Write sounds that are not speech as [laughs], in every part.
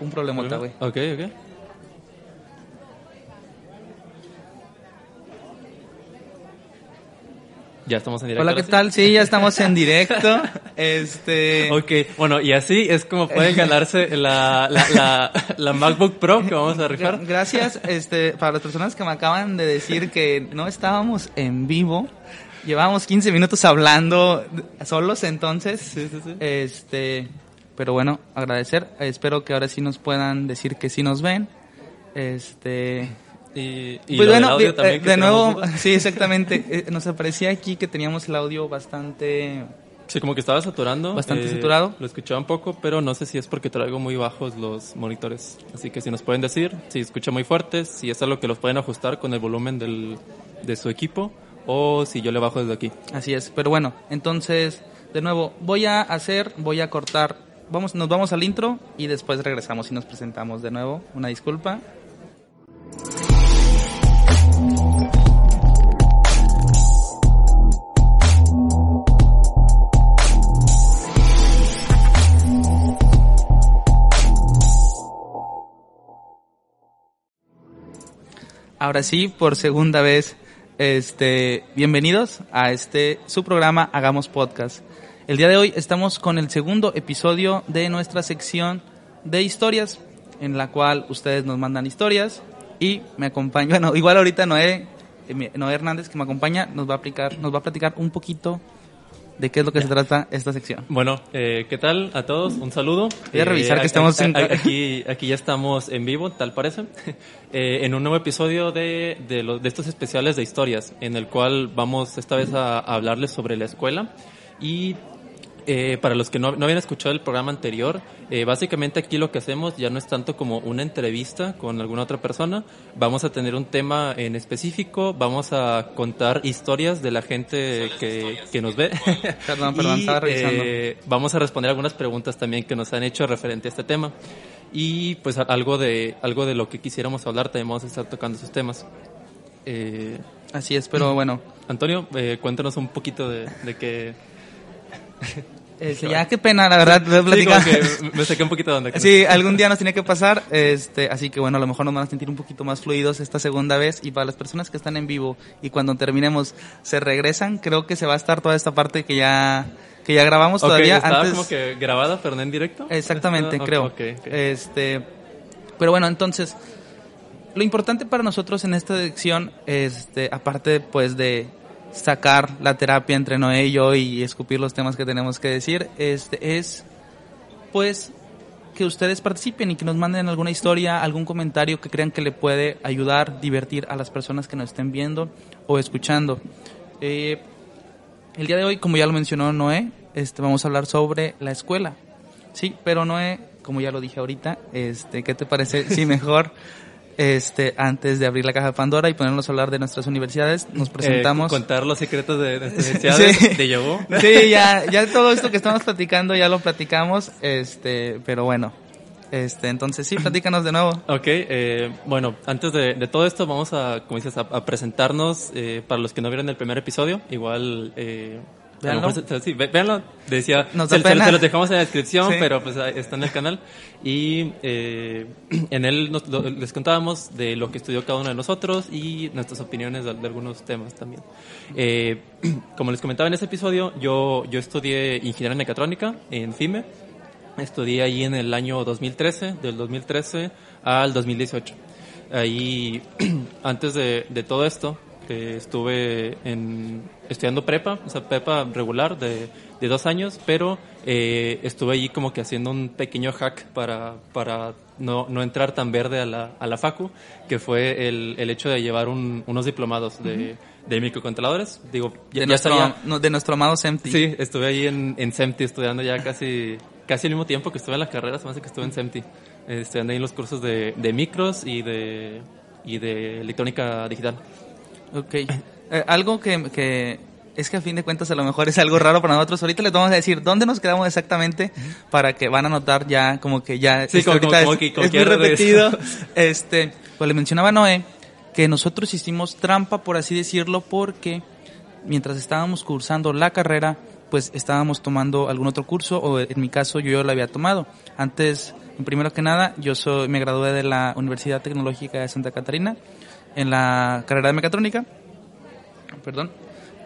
un problemota, güey. Ok, ok. Ya estamos en directo. Hola, ¿qué sí? tal? Sí, ya [laughs] estamos en directo. Este. Ok, bueno, y así es como pueden ganarse la, la, la, la MacBook Pro que vamos a rifar. Gracias, este, para las personas que me acaban de decir que no estábamos en vivo. Llevábamos 15 minutos hablando solos entonces. Sí, sí, sí. Este, pero bueno, agradecer. Espero que ahora sí nos puedan decir que sí nos ven. Este, Y, y pues bueno, audio eh, también, de tenemos nuevo, sí, exactamente. Eh, Nos aparecía aquí que teníamos el audio bastante Sí, como que estaba saturando. Bastante saturado. Lo escuchaba un poco, pero no sé si es porque traigo muy bajos los monitores. Así que si nos pueden decir, si escucha muy fuerte, si es algo que los pueden ajustar con el volumen del, de su equipo, o si yo le bajo desde aquí. Así es, pero bueno, entonces, de nuevo, voy a hacer, voy a cortar, vamos, nos vamos al intro y después regresamos y nos presentamos de nuevo. Una disculpa. Ahora sí, por segunda vez, este, bienvenidos a este su programa Hagamos Podcast. El día de hoy estamos con el segundo episodio de nuestra sección de historias, en la cual ustedes nos mandan historias y me acompaña, [laughs] bueno, igual ahorita Noé, eh, Noé Hernández que me acompaña nos va a aplicar, nos va a platicar un poquito de qué es lo que se trata esta sección. Bueno, eh, ¿qué tal a todos? Un saludo. Voy a revisar que estamos en- Aquí, aquí ya estamos en vivo, tal parece, [laughs] eh, en un nuevo episodio de, de, los- de estos especiales de historias, en el cual vamos esta vez a, a hablarles sobre la escuela. Y eh, para los que no, no habían escuchado el programa anterior, eh, básicamente aquí lo que hacemos ya no es tanto como una entrevista con alguna otra persona, vamos a tener un tema en específico, vamos a contar historias de la gente que, que nos ve. [laughs] Perdón, perdón, Y, estaba revisando. eh, vamos a responder algunas preguntas también que nos han hecho referente a este tema. Y pues algo de, algo de lo que quisiéramos hablar, también vamos a estar tocando esos temas. Eh, Así es, pero bueno, Antonio, cuéntanos un poquito de, de qué... [laughs] este, ya qué pena, la verdad, Sí, que me saqué un poquito de onda. Sí, algún día nos tiene que pasar, este, así que bueno, a lo mejor nos van a sentir un poquito más fluidos esta segunda vez y para las personas que están en vivo y cuando terminemos se regresan, creo que se va a estar toda esta parte que ya que ya grabamos Ok, todavía estaba antes. como que grabada, pero no en directo. Exactamente, Ah, creo. Este, pero bueno, entonces lo importante para nosotros en esta sección, este, aparte pues de sacar la terapia entre Noé y yo y escupir los temas que tenemos que decir, este, es pues que ustedes participen y que nos manden alguna historia, algún comentario que crean que le puede ayudar, divertir a las personas que nos estén viendo o escuchando. Eh, el día de hoy, como ya lo mencionó Noé, este, vamos a hablar sobre la escuela. Sí, pero Noé, como ya lo dije ahorita, este, ¿qué te parece? Sí, mejor, [laughs] este, antes de abrir la caja de Pandora y ponernos a hablar de nuestras universidades, nos presentamos. Eh, contar los secretos de nuestras [laughs] universidades, Sí. de Yogo. Sí, ya, ya todo esto que estamos platicando ya lo platicamos, este, pero bueno, este, entonces sí, platícanos de nuevo. Ok, eh, bueno, antes de, de todo esto vamos a, como dices, a, a presentarnos eh, para los que no vieron el primer episodio, igual... A lo Véanlo. mejor se- sí, véanlo, decía, Nos se, se- se los dejamos en la descripción, Sí. pero pues está en el canal. Y eh, [clears throat] en él nos- lo- les contábamos de lo que estudió cada uno de nosotros y nuestras opiniones de, de algunos temas también. Eh, [clears throat] como les comentaba en ese episodio, yo, yo estudié ingeniería mecatrónica en FIME. Estudié ahí en el año 2013, del 2013 al 2018. Ahí, [clears throat] antes de, de todo esto, eh, estuve en, estudiando prepa, o sea, prepa regular de, de dos años, pero eh, estuve allí como que haciendo un pequeño hack para, para no, no entrar tan verde a la, a la facu, que fue el, el hecho de llevar un- unos diplomados de, de microcontroladores. Digo, ya, De ya nuestro, no, de nuestro amado Semti. Sí, estuve ahí en, en SEMTI estudiando ya casi, casi al mismo tiempo que estuve en la carrera, se me hace que estuve en SEMTI, eh, estudiando ahí en los cursos de, de micros y de, y de electrónica digital. Ok. Eh, algo que, que es que a fin de cuentas a lo mejor es algo raro para nosotros. Ahorita les vamos a decir dónde nos quedamos exactamente para que van a notar ya como que ya Sí, esto como- ahorita como es, que como es muy repetido. [laughs] este, pues le mencionaba a Noé que nosotros hicimos trampa, por así decirlo, porque mientras estábamos cursando la carrera, pues estábamos tomando algún otro curso o en mi caso yo ya lo había tomado. Antes Primero que nada, yo soy, me gradué de la Universidad Tecnológica de Santa Catarina en la carrera de mecatrónica. Perdón.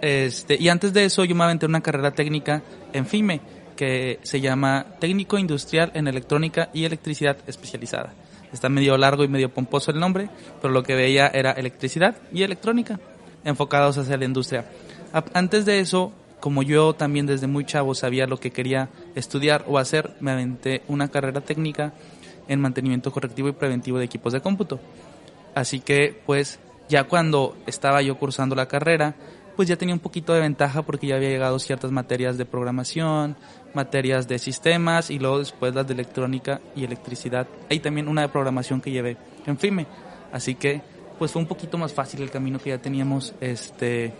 Este, y antes de eso yo me aventé una carrera técnica en FIME que se llama Técnico Industrial en Electrónica y Electricidad Especializada. Está medio largo y medio pomposo el nombre, pero lo que veía era electricidad y electrónica, enfocados hacia la industria. Antes de eso, como yo también desde muy chavo sabía lo que quería estudiar o hacer, me aventé una carrera técnica en mantenimiento correctivo y preventivo de equipos de cómputo. Así que, pues, ya cuando estaba yo cursando la carrera, pues ya tenía un poquito de ventaja porque ya había llegado ciertas materias de programación, materias de sistemas y luego después las de electrónica y electricidad. Hay también una de programación que llevé en FIME. Así que pues fue un poquito más fácil el camino que ya teníamos este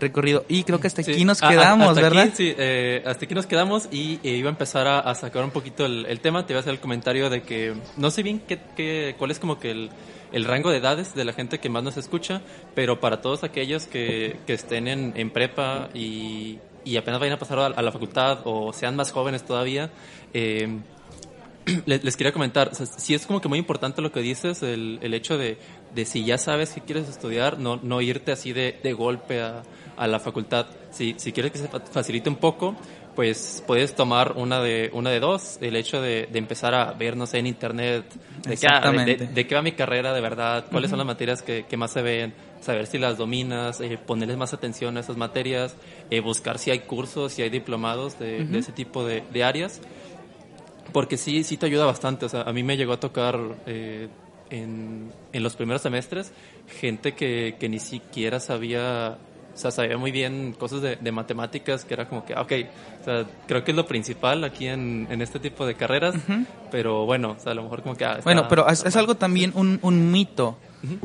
recorrido. Y creo que hasta aquí nos quedamos, ¿verdad? sí, eh, hasta aquí nos quedamos y eh, iba a empezar a, sacar un poquito el, tema. Te iba a hacer el comentario de que no sé bien qué, qué, cuál es como que el el rango de edades de la gente que más nos escucha, pero para todos aquellos que, que estén en, en prepa y, y, apenas vayan a pasar a, la facultad o sean más jóvenes todavía, eh, [clears throat] les, quería comentar, si es como que muy importante lo que dices, el, el hecho de, de, si ya sabes que quieres estudiar, no, no irte así de, de golpe a, a, la facultad. Si, si quieres que se facilite un poco, pues puedes tomar una de una de dos el hecho de, de empezar a ver no sé en internet de qué, de, qué va mi carrera de verdad cuáles son las materias que, que, más se ven saber si las dominas eh, ponerles más atención a esas materias eh, buscar si hay cursos si hay diplomados de, ese tipo de, áreas porque sí sí te ayuda bastante. O sea a mí me llegó a tocar eh, en, en los primeros semestres gente que, que ni siquiera sabía o sea, sabía muy bien cosas de, de, matemáticas que era como que, ok, o sea, creo que es lo principal aquí en, en este tipo de carreras, pero bueno, o sea, a lo mejor como que... Ah, bueno, pero es, algo también un, un mito,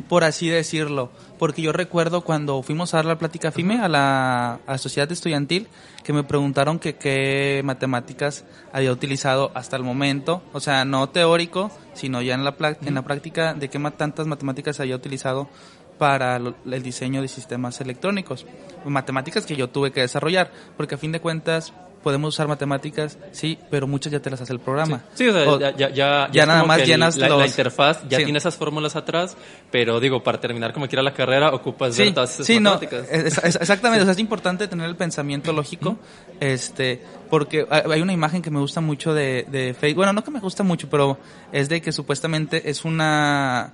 por así decirlo, porque yo recuerdo cuando fuimos a dar la plática FIME a la, a sociedad estudiantil, que me preguntaron que qué matemáticas había utilizado hasta el momento, o sea, no teórico, sino ya en la, en la práctica de qué tantas matemáticas había utilizado para el diseño de sistemas electrónicos. Matemáticas que yo tuve que desarrollar, porque a fin de cuentas podemos usar matemáticas, sí, pero muchas ya te las hace el programa. Sí, o sea, ya, ya, ya, nada más llenas la, la, interfaz, ya tiene esas fórmulas atrás, pero digo, para terminar como quiera la carrera, ocupas sí, todas esas sí, matemáticas. No, exactamente, o sea, es importante tener el pensamiento lógico, este, porque hay una imagen que me gusta mucho de, de Facebook, bueno, no que me gusta mucho, pero es de que supuestamente es una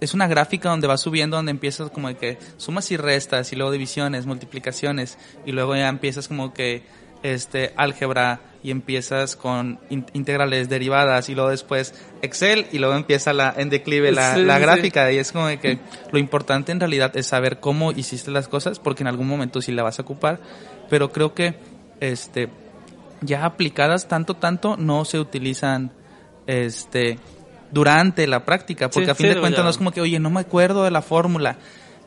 es una gráfica donde va subiendo, donde empiezas como de que sumas y restas, y luego divisiones, multiplicaciones, y luego ya empiezas como que este álgebra y empiezas con integrales derivadas y luego después Excel y luego empieza la en declive la, la gráfica. Y es como de que lo importante en realidad es saber cómo hiciste las cosas porque en algún momento sí la vas a ocupar. Pero creo que este ya aplicadas tanto tanto no se utilizan este durante la práctica, porque a fin de cuentas no es como que, oye, no me acuerdo de la fórmula.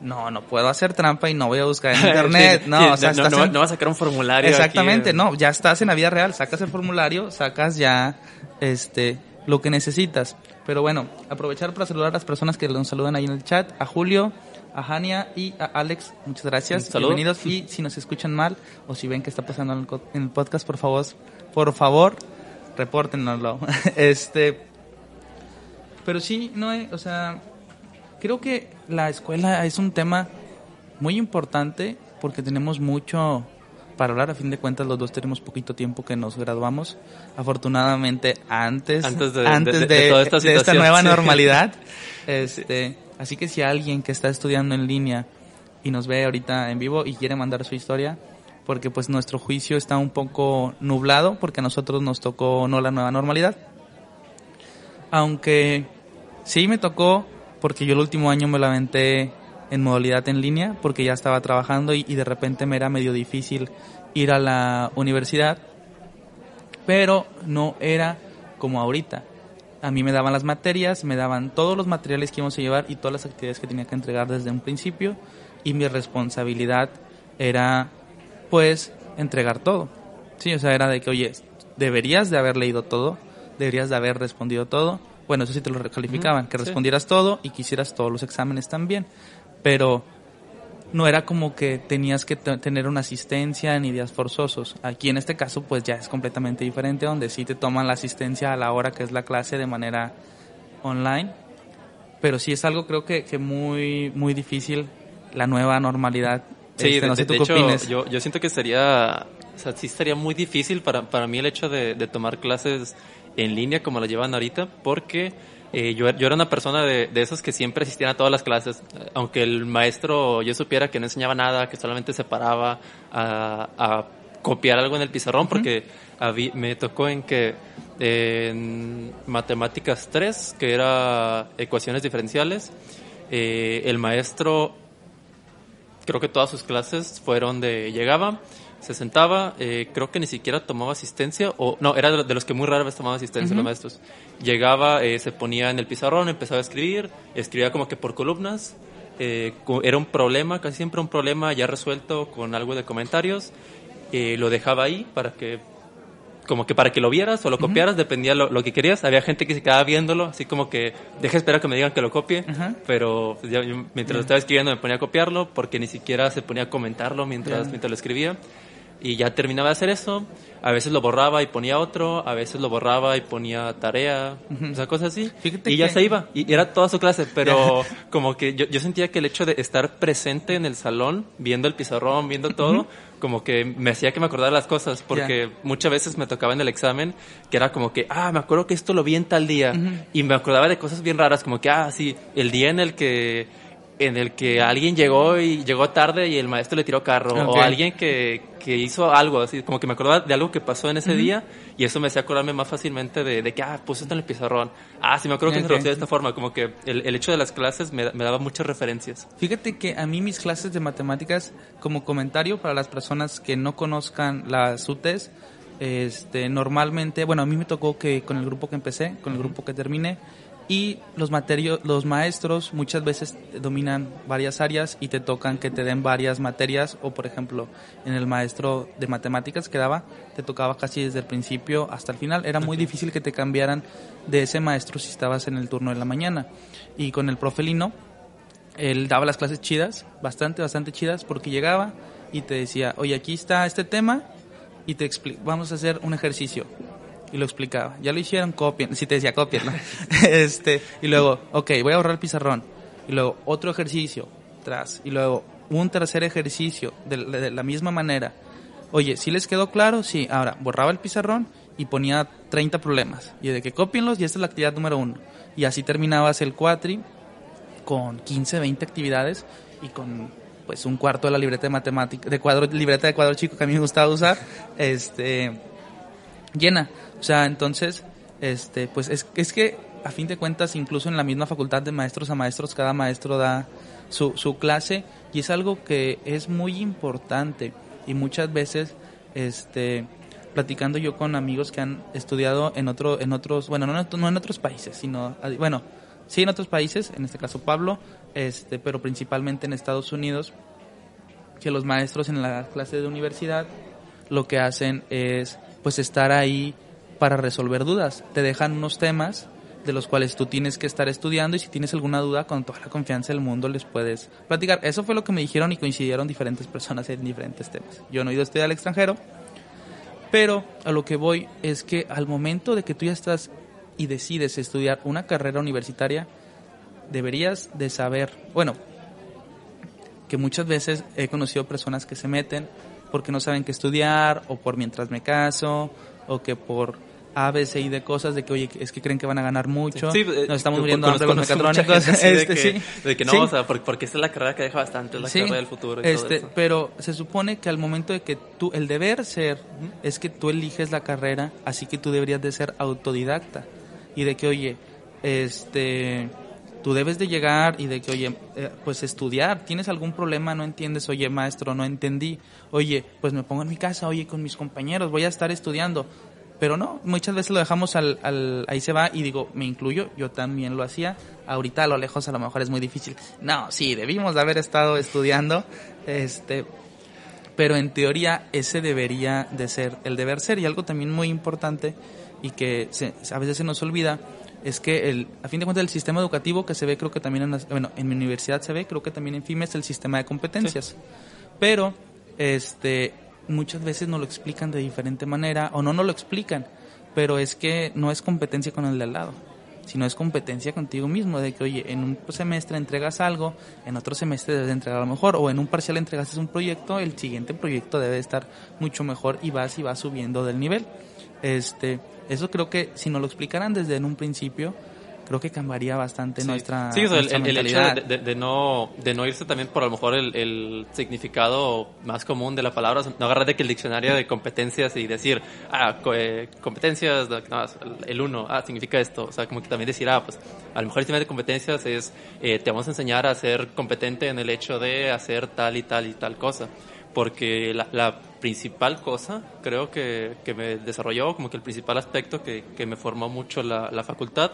No, no puedo hacer trampa y no voy a buscar en [laughs] internet. no, o sea, no, no, vas a sacar un formulario. Exactamente, no, ya estás en la vida real, sacas el formulario, sacas ya este lo que necesitas. Pero bueno, aprovechar para saludar a las personas que nos saludan ahí en el chat, a Julio, a Jania y a Alex, muchas gracias. Bienvenidos y si nos escuchan mal o si ven que está pasando en el podcast, por favor, por favor, repórtenoslo. [laughs] este pero sí, no, o sea, creo que la escuela es un tema muy importante porque tenemos mucho para hablar. A fin de cuentas, los dos tenemos poquito tiempo que nos graduamos. Afortunadamente, antes, antes de, esta, nueva normalidad. [laughs] Este, Así que si alguien que está estudiando en línea y nos ve ahorita en vivo y quiere mandar su historia, porque pues nuestro juicio está un poco nublado porque a nosotros nos tocó no la nueva normalidad. Aunque Sí, me tocó porque yo el último año me la aventé en modalidad en línea porque ya estaba trabajando y, de repente me era medio difícil ir a la universidad, pero no era como ahorita. A mí me daban las materias, me daban todos los materiales que íbamos a llevar y todas las actividades que tenía que entregar desde un principio y mi responsabilidad era pues entregar todo. Sí, o sea, era de que, oye, deberías de haber leído todo, deberías de haber respondido todo bueno, eso sí te lo recalificaban, que respondieras todo y que hicieras todos los exámenes también. Pero no era como que tenías que tener una asistencia ni días forzosos. Aquí en este caso pues ya es completamente diferente, donde sí te toman la asistencia a la hora que es la clase de manera online. Pero sí es algo creo que, que muy, muy difícil, la nueva normalidad. Sí, este, de, hecho, yo, yo siento que sería, o sea, sí sería muy difícil para, para mí el hecho de, de tomar clases en línea como la llevan ahorita, porque eh, yo, yo, era una persona de, de, esos que siempre asistían a todas las clases, aunque el maestro yo supiera que no enseñaba nada, que solamente se paraba a, a copiar algo en el pizarrón, porque me tocó en que en matemáticas 3, que era ecuaciones diferenciales, eh, el maestro, creo que todas sus clases fueron de llegaba, se sentaba, eh, creo que ni siquiera tomaba asistencia, o no, era de los que muy rara vez tomaba asistencia los maestros. Llegaba, eh, se ponía en el pizarrón, empezaba a escribir, escribía como que por columnas, eh, era un problema, casi siempre un problema ya resuelto con algo de comentarios, lo dejaba ahí para que como que para que lo vieras o lo copiaras, dependía lo, lo que querías. Había gente que se quedaba viéndolo, así como que deja esperar que me digan que lo copie, pero pues, mientras lo estaba escribiendo me ponía a copiarlo porque ni siquiera se ponía a comentarlo mientras, mientras lo escribía y ya terminaba de hacer eso. A veces lo borraba y ponía otro, a veces lo borraba y ponía tarea, o sea, cosas así. y ya se iba, y era toda su clase, pero [laughs] como que yo, yo, sentía que el hecho de estar presente en el salón, viendo el pizarrón, viendo todo, como que me hacía que me acordara las cosas, porque muchas veces me tocaba en el examen que era como que, ah, me acuerdo que esto lo vi en tal día, y me acordaba de cosas bien raras, como que, ah, sí, el día en el que en el que alguien llegó y llegó tarde y el maestro le tiró carro o alguien que, que, hizo algo así como que me acordaba de algo que pasó en ese día y eso me hacía acordarme más fácilmente de, de, que ah puse esto en el pizarrón. Ah sí me acuerdo que se de esta forma como que el, el hecho de las clases me, me, daba muchas referencias. Fíjate que a mí mis clases de matemáticas como comentario para las personas que no conozcan las UTES este normalmente bueno a mí me tocó que con el grupo que empecé con el grupo que terminé y los materios, los maestros muchas veces dominan varias áreas y te tocan que te den varias materias o por ejemplo en el maestro de matemáticas que daba te tocaba casi desde el principio hasta el final. Era muy difícil que te cambiaran de ese maestro si estabas en el turno de la mañana. Y con el profe Lino él daba las clases chidas bastante bastante chidas porque llegaba y te decía oye aquí está este tema y te vamos a hacer un ejercicio y lo explicaba. Ya lo hicieron, copien. Si te decía copien, ¿no? [laughs] este, y luego, ok, voy a ahorrar el pizarrón. Y luego otro ejercicio, tras. Y luego un tercer ejercicio de, la misma manera. Oye, si les quedó claro? Sí. Ahora, borraba el pizarrón y ponía 30 problemas. Y de que copienlos y esta es la actividad número uno. Y así terminabas el cuatri con 15, 20 actividades y con pues un cuarto de la libreta de matemática, de cuadro, libreta de cuadro chico que a mí me gustaba usar, este, llena. O sea, entonces, este, pues es, que a fin de cuentas, incluso en la misma facultad de maestros a maestros, cada maestro da su, su clase y es algo que es muy importante. Y muchas veces, este, platicando yo con amigos que han estudiado en otro, en otros, bueno, no, no en otros países, sino, bueno, sí en otros países, en este caso Pablo, este, pero principalmente en Estados Unidos, que los maestros en la clase de universidad lo que hacen es pues estar ahí para resolver dudas. Te dejan unos temas de los cuales tú tienes que estar estudiando y si tienes alguna duda con toda la confianza del mundo les puedes platicar. Eso fue lo que me dijeron y coincidieron diferentes personas en diferentes temas. Yo no he ido a estudiar al extranjero, pero a lo que voy es que al momento de que tú ya estás y decides estudiar una carrera universitaria, deberías de saber, bueno, que muchas veces he conocido personas que se meten porque no saben qué estudiar o por mientras me caso o que por A, B, C y de cosas de que, oye, es que creen que van a ganar mucho. Sí, nos estamos muriendo hambre los mecatrónicos. [laughs] Este, de, que, sí. de que no, o sea, porque, esta es la carrera que deja bastante, es la carrera del futuro. Y este, todo eso. Pero se supone que al momento de que tú, el deber ser es que tú eliges la carrera, así que tú deberías de ser autodidacta. Y de que, oye, este tú debes de llegar y de que, oye, eh, pues estudiar, tienes algún problema, no entiendes, oye, maestro, no entendí, oye, pues me pongo en mi casa, oye, con mis compañeros, voy a estar estudiando. Pero no, muchas veces lo dejamos al, al, ahí se va y digo, me incluyo, yo también lo hacía, ahorita a lo lejos a lo mejor es muy difícil. No, sí, debimos de haber estado estudiando, este, pero en teoría ese debería de ser el deber ser y algo también muy importante y que se, a veces se nos olvida es que el, a fin de cuentas el sistema educativo que se ve creo que también en, bueno, en mi universidad se ve, creo que también en FIME es el sistema de competencias. Pero este muchas veces no lo explican de diferente manera o no no lo explican, pero es que no es competencia con el de al lado, sino es competencia contigo mismo, de que oye, en un semestre entregas algo, en otro semestre debes entregar lo mejor, o en un parcial entregaste un proyecto, el siguiente proyecto debe estar mucho mejor y vas y vas subiendo del nivel. Este, eso creo que si nos lo explicaran desde en un principio, creo que cambiaría bastante nuestra Sí, nuestra el, el hecho de, de- de no, de no irse también por a lo mejor el, el significado más común de la palabra, no agarrar de que el diccionario de competencias y decir, ah, co- eh, competencias, no, el uno, ah, significa esto, o sea, como que también decir, ah, pues a lo mejor el tema de competencias es, eh, te vamos a enseñar a ser competente en el hecho de hacer tal y tal y tal cosa, porque la, la principal cosa, creo que, que me desarrolló, como que el principal aspecto que, que me formó mucho la, la facultad,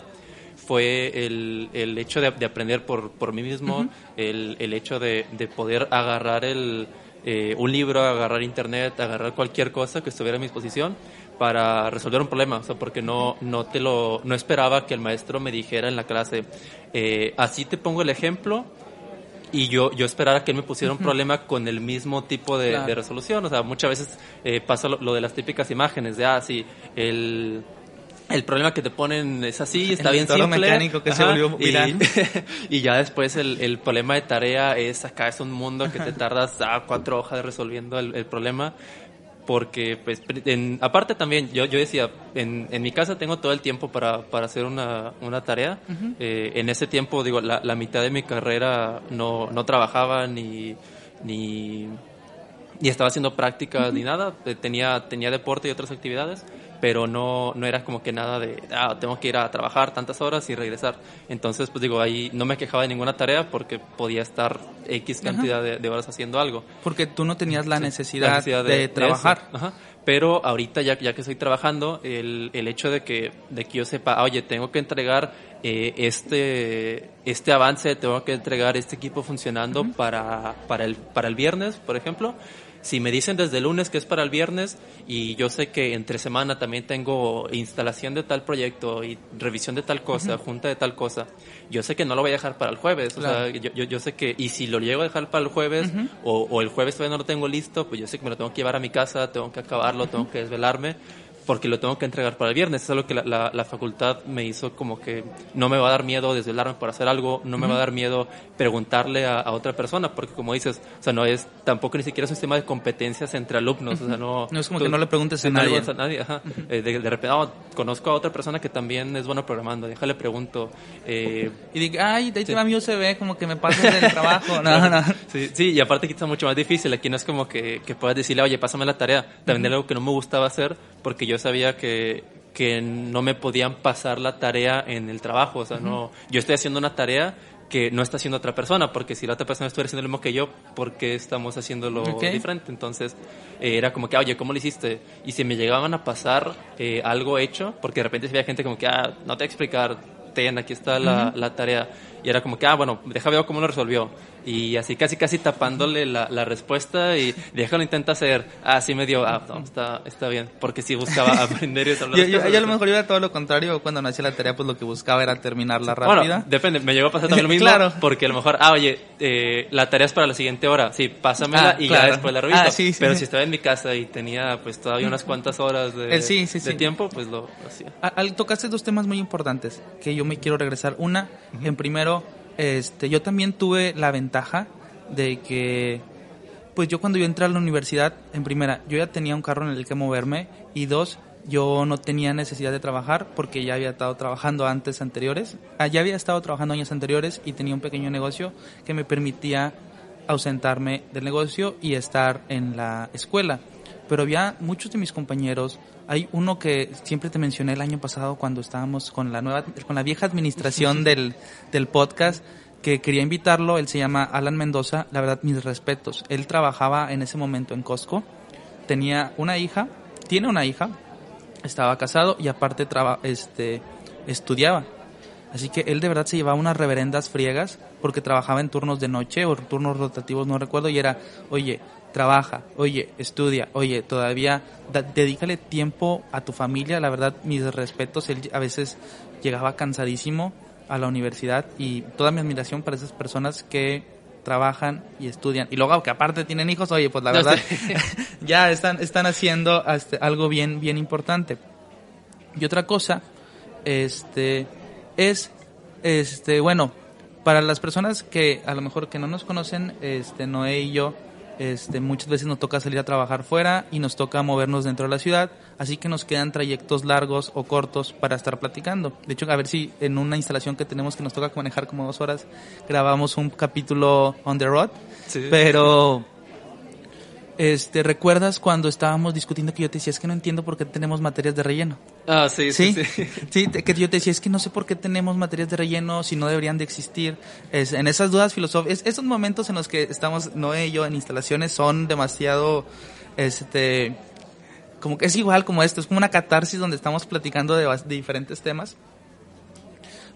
fue el, el hecho de, de aprender por, por mí mismo, el, el hecho de, de poder agarrar el, eh, un libro, agarrar internet, agarrar cualquier cosa que estuviera a mi disposición para resolver un problema, o sea, porque no, no te lo, no esperaba que el maestro me dijera en la clase, eh, así te pongo el ejemplo, y yo, yo esperara que él me pusiera un problema con el mismo tipo de, Claro. de resolución. O sea, muchas veces eh, pasa lo, lo de las típicas imágenes de, ah, sí, el, el problema que te ponen es así, está El bien simple. mecánico que se volvió y- viral. [laughs] Y, ya después el, el problema de tarea es acá es un mundo que te tardas a cuatro hojas resolviendo el, el problema. Porque, pues, en- aparte también, yo, yo decía, en, en mi casa tengo todo el tiempo para, para hacer una, una tarea. Eh, en ese tiempo, digo, la, la mitad de mi carrera no, no trabajaba ni, ni, ni estaba haciendo prácticas ni nada. Eh, Tenía, tenía deporte y otras actividades, pero no, no era como que nada de, ah, tengo que ir a trabajar tantas horas y regresar. Entonces, pues digo, ahí no me quejaba de ninguna tarea porque podía estar X cantidad de, de horas haciendo algo. Porque tú no tenías la necesidad, la necesidad de, trabajar. Ajá. Pero ahorita ya, ya que estoy trabajando, el, el hecho de que, de que yo sepa, ah, oye, tengo que entregar eh, este, este avance, tengo que entregar este equipo funcionando para, para, el, para el viernes, por ejemplo. Si me dicen desde el lunes que es para el viernes y yo sé que entre semana también tengo instalación de tal proyecto y revisión de tal cosa, junta de tal cosa, yo sé que no lo voy a dejar para el jueves. O sea, yo, yo, yo sé que, y si lo llego a dejar para el jueves o, o el jueves todavía no lo tengo listo, pues yo sé que me lo tengo que llevar a mi casa, tengo que acabarlo, tengo que desvelarme, porque lo tengo que entregar para el viernes. Es algo que la, la, la facultad me hizo como que no me va a dar miedo desvelarme por hacer algo, no me va a dar miedo preguntarle a, a otra persona, porque como dices, o sea, no es, tampoco ni siquiera es un sistema de competencias entre alumnos, o sea, no... No es como que no le preguntes a nadie. a nadie, ajá. Eh, de, de repente, "Oh, conozco a otra persona que también es buena programando, déjale pregunto, eh, Y diga, ay, de ahí te va mi USB, como que me pasas del trabajo. [laughs] No, no. Sí, sí, y aparte que está mucho más difícil. Aquí no es como que, que puedas decirle, oye, pásame la tarea. También era algo que no me gustaba hacer porque yo sabía que, que no me podían pasar la tarea en el trabajo. O sea, no, yo estoy haciendo una tarea que no está haciendo otra persona, porque si la otra persona estuviera haciendo lo mismo que yo, ¿por qué estamos haciéndolo Ok. diferente? Entonces, eh, era como que, oye, ¿cómo lo hiciste? Y si me llegaban a pasar eh, algo hecho, porque de repente si había gente como que, ah, no te voy a explicar, ten, aquí está la, la tarea. Y era como que, ah, bueno, deja ver cómo lo resolvió. Y así casi casi tapándole la, la respuesta y déjalo intenta hacer. Ah, sí me dio, ah, no, está, está bien. Porque sí buscaba [laughs] aprender y resolver Yo, yo- yo a lo mejor iba todo lo contrario. Cuando no hacía la tarea, pues lo que buscaba era terminarla rápida. Bueno, depende, me llegó a pasar también lo [laughs] mismo. Claro. Porque a lo mejor, ah, oye, eh, la tarea es para la siguiente hora. Sí, pásamela Ah, y claro. ya después la reviso. Ah, sí, sí. Pero si estaba en mi casa y tenía pues todavía unas cuantas horas de, sí, sí, de tiempo, pues lo hacía. A- al- tocaste dos temas muy importantes que yo me quiero regresar. Una, en primero, este, yo también tuve la ventaja de que, pues yo cuando yo entré a la universidad, en primera, yo ya tenía un carro en el que moverme y dos, yo no tenía necesidad de trabajar porque ya había estado trabajando antes anteriores, ah, ya había estado trabajando años anteriores y tenía un pequeño negocio que me permitía ausentarme del negocio y estar en la escuela. Pero había muchos de mis compañeros, hay uno que siempre te mencioné el año pasado cuando estábamos con la nueva, con la vieja administración del, del podcast, que quería invitarlo, él se llama Alan Mendoza, la verdad mis respetos. Él trabajaba en ese momento en Costco, tenía una hija, tiene una hija, estaba casado y aparte este, estudiaba. Así que él de verdad se llevaba unas reverendas friegas porque trabajaba en turnos de noche o turnos rotativos, no recuerdo, y era, oye, trabaja, oye, estudia, oye, todavía dedícale tiempo a tu familia. La verdad, mis respetos, él a veces llegaba cansadísimo a la universidad y toda mi admiración para esas personas que trabajan y estudian. Y luego, que aparte tienen hijos, oye, pues la verdad, [laughs] ya están, están haciendo este, algo bien, bien importante. Y otra cosa, este, es, este, bueno, para las personas que a lo mejor que no nos conocen, este, Noé y yo, este, muchas veces nos toca salir a trabajar fuera y nos toca movernos dentro de la ciudad, así que nos quedan trayectos largos o cortos para estar platicando. De hecho, a ver si en una instalación que tenemos que nos toca manejar como dos horas, grabamos un capítulo on the road, pero este, ¿recuerdas cuando estábamos discutiendo que yo te decía, es que no entiendo por qué tenemos materias de relleno? Ah, sí, sí, sí. Sí, [laughs] que yo te decía, es que no sé por qué tenemos materias de relleno si no deberían de existir. Es, en esas dudas filosóficas, esos momentos en los que estamos, Noé y yo, en instalaciones son demasiado, este, como que es igual como esto, es como una catarsis donde estamos platicando de, de diferentes temas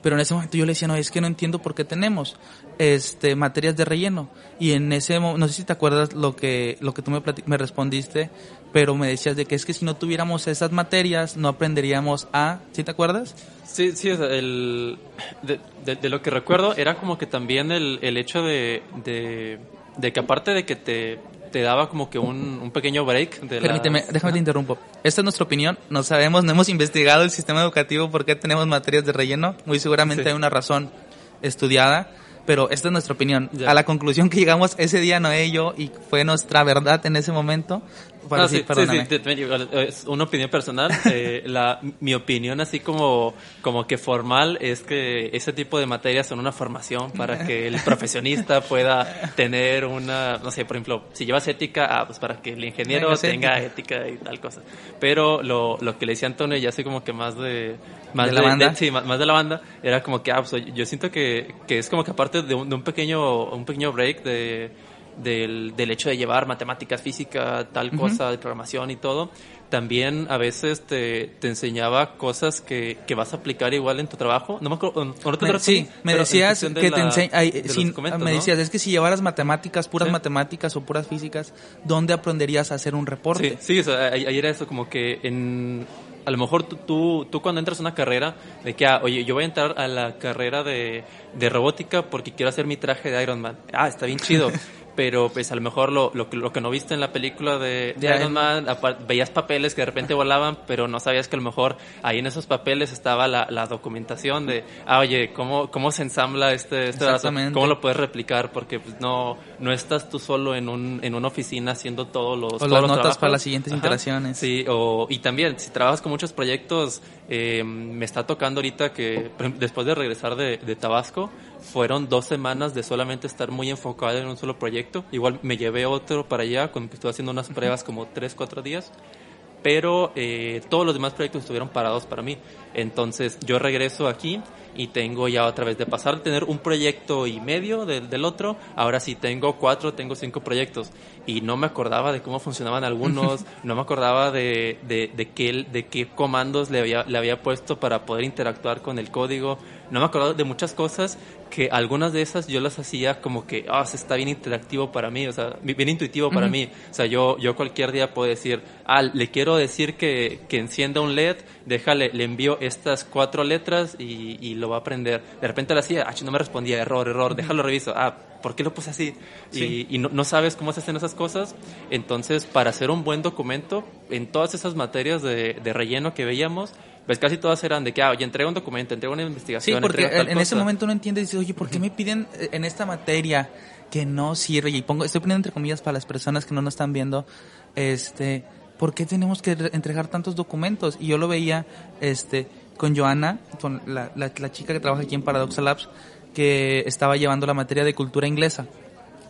pero en ese momento yo le decía, no, es que no entiendo por qué tenemos este materias de relleno. Y en ese no sé si te acuerdas lo que, lo que tú me, me respondiste, pero me decías de que es que si no tuviéramos esas materias no aprenderíamos a, ¿sí te acuerdas? Sí, sí, el, de, lo que recuerdo era como que también el, el hecho de, de que aparte de que te te daba como que un, un pequeño break. De Permíteme, déjame te interrumpo. Esta es nuestra opinión. No sabemos, no hemos investigado el sistema educativo por qué tenemos materias de relleno. Muy seguramente hay una razón estudiada pero esta es nuestra opinión. A la conclusión que llegamos ese día no y yo y fue nuestra verdad en ese momento, no, sí, sí, es una opinión personal. [laughs] Eh, la, mi opinión así como, como que formal es que ese tipo de materias son una formación para que el [laughs] profesionista pueda tener una, no sé, por ejemplo, si llevas ética, ah, pues para que el ingeniero tenga ética. y tal cosa. Pero lo, lo que le decía Antonio, ya así como que más de... Más de, la banda. sí, más, de la banda, era como que, ah, pues, yo siento que, que es como que aparte de un, de un pequeño, un pequeño break de del, del hecho de llevar matemáticas, física, tal cosa, de programación y todo, también a veces te, te enseñaba cosas que, que, vas a aplicar igual en tu trabajo. No me acuerdo, sí, me decías que te me decías, es que si llevaras matemáticas, puras matemáticas o puras físicas, ¿dónde aprenderías a hacer un reporte? Sí, sí ahí era eso, como que en a lo mejor tú, tú, cuando entras a una carrera, de que, ah, oye, yo voy a entrar a la carrera de, de robótica porque quiero hacer mi traje de Iron Man. Ah, está bien chido. [laughs] pero pues a lo mejor lo, lo, lo que no viste en la película de, Iron Man, veías papeles que de repente volaban, pero no sabías que a lo mejor ahí en esos papeles estaba la, la documentación de, ah, oye, ¿cómo, cómo se ensambla este, este ¿Cómo lo puedes replicar? Porque pues, no, no estás tú solo en, un, en una oficina haciendo todos los, o las notas para las siguientes interacciones. Sí, o, y también, si trabajas con muchos proyectos, eh, me está tocando ahorita que después de regresar de, de Tabasco, fueron dos semanas de solamente estar muy enfocado en un solo proyecto. Igual me llevé otro para allá, con que estuve haciendo unas pruebas como tres, cuatro días. Pero eh, todos los demás proyectos estuvieron parados para mí. Entonces yo regreso aquí y tengo ya otra vez de pasar de tener un proyecto y medio del, del otro, ahora sí tengo cuatro, tengo cinco proyectos y no me acordaba de cómo funcionaban algunos, no me acordaba de, de, de, qué, de qué comandos le había, le había puesto para poder interactuar con el código, no me acordaba de muchas cosas que algunas de esas yo las hacía como que, ah, se está bien interactivo para mí, o sea, bien intuitivo para mí. O sea, yo, yo cualquier día puedo decir, ah, le quiero decir que, que encienda un LED, déjale, le envío estas cuatro letras y, y lo va a aprender. De repente lo hacía, ah, no me respondía, error, error, déjalo reviso, ah, ¿por qué lo puse así? Y, y no, no, sabes cómo se hacen esas cosas. Entonces, para hacer un buen documento, en todas esas materias de, de relleno que veíamos, pues casi todas eran de que, ah, oye, entrega un documento, entrega una investigación. Sí, porque en ese momento no entiendes y dices, oye, ¿por qué me piden eh, en esta materia que no sirve? Y pongo, estoy poniendo entre comillas para las personas que no nos están viendo, este, ¿por qué tenemos que entregar tantos documentos? Y yo lo veía, este, con Joana, con la, la, chica que trabaja aquí en Paradoxa Labs, que estaba llevando la materia de cultura inglesa.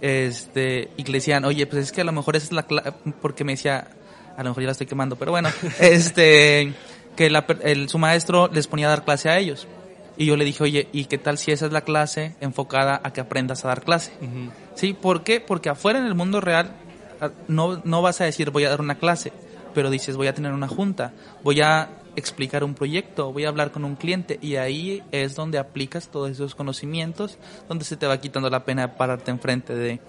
Este, y le decían, oye, pues es que a lo mejor esa es la porque me decía, a lo mejor ya la estoy quemando, pero bueno, [laughs] este, que el, su maestro les ponía a dar clase a ellos. Y yo le dije, oye, ¿y qué tal si esa es la clase enfocada a que aprendas a dar clase? ¿Sí? ¿Por qué? Porque afuera en el mundo real no, no vas a decir voy a dar una clase, pero dices voy a tener una junta, voy a explicar un proyecto, voy a hablar con un cliente y ahí es donde aplicas todos esos conocimientos, donde se te va quitando la pena pararte enfrente de,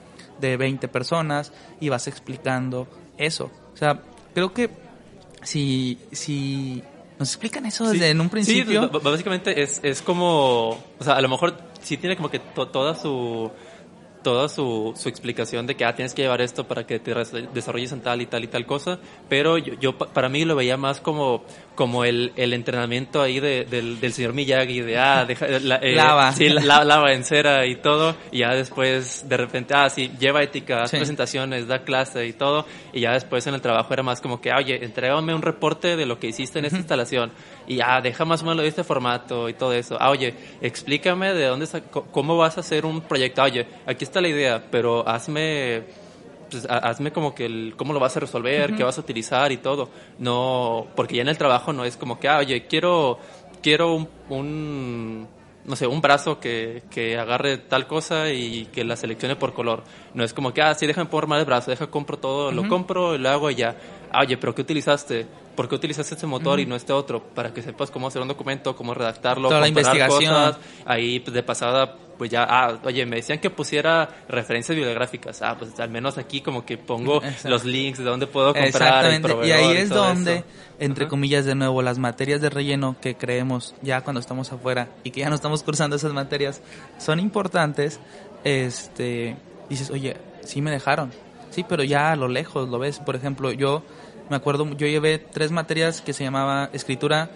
de 20 personas y vas explicando eso. O sea, creo que si, si nos explican eso desde en un principio. Sí, básicamente es, es como, o sea, a lo mejor sí tiene como que toda su toda su, su, explicación de que ah, tienes que llevar esto para que te desarrolles en tal y tal y tal cosa, pero yo, yo para mí lo veía más como, como el, el entrenamiento ahí de, del, del señor Miyagi, de ah, deja, la, eh, lava. Sí, la, lava en cera y todo, y ya después de repente, ah, sí, lleva ética, haz presentaciones, da clase y todo, y ya después en el trabajo era más como que, oye, entrégame un reporte de lo que hiciste en esta instalación, y ya, deja más o menos de este formato y todo eso. Ah, oye, explícame de dónde, cómo vas a hacer un proyecto. Oye, aquí está la idea, pero hazme, pues, hazme como que el, cómo lo vas a resolver, qué vas a utilizar y todo. No, porque ya en el trabajo no es como que, ah, oye, quiero, quiero un, un no sé, un brazo que, que, agarre tal cosa y que la seleccione por color. No es como que, ah, sí, déjame formar el brazo, deja, compro todo, lo compro, lo hago y ya. Ah, oye, pero ¿qué utilizaste? ¿por qué utilizas este motor y no este otro? Para que sepas cómo hacer un documento, cómo redactarlo, Toda la investigación. cosas. Ahí, pues, de pasada, pues ya, ah, oye, me decían que pusiera referencias bibliográficas. Ah, pues al menos aquí como que pongo los links de dónde puedo comprar. Exactamente. y ahí es donde, entre comillas, de nuevo, las materias de relleno que creemos ya cuando estamos afuera y que ya no estamos cursando esas materias son importantes. Este, dices, oye, sí me dejaron. Sí, pero ya a lo lejos lo ves. Por ejemplo, yo me acuerdo, yo llevé tres materias que se llamaba escritura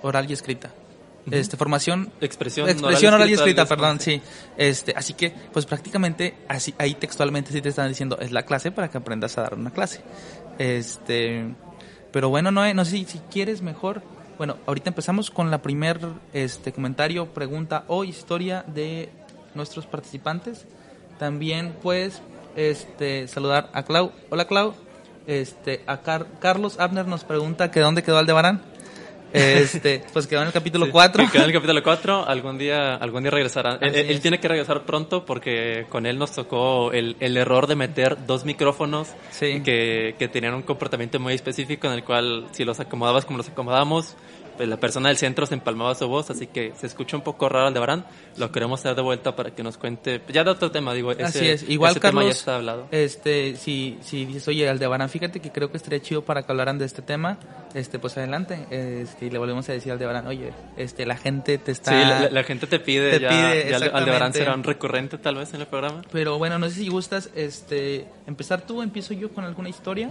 oral y escrita. Este, formación expresión, expresión oral, y escrita, perdón, sí. Este, así que pues prácticamente así ahí textualmente sí te están diciendo es la clase para que aprendas a dar una clase. Este, pero bueno, no no sé si, si quieres mejor. Bueno, ahorita empezamos con la primer este comentario, pregunta o historia de nuestros participantes. También pues este saludar a Clau. Hola Clau. Este, a Carlos Abner nos pregunta que dónde quedó Aldebarán. Este, pues quedó en el capítulo 4. quedó en el capítulo 4, algún día, algún día regresará. Él, tiene que regresar pronto porque con él nos tocó el, el error de meter dos micrófonos que, que tenían un comportamiento muy específico en el cual si los acomodabas como los acomodamos, pues, la persona del centro se empalmaba su voz, así que se escucha un poco raro Aldebarán. Lo queremos traer de vuelta para que nos cuente, ya de otro tema, digo, ese, así es. Igual, Carlos, ya está hablado. Este, si, si dices, oye, Aldebarán, fíjate que creo que estaría chido para que hablaran de este tema, este, pues adelante, este, y le volvemos a decir a Aldebarán, oye, este, la gente te está... Sí, la, gente te pide, ya, pide, Aldebarán será un recurrente tal vez en el programa. Pero bueno, no sé si gustas, este, empezar tú, empiezo yo con alguna historia.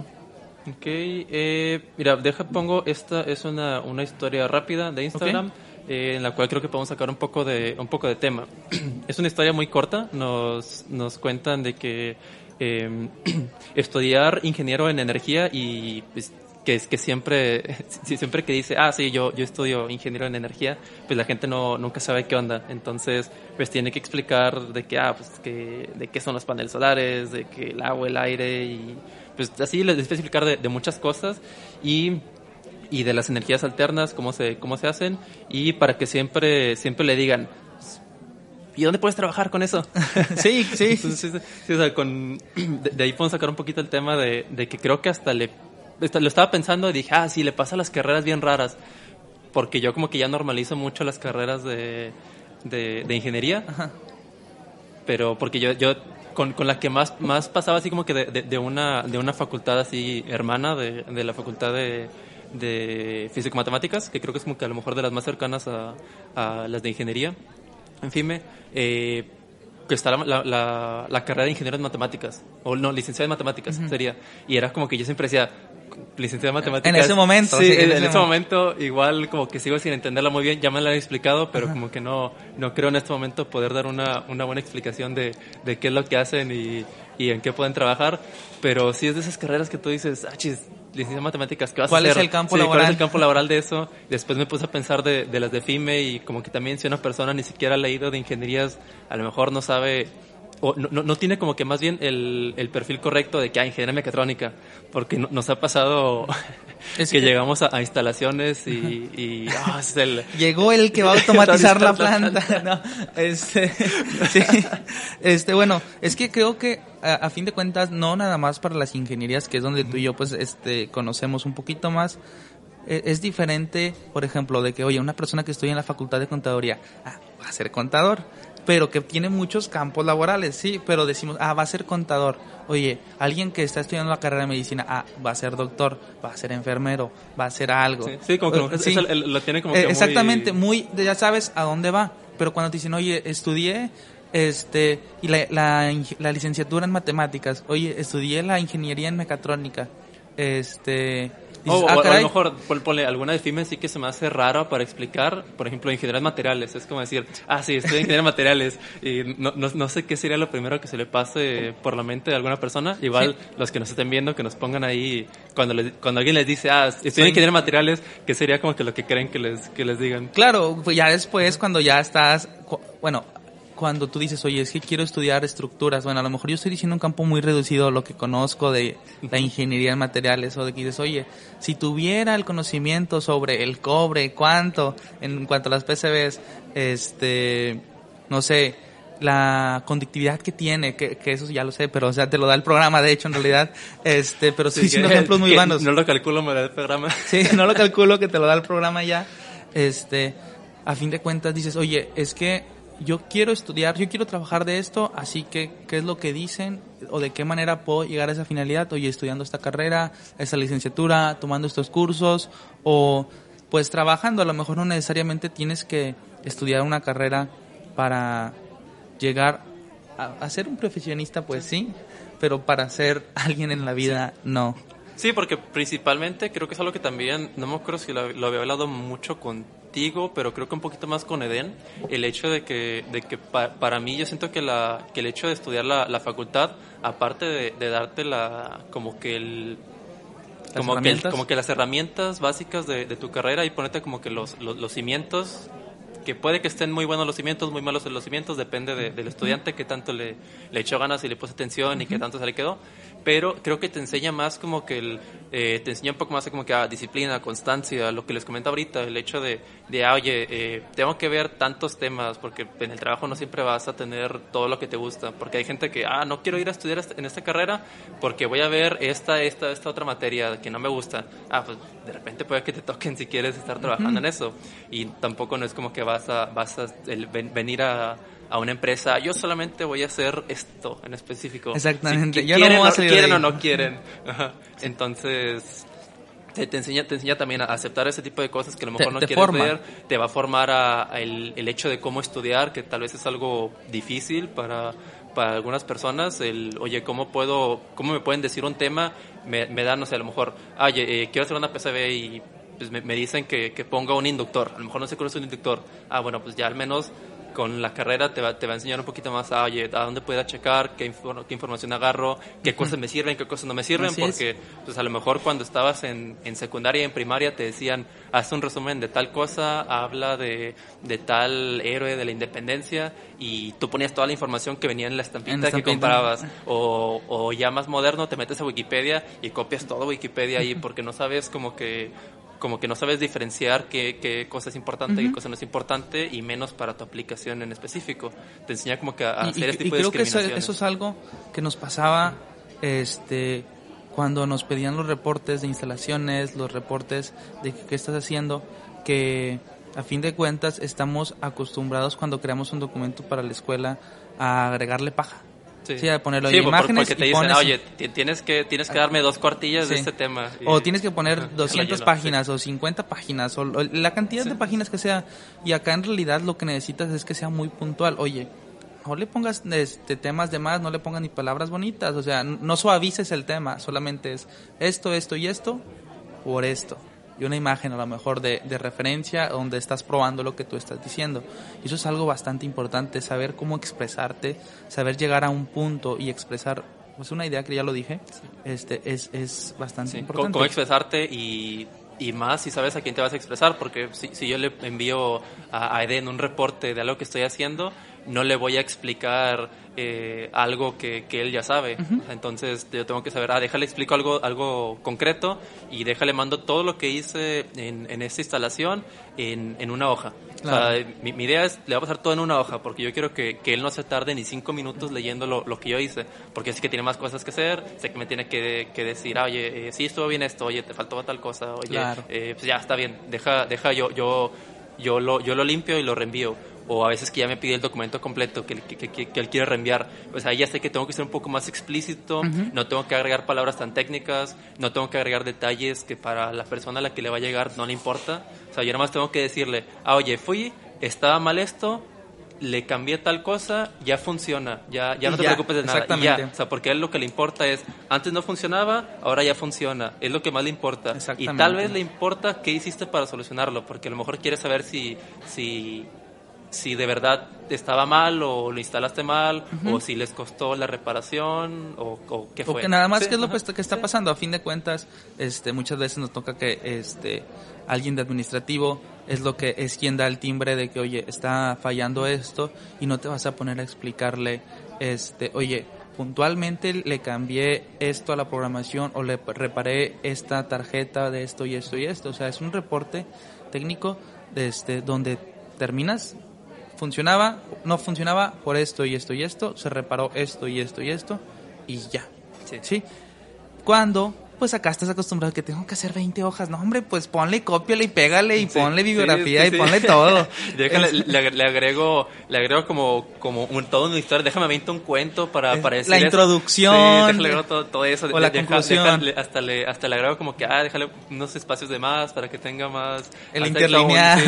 Ok, eh, mira, deja, pongo, esta es una, una historia rápida de Instagram. Eh, en la cual creo que podemos sacar un poco de un poco de tema. [clears throat] es una historia muy corta. Nos, nos cuentan de que em, [clears throat] estudiar ingeniero en energía y pues, que es que siempre [laughs] siempre que dice ah sí yo yo estudio ingeniero en energía pues la gente no nunca sabe qué onda entonces pues tiene que explicar de qué ah pues que de qué son los paneles solares de que el agua el aire y pues así les explicar de, de muchas cosas y y de las energías alternas, cómo se, cómo se hacen, y para que siempre, siempre le digan, ¿y dónde puedes trabajar con eso? [laughs] [laughs] sí, sí. sí, o sea, con, [clears throat] de, ahí podemos sacar un poquito el tema de, de, que creo que hasta le, lo estaba pensando y dije, ah, sí, le pasa las carreras bien raras, porque yo como que ya normalizo mucho las carreras de, de, de ingeniería, pero porque yo, yo con, con, la que más, más pasaba así como que de, de, una, de una facultad así hermana, de, de la facultad de, de físico-matemáticas, que creo que es como que a lo mejor de las más cercanas a, a las de ingeniería, en FIME, eh, que está la, la, la, carrera de ingeniero en matemáticas, o no, licenciado en matemáticas sería, y era como que yo siempre decía, licenciado en matemáticas. En ese momento. Sí, en, ese, momento. igual como que sigo sin entenderla muy bien, ya me la han explicado, pero como que no, no creo en este momento poder dar una, una buena explicación de, de qué es lo que hacen y, y en qué pueden trabajar, pero sí es de esas carreras que tú dices, ah, chis, licenciado en matemáticas, ¿qué vas ¿Cuál a hacer? es el campo laboral? ¿Cuál es el campo laboral de eso? Después me puse a pensar de, de las de FIME y como que también si una persona ni siquiera ha leído de ingenierías, a lo mejor no sabe o no, no, tiene como que más bien el, el perfil correcto de que hay ah, ingeniería mecatrónica, porque nos ha pasado [laughs] que, llegamos a, instalaciones y, y ah, es el... [laughs] llegó el que va a automatizar la planta. no, este, [laughs] sí, este, bueno, es que creo que a, a, fin de cuentas no nada más para las ingenierías que es donde tú y yo pues este conocemos un poquito más e- es diferente, por ejemplo, de que, oye, una persona que estudia en la facultad de contaduría, ah, va a ser contador, pero que tiene muchos campos laborales, sí, pero decimos, ah, va a ser contador. Oye, alguien que está estudiando la carrera de medicina, ah, va a ser doctor, va a ser enfermero, va a ser algo. Sí, sí, como que Eh, sí. lo tiene como Eh, que muy- Exactamente, muy, ya sabes a dónde va. Pero cuando te dicen, oye, estudié este y la, la licenciatura en matemáticas, oye, estudié la ingeniería en mecatrónica, este... dices, O, "Ah, o- a caray". lo mejor pon- ponle alguna define sí que se me hace raro para explicar, por ejemplo, ingeniería materiales. Es como decir, ah, sí, estoy en ingeniería materiales y no, no, no sé qué sería lo primero que se le pase por la mente de alguna persona. Igual los que nos estén viendo, que nos pongan ahí, cuando, les- cuando alguien les dice, ah, estoy Soy- en ingeniería materiales, que sería como que lo que creen que les, que les digan. Claro, pues ya después cuando ya estás, bueno, cuando tú dices, oye, es que quiero estudiar estructuras, bueno, a lo mejor yo estoy diciendo un campo muy reducido lo que conozco de la ingeniería en materiales, o de que dices, oye, si tuviera el conocimiento sobre el cobre, cuánto, en cuanto a las PCBs, este, no sé, la conductividad que tiene, que, que eso ya lo sé, pero o sea, te lo da el programa, de hecho, en realidad, este, pero estoy Sí, diciendo que- ejemplos muy vanos. No lo calculo, me da el programa. Sí, [laughs] no lo [laughs] calculo que te lo da el programa ya. Este, a fin de cuentas dices, oye, es que yo quiero estudiar, yo quiero trabajar de esto, así que, ¿qué es lo que dicen? ¿O de qué manera puedo llegar a esa finalidad? Oye, estudiando esta carrera, esta licenciatura, tomando estos cursos, o pues trabajando. A lo mejor no necesariamente tienes que estudiar una carrera para llegar a, a ser un profesionista, pues sí, pero para ser alguien en la vida, no. Sí, porque principalmente creo que es algo que también, no me acuerdo si lo, lo había hablado mucho contigo, pero creo que un poquito más con Eden, el hecho de que, de que pa- para mí yo siento que, la, que el hecho de estudiar la, la facultad, aparte de, de darte la, como que el... Como que, como que las herramientas básicas de, de tu carrera y ponerte como que los, los, los cimientos que puede que estén muy buenos los cimientos, muy malos los cimientos, depende de- del estudiante que tanto le, le echó ganas y le puso atención y que tanto se le quedó. Pero creo que te enseña más como que el, eh, te enseña un poco más como que a disciplina, constancia, lo que les comento ahorita, el hecho de, de ah, oye, eh, tengo que ver tantos temas, porque en el trabajo no siempre vas a tener todo lo que te gusta, porque hay gente que, ah, no quiero ir a estudiar en esta carrera porque voy a ver esta, esta, esta otra materia que no me gusta. Ah, pues de repente puede que te toquen si quieres estar trabajando en eso. Y tampoco no es como que vas a, vas a el ven- venir a, a una empresa, yo solamente voy a hacer esto en específico. Exactamente, Si yo no quieren, me voy a o- salir de quieren ahí. o no quieren. Ajá. Entonces, te, te enseña, te enseña también a aceptar ese tipo de cosas que a lo mejor Te- no te quieres forma. ver. Te va a formar a, a el, el hecho de cómo estudiar, que tal vez es algo difícil para, para algunas personas. El, oye, ¿cómo puedo, cómo me pueden decir un tema? Me, me dan, no sé, a lo mejor, oye, eh, quiero hacer una PCB y pues me, me dicen que, que ponga un inductor. A lo mejor no sé cuál es un inductor. Ah, bueno, pues ya al menos con la carrera te va, te va a enseñar un poquito más a, oye, a dónde puedo checar, qué, infor- qué información agarro, qué cosas me sirven, qué cosas no me sirven, Así es. porque pues a lo mejor cuando estabas en, en secundaria y en primaria te decían, haz un resumen de tal cosa, habla de, de tal héroe de la independencia y tú ponías toda la información que venía en la estampita, En la que estampita. comprabas. O, o ya más moderno te metes a Wikipedia y copias todo Wikipedia ahí porque no sabes como que como que no sabes diferenciar qué, qué cosa es importante, qué cosa no es importante y menos para tu aplicación en específico. Te enseña como que a Y- hacer y, este y tipo de creo que eso, eso es algo que nos pasaba este cuando nos pedían los reportes de instalaciones, los reportes de qué estás haciendo, que a fin de cuentas estamos acostumbrados cuando creamos un documento para la escuela a agregarle paja. Sí, a ponerlo Sí, ahí, por- imágenes porque te dicen, pones- oye, ti- tienes que, tienes que darme dos cuartillas de Sí. este tema. Y- O tienes que poner Ajá, 200 relleno, páginas o 50 páginas o o la cantidad de páginas que sea. Y acá en realidad lo que necesitas es que sea muy puntual. Oye, no le pongas este, temas de más, no le pongas ni palabras bonitas. O sea, no suavices el tema, solamente es esto, esto y esto por esto. Y una imagen a lo mejor de, de referencia donde estás probando lo que tú estás diciendo. Y eso es algo bastante importante, saber cómo expresarte, saber llegar a un punto y expresar pues una idea que ya lo dije, este es, es bastante Sí, importante. cómo expresarte y, y más si sabes a quién te vas a expresar, porque si, si yo le envío a, a Eden un reporte de algo que estoy haciendo, no le voy a explicar eh, algo que, que él ya sabe. Entonces yo tengo que saber, ah, déjale explico algo, algo concreto y déjale mando todo lo que hice en, en esta instalación en, en una hoja. Claro. O sea, mi, mi idea es, le voy a pasar todo en una hoja, porque yo quiero que, que él no se tarde ni cinco minutos leyendo lo, lo que yo hice, porque sé que tiene más cosas que hacer, sé que me tiene que, que decir, ah, oye, eh, sí estuvo bien esto, oye, te faltó tal cosa, oye, eh, pues ya está bien, deja, deja yo, yo, yo lo, yo lo limpio y lo reenvío o a veces que ya me pide el documento completo que, que, que, él quiere reenviar, pues ahí ya sé que tengo que ser un poco más explícito, no tengo que agregar palabras tan técnicas, no tengo que agregar detalles que para la persona a la que le va a llegar no le importa. O sea, yo nada más tengo que decirle, ah, oye, fui, estaba mal esto, le cambié tal cosa, ya funciona, ya, ya no te preocupes de nada. ya, o sea, porque a él lo que le importa es, antes no funcionaba, ahora ya funciona, es lo que más le importa. Y tal vez le importa qué hiciste para solucionarlo, porque a lo mejor quiere saber si, si si de verdad estaba mal o lo instalaste mal o si les costó la reparación o, qué fue. Porque nada más qué es lo que está pasando. A fin de cuentas, este, muchas veces nos toca que este, alguien de administrativo es lo que es quien da el timbre de que, oye, está fallando esto y no te vas a poner a explicarle, este, oye, puntualmente le cambié esto a la programación o le reparé esta tarjeta de esto y esto y esto. O sea, es un reporte técnico de este, donde terminas funcionaba, no funcionaba por esto y esto y esto, se reparó esto y esto y esto y ya. Sí. ¿Sí? Cuando pues acá estás acostumbrado que tengo que hacer 20 hojas. No, hombre, pues ponle, cópiale y pégale y ponle bibliografía y ponle todo. [laughs] le, agrego, le agrego como, como un, todo una historia. Déjame aventar un cuento para, para La introducción. déjale agrego todo, eso. O la conclusión. hasta, le, hasta le agrego como que, ah, déjale unos espacios de más para que tenga más... El interlineado.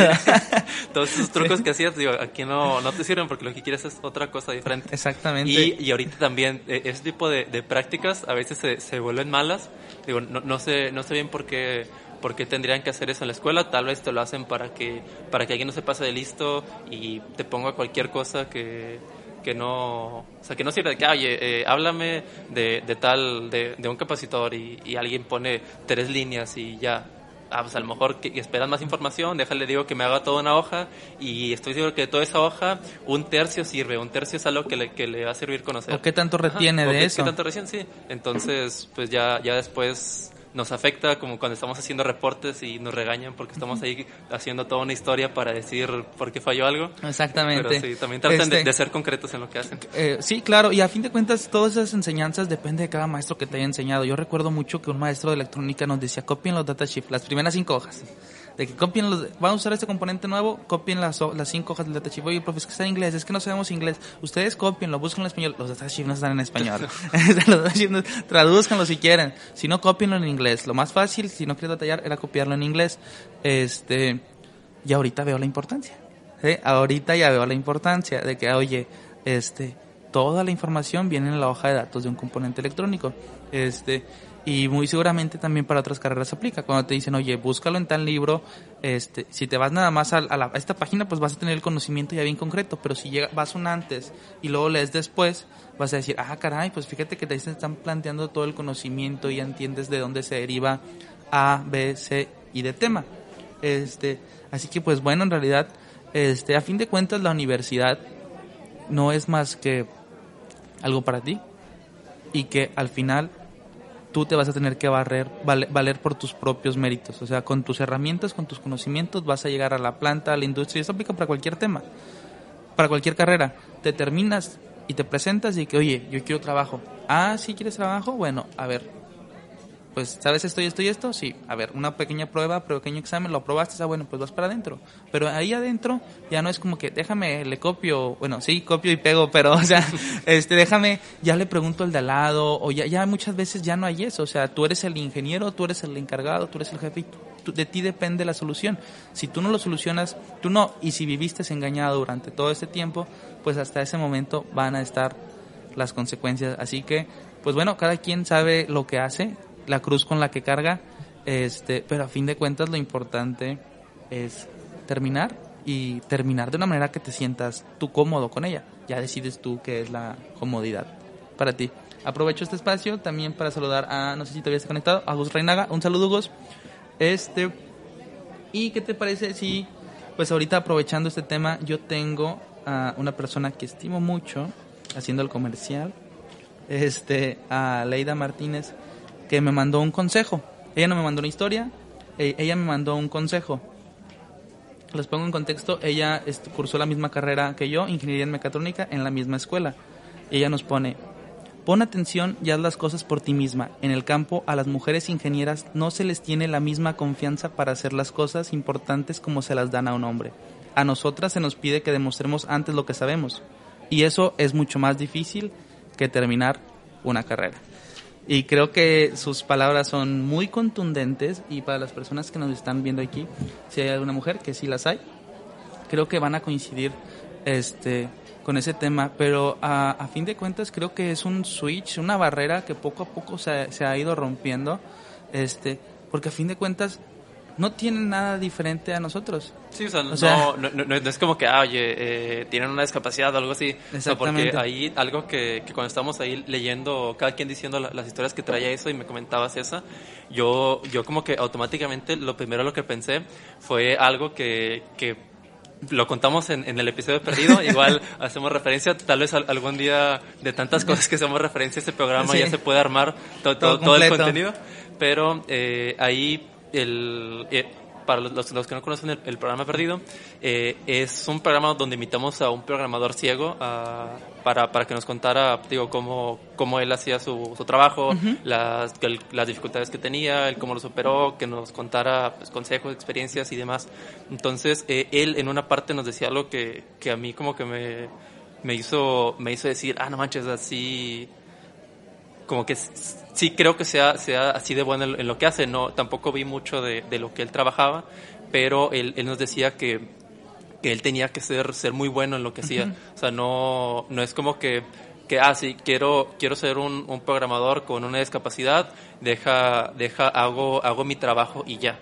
[laughs] Todos esos trucos que hacías, digo, aquí no, no te sirven porque lo que quieres es otra cosa diferente. Exactamente. Y, y ahorita también, e, ese tipo de, de prácticas a veces se, se vuelven malas Digo, no, no, sé, no sé bien por qué, por qué tendrían que hacer eso en la escuela. Tal vez te lo hacen para que, para que alguien no se pase de listo y te ponga cualquier cosa que, que no, o sea, que no sirve de que, oye, eh, háblame de, de tal, de, de un capacitor y, y, alguien pone tres líneas y ya. Ah, pues a lo mejor que, esperan más información, déjale, digo que me haga toda una hoja y estoy seguro que de toda esa hoja un tercio sirve, un tercio es algo que le, que le va a servir conocer. ¿O qué tanto retiene de eso? ¿Qué tanto retiene? Sí. Entonces, pues ya, ya después nos afecta como cuando estamos haciendo reportes y nos regañan porque estamos ahí [laughs] haciendo toda una historia para decir por qué falló algo. Exactamente. Pero sí, también tratan de, este, ser concretos en lo que hacen. Eh, sí, claro, y a fin de cuentas todas esas enseñanzas depende de cada maestro que te haya enseñado. Yo recuerdo mucho que un maestro de electrónica nos decía copien los datasheets, las primeras cinco hojas de que copien los, vamos a usar este componente nuevo, copien las, las cinco hojas del datasheet. Oye, profe, es que está en inglés, es que no sabemos inglés. Ustedes copienlo, busquen en español. Los datasheets no están en español. [laughs] [laughs] los traduzcanlo si quieren. Si no, copienlo en inglés. Lo más fácil, si no quieres detallar, era copiarlo en inglés. Este, y ahorita veo la importancia. ¿sí? Ahorita ya veo la importancia de que, oye, este, toda la información viene en la hoja de datos de un componente electrónico. Este, y muy seguramente también para otras carreras aplica. Cuando te dicen, oye, búscalo en tal libro, este, si te vas nada más a, a, esta página, pues vas a tener el conocimiento ya bien concreto, pero si llega, vas un antes y luego lees después, vas a decir, ah, caray, pues fíjate que te están planteando todo el conocimiento y ya entiendes de dónde se deriva A, B, C y de tema. Este, así que pues bueno, en realidad, este, a fin de cuentas la universidad no es más que algo para ti y que al final tú te vas a tener que valer, valer, por tus propios méritos. O sea, con tus herramientas, con tus conocimientos, vas a llegar a la planta, a la industria. Y eso aplica para cualquier tema, para cualquier carrera. Te terminas y te presentas y que, oye, yo quiero trabajo. Ah, ¿sí quieres trabajo? Bueno, a ver, pues, ¿sabes esto y esto y esto? Sí, a ver, una pequeña prueba, pequeño examen, lo aprobaste, ah, bueno, pues vas para adentro. Pero ahí adentro ya no es como que, déjame, le copio, bueno, sí, copio y pego, pero, [laughs] o sea, este, déjame, ya le pregunto al de al lado, o ya, ya muchas veces ya no hay eso, o sea, tú eres el ingeniero, tú eres el encargado, tú eres el jefe, y de ti depende la solución. Si tú no lo solucionas, tú no, y si viviste engañado durante todo este tiempo, pues hasta ese momento van a estar las consecuencias. Así que, pues bueno, cada quien sabe lo que hace, la cruz con la que carga, este, pero a fin de cuentas lo importante es terminar y terminar de una manera que te sientas tú cómodo con ella. Ya decides tú qué es la comodidad para ti. Aprovecho este espacio también para saludar a, no sé si todavía está conectado, a Gus Reinaga. Un saludo, Gus. Este, ¿y qué te parece si, pues ahorita aprovechando este tema, yo tengo a una persona que estimo mucho haciendo el comercial, este, a Leida Martínez, que me mandó un consejo. Ella no me mandó una historia, eh, ella me mandó un consejo. Les pongo en contexto, ella cursó la misma carrera que yo, ingeniería en mecatrónica, en la misma escuela. ella nos pone, Pon atención y haz las cosas por ti misma. En el campo, a las mujeres ingenieras no se les tiene la misma confianza para hacer las cosas importantes como se las dan a un hombre. A nosotras se nos pide que demostremos antes lo que sabemos. Y eso es mucho más difícil que terminar una carrera. Y creo que sus palabras son muy contundentes y para las personas que nos están viendo aquí, si hay alguna mujer, que sí las hay, creo que van a coincidir este, con ese tema, pero a, a, fin de cuentas creo que es un switch, una barrera que poco a poco se, se, ha ido rompiendo, este, porque a fin de cuentas no tienen nada diferente a nosotros. Sí, o sea, no, no, no, no, es como que, ah, oye, eh, tienen una discapacidad o algo así. Exactamente. porque ahí, algo que, que, cuando estábamos ahí leyendo, cada quien diciendo la, las historias que traía eso y me comentabas esa, yo, yo como que automáticamente lo primero lo que pensé fue algo que, que lo contamos en, en, el episodio perdido, [laughs] igual hacemos referencia, tal vez algún día de tantas cosas que hacemos referencia a este programa sí. ya se puede armar to, to, todo, todo, el contenido, pero eh, ahí el, eh, para los, los, que no conocen el, el programa perdido, eh, es un programa donde invitamos a un programador ciego a, para, para que nos contara, digo, cómo, cómo él hacía su, su trabajo, uh -huh. las, el, las dificultades que tenía, el cómo lo superó, que nos contara pues, consejos, experiencias y demás. Entonces, eh, él en una parte nos decía algo que, que a mí como que me, me, hizo, me hizo decir, ah, no manches, así como que sí creo que sea, sea así de bueno en lo que hace. No, tampoco vi mucho de, de lo que él trabajaba, pero él, él nos decía que, que, él tenía que ser, ser muy bueno en lo que hacía. Uh -huh. O sea, no, no es como que, que ah, sí, quiero, quiero ser un, un programador con una discapacidad, deja, deja, hago, hago mi trabajo y ya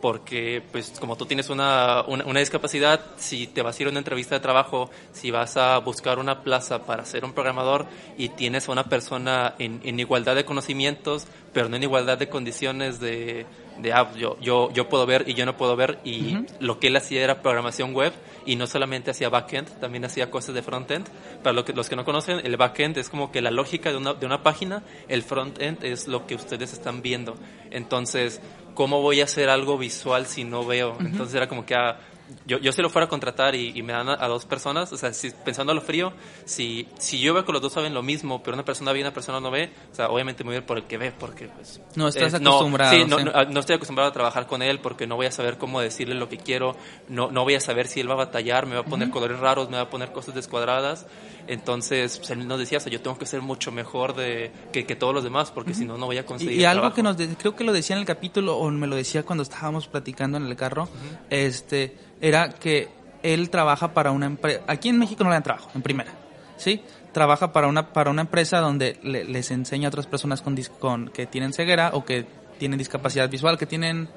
porque pues como tú tienes una, una, una, discapacidad, si te vas a ir a una entrevista de trabajo, si vas a buscar una plaza para ser un programador y tienes a una persona en, en igualdad de conocimientos, pero no en igualdad de condiciones de, de ah, yo, yo, yo puedo ver y yo no puedo ver, y uh -huh. lo que él hacía era programación web y no solamente hacía backend, también hacía cosas de frontend. Para lo que, los que no conocen, el backend es como que la lógica de una, de una página, el frontend es lo que ustedes están viendo. Entonces, ¿cómo voy a hacer algo visual si no veo? Uh -huh. Entonces era como que ah, yo, yo si lo fuera a contratar y, y me dan a, a, dos personas, o sea, si, pensando a lo frío, si, si yo veo que los dos saben lo mismo, pero una persona ve y una persona no ve, o sea, obviamente me voy a ir por el que ve, porque pues... No estás acostumbrado. No, sí, no, no, no, estoy acostumbrado a trabajar con él porque no voy a saber cómo decirle lo que quiero, no, no voy a saber si él va a batallar, me va a poner uh -huh. colores raros, me va a poner cosas descuadradas. Entonces, pues, él nos decía, o sea, yo tengo que ser mucho mejor de, que, que todos los demás, porque uh -huh. si no, no voy a conseguir. Y, y algo que nos, de, creo que lo decía en el capítulo, o me lo decía cuando estábamos platicando en el carro, uh -huh. este, era que él trabaja para una empresa, aquí en México no le dan trabajo, en primera, ¿sí? Trabaja para una, para una empresa donde le, les enseña a otras personas con, con, que tienen ceguera o que tienen discapacidad visual, que tienen,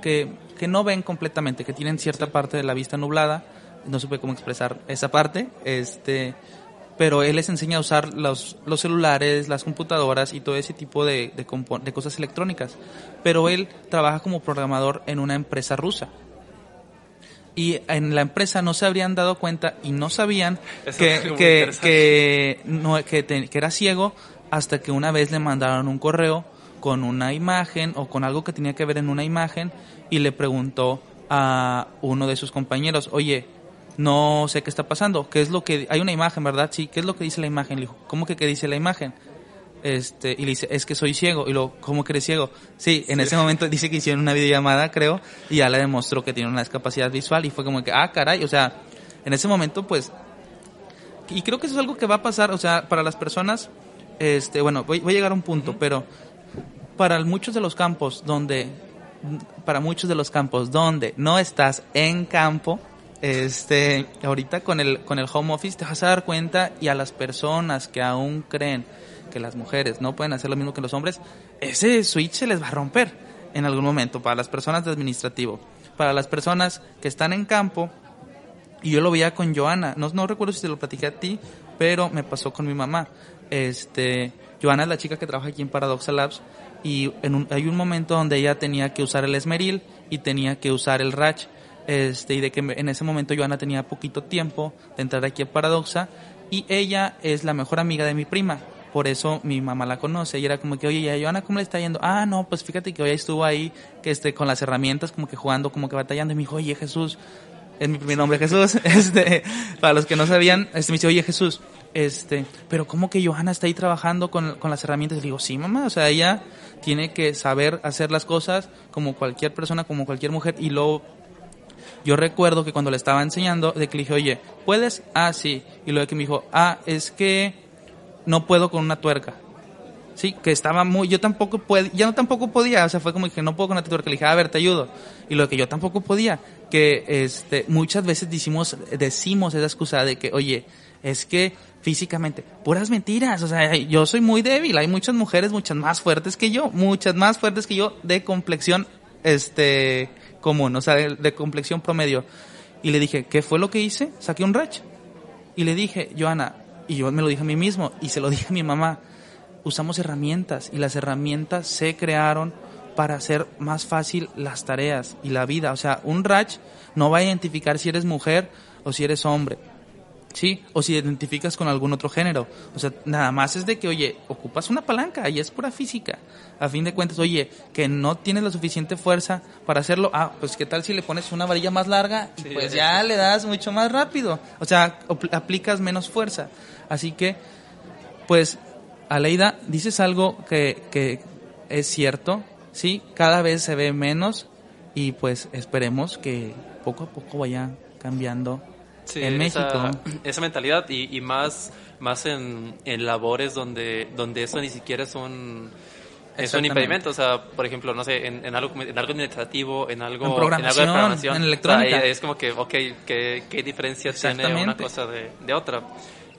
que, que no ven completamente, que tienen cierta parte de la vista nublada, no supe cómo expresar esa parte, este, pero él les enseña a usar los, los celulares, las computadoras y todo ese tipo de, de, de cosas electrónicas. Pero él trabaja como programador en una empresa rusa y en la empresa no se habrían dado cuenta y no sabían que, que, que, no, que, te, que, era ciego hasta que una vez le mandaron un correo con una imagen o con algo que tenía que ver en una imagen y le preguntó a uno de sus compañeros, oye, no sé qué está pasando, qué es lo que, hay una imagen, ¿verdad? Sí, ¿qué es lo que dice la imagen? Le dijo, ¿cómo que qué dice la imagen? Este, y le dice, es que soy ciego. Y lo, ¿cómo que eres ciego? Sí, en sí. ese momento dice que hicieron una videollamada, creo, y ya le demostró que tiene una discapacidad visual y fue como que, ah, caray, o sea, en ese momento, pues, y creo que eso es algo que va a pasar, o sea, para las personas, este, bueno, voy, voy a llegar a un punto, uh -huh. pero para muchos de los campos donde, para muchos de los campos donde no estás en campo, este, ahorita con el, con el home office te vas a dar cuenta y a las personas que aún creen que las mujeres no pueden hacer lo mismo que los hombres, ese switch se les va a romper en algún momento para las personas de administrativo. Para las personas que están en campo, y yo lo veía con Joana, no, no recuerdo si te lo platiqué a ti, pero me pasó con mi mamá. Este, Joana es la chica que trabaja aquí en Paradoxa Labs y en un, hay un momento donde ella tenía que usar el esmeril y tenía que usar el ratch este, y de que en ese momento Joana tenía poquito tiempo de entrar aquí a Paradoxa y ella es la mejor amiga de mi prima por eso mi mamá la conoce y era como que, oye, ya Joana, ¿cómo le está yendo? Ah, no, pues fíjate que hoy estuvo ahí, que este, con las herramientas, como que jugando, como que batallando, y me dijo, oye, Jesús, es mi primer nombre, Jesús, [laughs] este, para los que no sabían, este, me dice, oye, Jesús, este, pero ¿cómo que Johanna está ahí trabajando con, con las herramientas? Le digo, sí, mamá, o sea, ella tiene que saber hacer las cosas como cualquier persona, como cualquier mujer, y luego yo recuerdo que cuando le estaba enseñando, de que le dije, oye, ¿puedes? Ah, sí. Y luego que me dijo, ah, es que no puedo con una tuerca. Sí, que estaba muy, yo tampoco puedo, ya no tampoco podía, o sea, fue como que no puedo con una tuerca, le dije, a ver, te ayudo. Y lo que yo tampoco podía, que este, muchas veces decimos, decimos esa excusa de que, oye, es que físicamente, puras mentiras, o sea, yo soy muy débil, hay muchas mujeres muchas más fuertes que yo, muchas más fuertes que yo de complexión, este, común, o sea, de, complexión promedio. Y le dije, ¿qué fue lo que hice? Saqué un ratch. Y le dije, Joana, y yo me lo dije a mí mismo, y se lo dije a mi mamá, usamos herramientas, y las herramientas se crearon para hacer más fácil las tareas y la vida. O sea, un ratch no va a identificar si eres mujer o si eres hombre ¿sí? O si identificas con algún otro género. O sea, nada más es de que, oye, ocupas una palanca y es pura física. A fin de cuentas, oye, que no tienes la suficiente fuerza para hacerlo, ah, pues qué tal si le pones una varilla más larga y pues ya le das mucho más rápido. O sea, aplicas menos fuerza. Así que, pues, Aleida, dices algo que, que es cierto, ¿sí? Cada vez se ve menos y pues esperemos que poco a poco vaya cambiando en México. Esa, mentalidad y, más, más en, en, labores donde, donde eso ni siquiera es un es un impedimento, o sea, por ejemplo, no sé, en, algo, en algo administrativo, en algo, en programación, en, programación, en electrónica. es como que, ok, ¿qué, qué diferencia tiene una cosa de, de otra?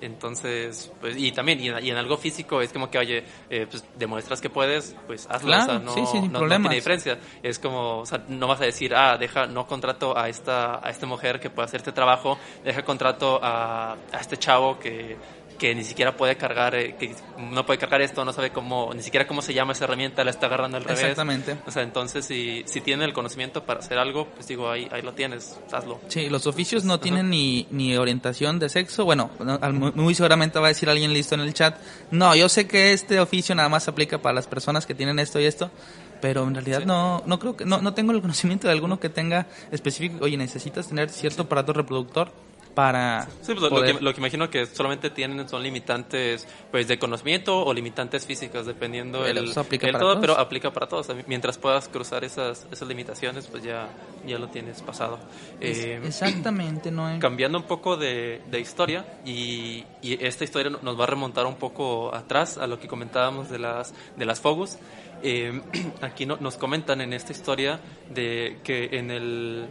Entonces, pues, y también, y en, algo físico es como que, oye, eh, pues demuestras que puedes, pues hazlo, o sea, no, no, tiene diferencia. Es como, o sea, no vas a decir, ah, deja, no contrato a esta, a esta mujer que puede hacer este trabajo, deja contrato a, a este chavo que que ni siquiera puede cargar, eh, que no puede cargar esto, no sabe cómo, ni siquiera cómo se llama esa herramienta, la está agarrando al revés. Exactamente. O sea, entonces si, si tiene el conocimiento para hacer algo, pues digo, ahí, ahí lo tienes, hazlo. Sí, los oficios no tienen ni, ni orientación de sexo. Bueno, muy seguramente va a decir alguien listo en el chat, no, yo sé que este oficio nada más aplica para las personas que tienen esto y esto, pero en realidad no no creo que no, no tengo el conocimiento de alguno que tenga específico oye necesitas tener cierto aparato reproductor para sí, pues lo, que, lo, que, imagino que solamente tienen son limitantes pues de conocimiento o limitantes físicas dependiendo del todo pero aplica para todos. Mientras puedas cruzar esas esas limitaciones pues ya ya lo tienes pasado. Eh, exactamente no cambiando un poco de, de historia y, y, esta historia nos va a remontar un poco atrás a lo que comentábamos de las de las Fogus. Eh, [clears throat] aquí no, nos comentan en esta historia de que en el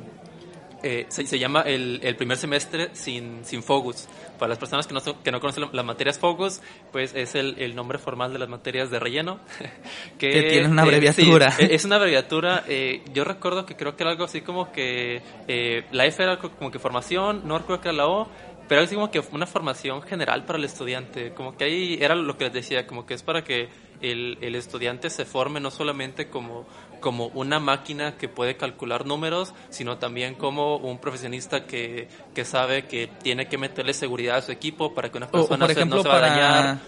eh, se, llama el, el, primer semestre sin, sin Focus. Para las personas que no, que no conocen las materias Focus, pues es el, el, nombre formal de las materias de relleno. [laughs] Que, tiene una abreviatura. E, es una abreviatura. Eh, yo recuerdo que creo que era algo así como que eh, la F era como que formación, no recuerdo que era la O, pero es como que una formación general para el estudiante. Como que ahí era lo que les decía, como que es para que el, el estudiante se forme no solamente como como una máquina que puede calcular números, sino también como un profesionista que, que sabe que tiene que meterle seguridad a su equipo para que una persona no se va a dañar.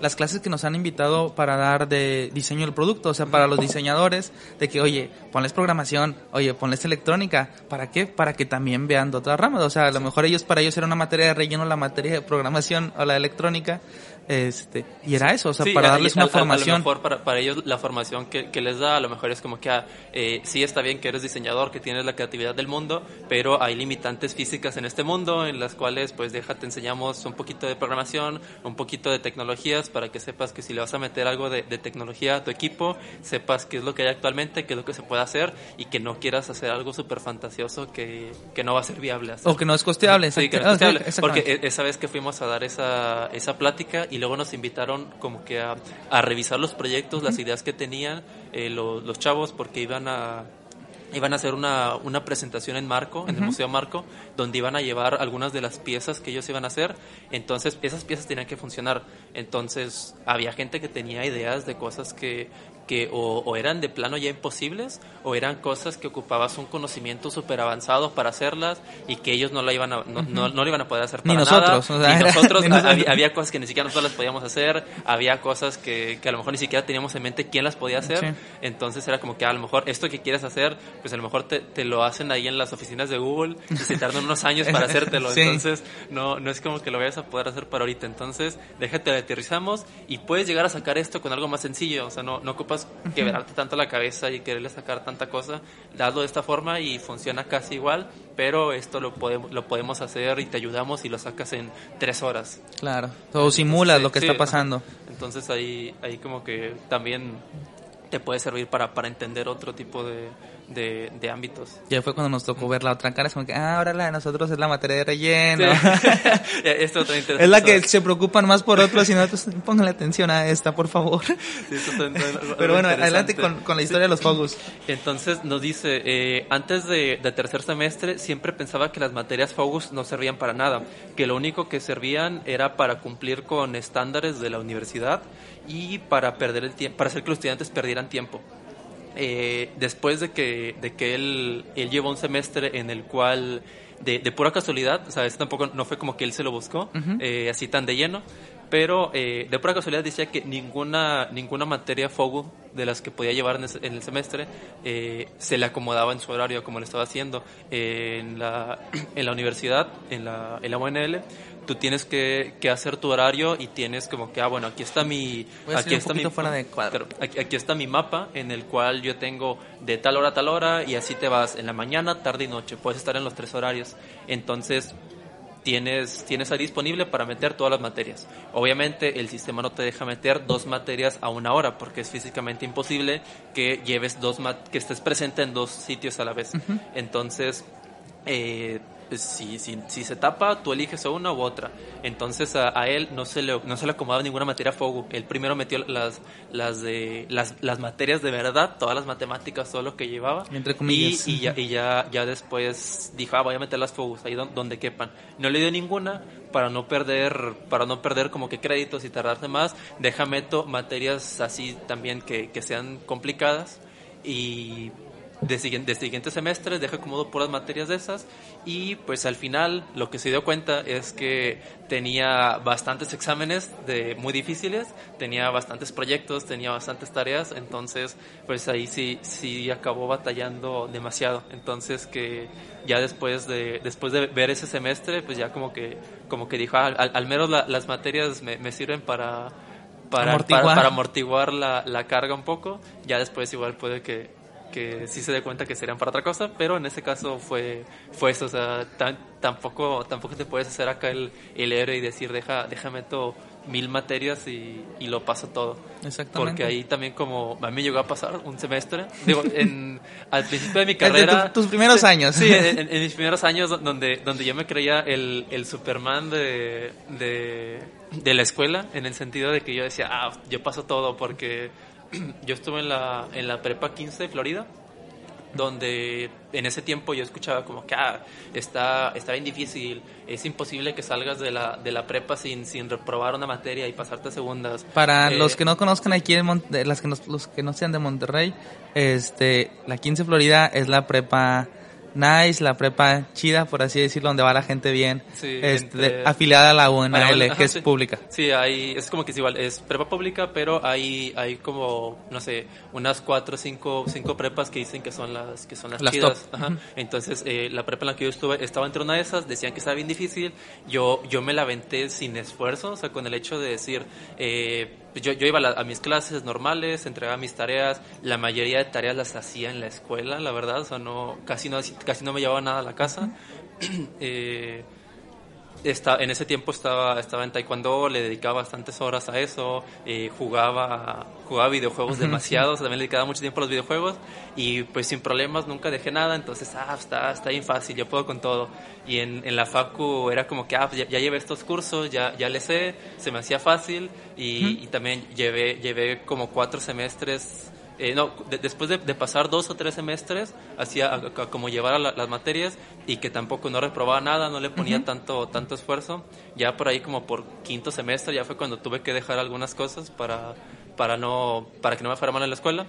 Las clases que nos han invitado para dar de diseño del producto, o sea, para los diseñadores, de que, oye, ponles programación, oye, ponles electrónica, ¿para qué? Para que también vean de otras ramas, o sea, a lo mejor ellos, para ellos era una materia de relleno la materia de programación o la electrónica, este, y era eso, o sea, para darles una formación. A, lo mejor para, para, ellos la formación que, que, les da, a lo mejor es como que ah, eh, sí está bien que eres diseñador, que tienes la creatividad del mundo, pero hay limitantes físicas en este mundo en las cuales, pues, déjate, enseñamos un poquito de programación, un poquito de tecnologías para que sepas que si le vas a meter algo de, tecnología a tu equipo, sepas qué es lo que hay actualmente, qué es lo que se puede hacer y que no quieras hacer algo súper fantasioso que, que, no va a ser viable. O que no es costeable. Sí, que no es costeable. porque e, esa vez que fuimos a dar esa, esa plática y luego nos invitaron como que a, a revisar los proyectos, las ideas que tenían eh, los, los, chavos, porque iban a iban a hacer una, una presentación en Marco, en el Museo Marco, donde iban a llevar algunas de las piezas que ellos iban a hacer. Entonces, esas piezas tenían que funcionar. Entonces, había gente que tenía ideas de cosas que, que o, eran de plano ya imposibles o eran cosas que ocupabas un conocimiento súper avanzado para hacerlas y que ellos no la iban a, no, no, lo iban a poder hacer para ni nosotros, nada. [laughs] ni nosotros, había, cosas que ni siquiera nosotros las podíamos hacer, había cosas que, que, a lo mejor ni siquiera teníamos en mente quién las podía hacer, entonces era como que a lo mejor esto que quieres hacer, pues a lo mejor te, te lo hacen ahí en las oficinas de Google y se [laughs] tardan unos años para hacértelo, entonces no, no es como que lo vayas a poder hacer para ahorita, entonces déjate aterrizamos y puedes llegar a sacar esto con algo más sencillo, o sea, no, no ocupas quebrarte tanto la cabeza y quererle sacar tanta cosa, hazlo de esta forma y funciona casi igual, pero esto lo podemos, lo podemos hacer y te ayudamos y lo sacas en tres horas. Claro, o simulas lo que está pasando. Entonces ahí, ahí como que también te puede servir para, para entender otro tipo de, de, ámbitos. Ya fue cuando nos tocó ver la otra cara, es como que, ah, ahora la de nosotros es la materia de relleno. [laughs] [laughs] es la que se preocupan más por otros y nosotros, pónganle atención a esta, por favor. [laughs] Pero bueno, adelante con, con, la historia de los Fogus. Entonces nos dice, eh, antes de, de, tercer semestre siempre pensaba que las materias Fogus no servían para nada, que lo único que servían era para cumplir con estándares de la universidad y para perder el tiempo, para hacer que los estudiantes perdieran tiempo. Eh, después de que, de que él, él llevó un semestre en el cual, de, de pura casualidad, o sea, eso tampoco no fue como que él se lo buscó, eh, así tan de lleno, pero eh, de pura casualidad decía que ninguna, ninguna materia FOGU de las que podía llevar en, el semestre se le acomodaba en su horario como lo estaba haciendo en, la, [clears throat] en la universidad, en la, en la UNL tú tienes que, que, hacer tu horario y tienes como que, ah, bueno, aquí está mi... aquí está mi, fuera de cuadro. Aquí, aquí, está mi mapa en el cual yo tengo de tal hora a tal hora y así te vas en la mañana, tarde y noche. Puedes estar en los tres horarios. Entonces, tienes, tienes ahí disponible para meter todas las materias. Obviamente el sistema no te deja meter dos materias a una hora porque es físicamente imposible que lleves dos que estés presente en dos sitios a la vez. Entonces, eh, si, si, si, se tapa, tú eliges una u otra. Entonces a, él no se, le, no se le acomodaba ninguna materia a fuego. Él primero metió las, las, de, las, las materias de verdad, todas las matemáticas, todo lo que llevaba. Entre comillas. Y, ya, y ya, ya después dijo, ah, voy a meter las fuegos ahí donde, quepan. No le dio ninguna para no perder, para no perder como que créditos y tardarse más. Deja meto materias así también que, que sean complicadas y de, siguiente, de siguientes semestres, deja por puras materias de esas y pues al final lo que se dio cuenta es que tenía bastantes exámenes de muy difíciles, tenía bastantes proyectos, tenía bastantes tareas, entonces pues ahí sí sí acabó batallando demasiado. Entonces que ya después de después de ver ese semestre, pues ya como que como que dijo, ah, al, menos las materias me, me sirven para para amortiguar, para, amortiguar la, la carga un poco, ya después igual puede que que sí se dé cuenta que serían para otra cosa, pero en ese caso fue, fue eso, o sea, tampoco, tampoco te puedes hacer acá el, el héroe y decir, deja, déjame todo mil materias y, y, lo paso todo. Exactamente. Porque ahí también como a mí llegó a pasar un semestre, digo, [laughs] en, al principio de mi carrera... tus primeros años. Sí, [laughs] en, mis primeros años donde, donde yo me creía el, el Superman de, de, de la escuela, en el sentido de que yo decía, ah, yo paso todo porque [clears throat] yo estuve en la, en la prepa 15 de Florida, donde en ese tiempo yo escuchaba como que ah, está, está bien difícil, es imposible que salgas de la, de la prepa sin, sin reprobar una materia y pasarte a segundas. Para eh, los que no conozcan aquí, en las que los que no sean de Monterrey, este, la 15 Florida es la prepa nice, la prepa chida, por así decirlo, donde va la gente bien, este, afiliada a la UNL, que es pública. Sí, hay, es como que es igual, es prepa pública, pero hay, hay como, no sé, unas cuatro o cinco, cinco prepas que dicen que son las, que son las, chidas. Entonces, eh, la prepa en la que yo estuve estaba entre una de esas, decían que estaba bien difícil, yo, yo me la aventé sin esfuerzo, o sea, con el hecho de decir, eh, yo, yo iba a, mis clases normales, entregaba mis tareas, la mayoría de tareas las hacía en la escuela, la verdad, o sea, no, casi, no, casi no me llevaba nada a la casa. [clears throat] eh, en ese tiempo estaba, estaba en taekwondo, le dedicaba bastantes horas a eso, eh, jugaba, jugaba videojuegos demasiado, también le dedicaba mucho tiempo a los videojuegos y pues sin problemas nunca dejé nada, entonces, ah, está, está bien fácil, yo puedo con todo. Y en, en la facu era como que, ah, ya, llevé estos cursos, ya, ya le sé, se me hacía fácil y, y también llevé, llevé como cuatro semestres eh, no, después de, pasar dos o tres semestres, hacía como llevar las materias y que tampoco no reprobaba nada, no le ponía tanto, tanto esfuerzo. Ya por ahí como por quinto semestre ya fue cuando tuve que dejar algunas cosas para, para, no, para que no me fuera mal en la escuela.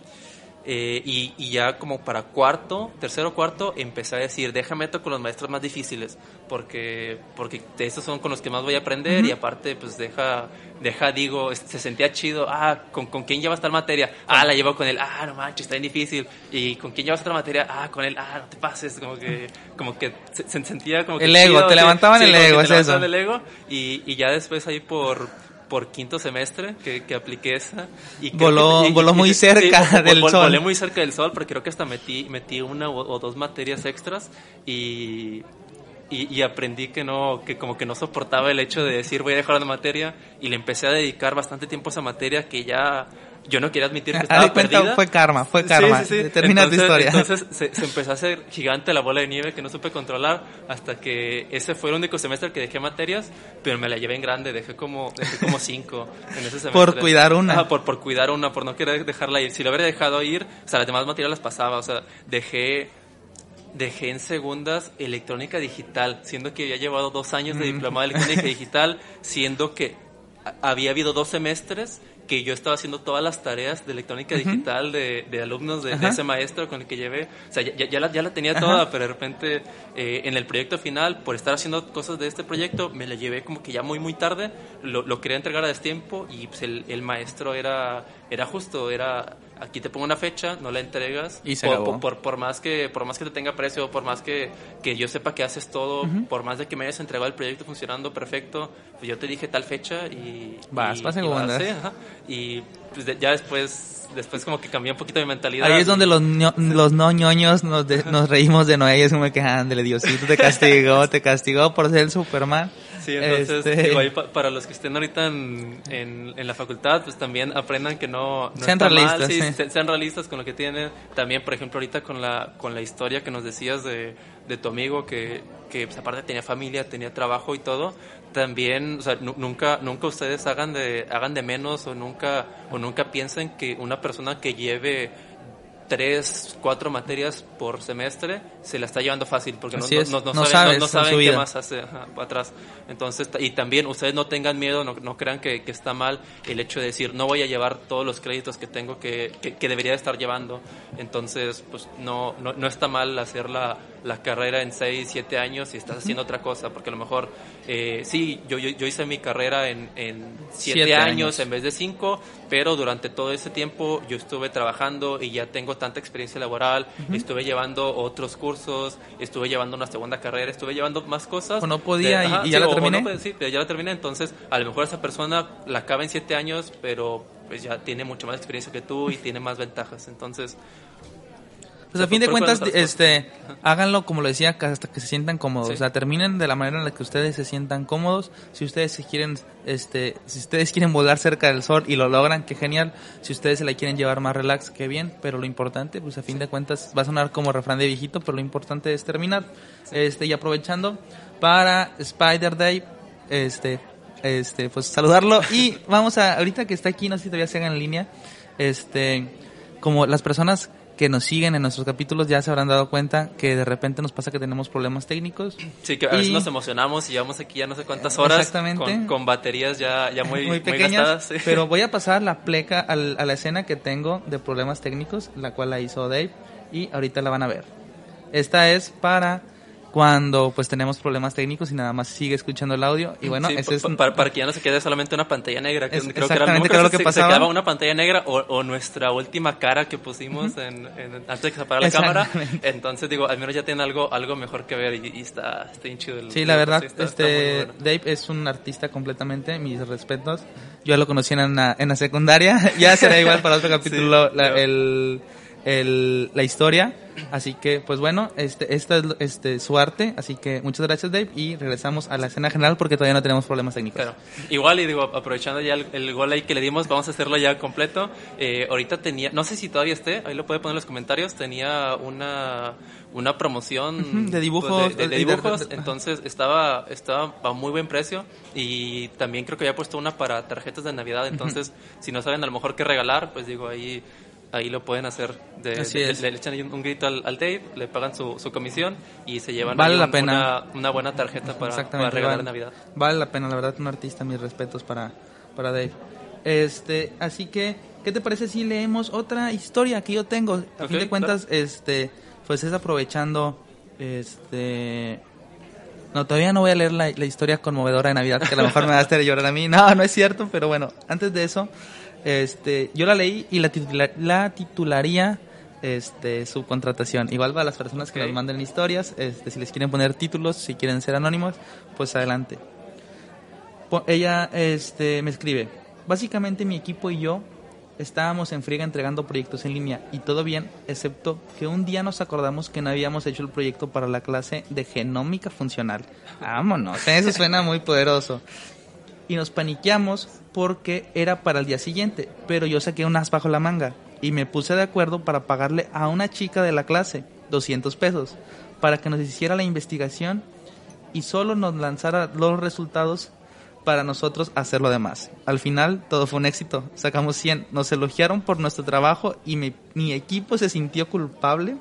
Eh, y, y, ya como para cuarto, tercero cuarto, empecé a decir, déjame tocar con los maestros más difíciles, porque, porque de esos son con los que más voy a aprender y aparte, pues deja, deja, digo, se sentía chido, ah, ¿con, con quién llevas tal materia? Ah, la llevo con él, ah, no manches, está bien difícil. ¿Y con quién llevas otra materia? Ah, con él, ah, no te pases, como que, como que se, sentía como que... El ego, te levantaban el ego, es eso. el ego, y, y ya después ahí por por quinto semestre que, que apliqué esa. Y voló, voló muy cerca del sol. Volé muy cerca del sol, porque creo que hasta metí, metí una o, dos materias extras y, y, aprendí que no, que como que no soportaba el hecho de decir voy a dejar la materia y le empecé a dedicar bastante tiempo a esa materia que ya yo no quería admitir que estaba perdida. Fue karma, fue karma. Termina tu historia. Entonces se, se, empezó a hacer gigante la bola de nieve que no supe controlar hasta que ese fue el único semestre que dejé materias, pero me la llevé en grande, dejé como, dejé como [laughs] cinco en ese semestre. Por cuidar una. por, por cuidar una, por no querer dejarla ir. Si lo hubiera dejado ir, o sea, las demás materias las pasaba, o sea, dejé dejé en segundas electrónica digital, siendo que había llevado dos años de diplomado de electrónica [laughs] digital, siendo que había habido dos semestres que yo estaba haciendo todas las tareas de electrónica digital de, de alumnos de, ese maestro con el que llevé. O sea, ya, ya, la, ya la, tenía toda, pero de repente eh, en el proyecto final, por estar haciendo cosas de este proyecto, me la llevé como que ya muy, muy tarde. Lo, lo quería entregar a destiempo y pues el, el maestro era, era justo, era aquí te pongo una fecha, no la entregas. Y se por, por, por, más que, por más que te tenga precio, por más que, que yo sepa que haces todo, por más de que me hayas entregado el proyecto funcionando perfecto, pues yo te dije tal fecha y... Vas, y, vas y, y pues ya después después como que cambió un poquito mi mentalidad. Ahí es donde los, los no ñoños nos, nos reímos de Noé y es como que, ándale, Diosito te [laughs] castigó, te castigó por ser el Superman. Sí, entonces, este... para los que estén ahorita en, en, la facultad, pues también aprendan que no, sean realistas, sí, sean realistas con lo que tienen. También, por ejemplo, ahorita con la, con la historia que nos decías de, de tu amigo que, que pues, aparte tenía familia, tenía trabajo y todo, también, o sea, nunca, nunca ustedes hagan de, hagan de menos o nunca, o nunca piensen que una persona que lleve tres, cuatro materias por semestre, se la está llevando fácil porque no, no, saben, qué más hace atrás. Entonces, y también ustedes no tengan miedo, no, crean que, está mal el hecho de decir, no voy a llevar todos los créditos que tengo que, que, debería estar llevando. Entonces, pues no, no, está mal hacer la, carrera en seis, siete años y estás haciendo otra cosa, porque a lo mejor, eh, sí, yo, yo, hice mi carrera en, en siete, años en vez de cinco, pero durante todo ese tiempo yo estuve trabajando y ya tengo tanta experiencia laboral, estuve llevando otros cursos, estuve llevando una segunda carrera, estuve llevando más cosas. O no podía y, ya la terminé. No, sí, ya la terminé, entonces a lo mejor esa persona la acaba en siete años, pero pues ya tiene mucho más experiencia que tú y tiene más ventajas, entonces pues a fin de cuentas, este, háganlo como lo decía, hasta que se sientan cómodos. O sea, terminen de la manera en la que ustedes se sientan cómodos. Si ustedes se quieren, este, si ustedes [laughs] quieren volar cerca del sol y lo logran, qué genial. Si ustedes se la quieren llevar más relax, qué bien. Pero lo importante, pues a fin de cuentas, va a sonar como refrán de viejito, pero lo importante es terminar. Este, y aprovechando para Spider Day, este, este, pues saludarlo. [laughs] Y vamos a, ahorita que está aquí, no sé si todavía se haga en línea, este, como las personas que nos siguen en nuestros capítulos ya se habrán dado cuenta que de repente nos pasa que tenemos problemas técnicos. Sí, que a veces nos emocionamos y llevamos aquí ya no sé cuántas horas Con, baterías ya, ya muy, muy pequeñas. Pero voy a [laughs] pasar la pleca a la escena que tengo de problemas técnicos, la cual la hizo Dave y ahorita la van a ver. Esta es para cuando pues tenemos problemas técnicos y nada más sigue escuchando el audio. Y bueno ese es para, para, que ya no se quede solamente una pantalla negra que creo que era lo, que se, pasaba. se quedaba una pantalla negra o, nuestra última cara que pusimos en, antes de que se apagara la cámara. Entonces digo al menos ya tiene algo algo mejor que ver y, está, está bien chido sí la verdad este Dave es un artista completamente mis respetos. Yo lo conocí en la, en la secundaria [laughs] ya será igual para otro capítulo el el, la historia. Así que, pues bueno, este, esta es este, su arte. Así que muchas gracias, Dave. Y regresamos a la escena general porque todavía no tenemos problemas técnicos. Igual, y digo, aprovechando ya el, gol ahí que le dimos, vamos a hacerlo ya completo. Eh, ahorita tenía, no sé si todavía esté, ahí lo puede poner en los comentarios. Tenía una, una promoción [laughs] de dibujos. De, dibujos, entonces estaba, estaba a muy buen precio. Y también creo que había puesto una para tarjetas de Navidad. Entonces, si no saben a lo mejor qué regalar, pues digo, ahí ahí lo pueden hacer. De, le, echan un, grito al, Dave, le pagan su, su, comisión y se llevan vale la pena. Una, buena tarjeta para, para regalar vale, Navidad. Vale la pena, la verdad, un artista, mis respetos para, para Dave. Este, así que ¿qué te parece si leemos otra historia que yo tengo? A fin de cuentas, este, pues es aprovechando, este... No, todavía no voy a leer la, historia conmovedora de Navidad, que a lo mejor me va a hacer llorar a mí. [laughs] No, no es cierto, pero bueno, antes de eso, este, yo la leí y la, la titularía este, su contratación. Igual para las personas que nos manden historias, este, si les quieren poner títulos, si quieren ser anónimos, pues adelante. Ella este, me escribe, básicamente mi equipo y yo estábamos en friega entregando proyectos en línea y todo bien, excepto que un día nos acordamos que no habíamos hecho el proyecto para la clase de genómica funcional. Vámonos, eso suena muy poderoso. Y nos paniqueamos porque era para el día siguiente, pero yo saqué un as bajo la manga y me puse de acuerdo para pagarle a una chica de la clase 200 pesos para que nos hiciera la investigación y solo nos lanzara los resultados para nosotros hacer lo demás. Al final todo fue un éxito, sacamos 100, nos elogiaron por nuestro trabajo y mi equipo se sintió culpable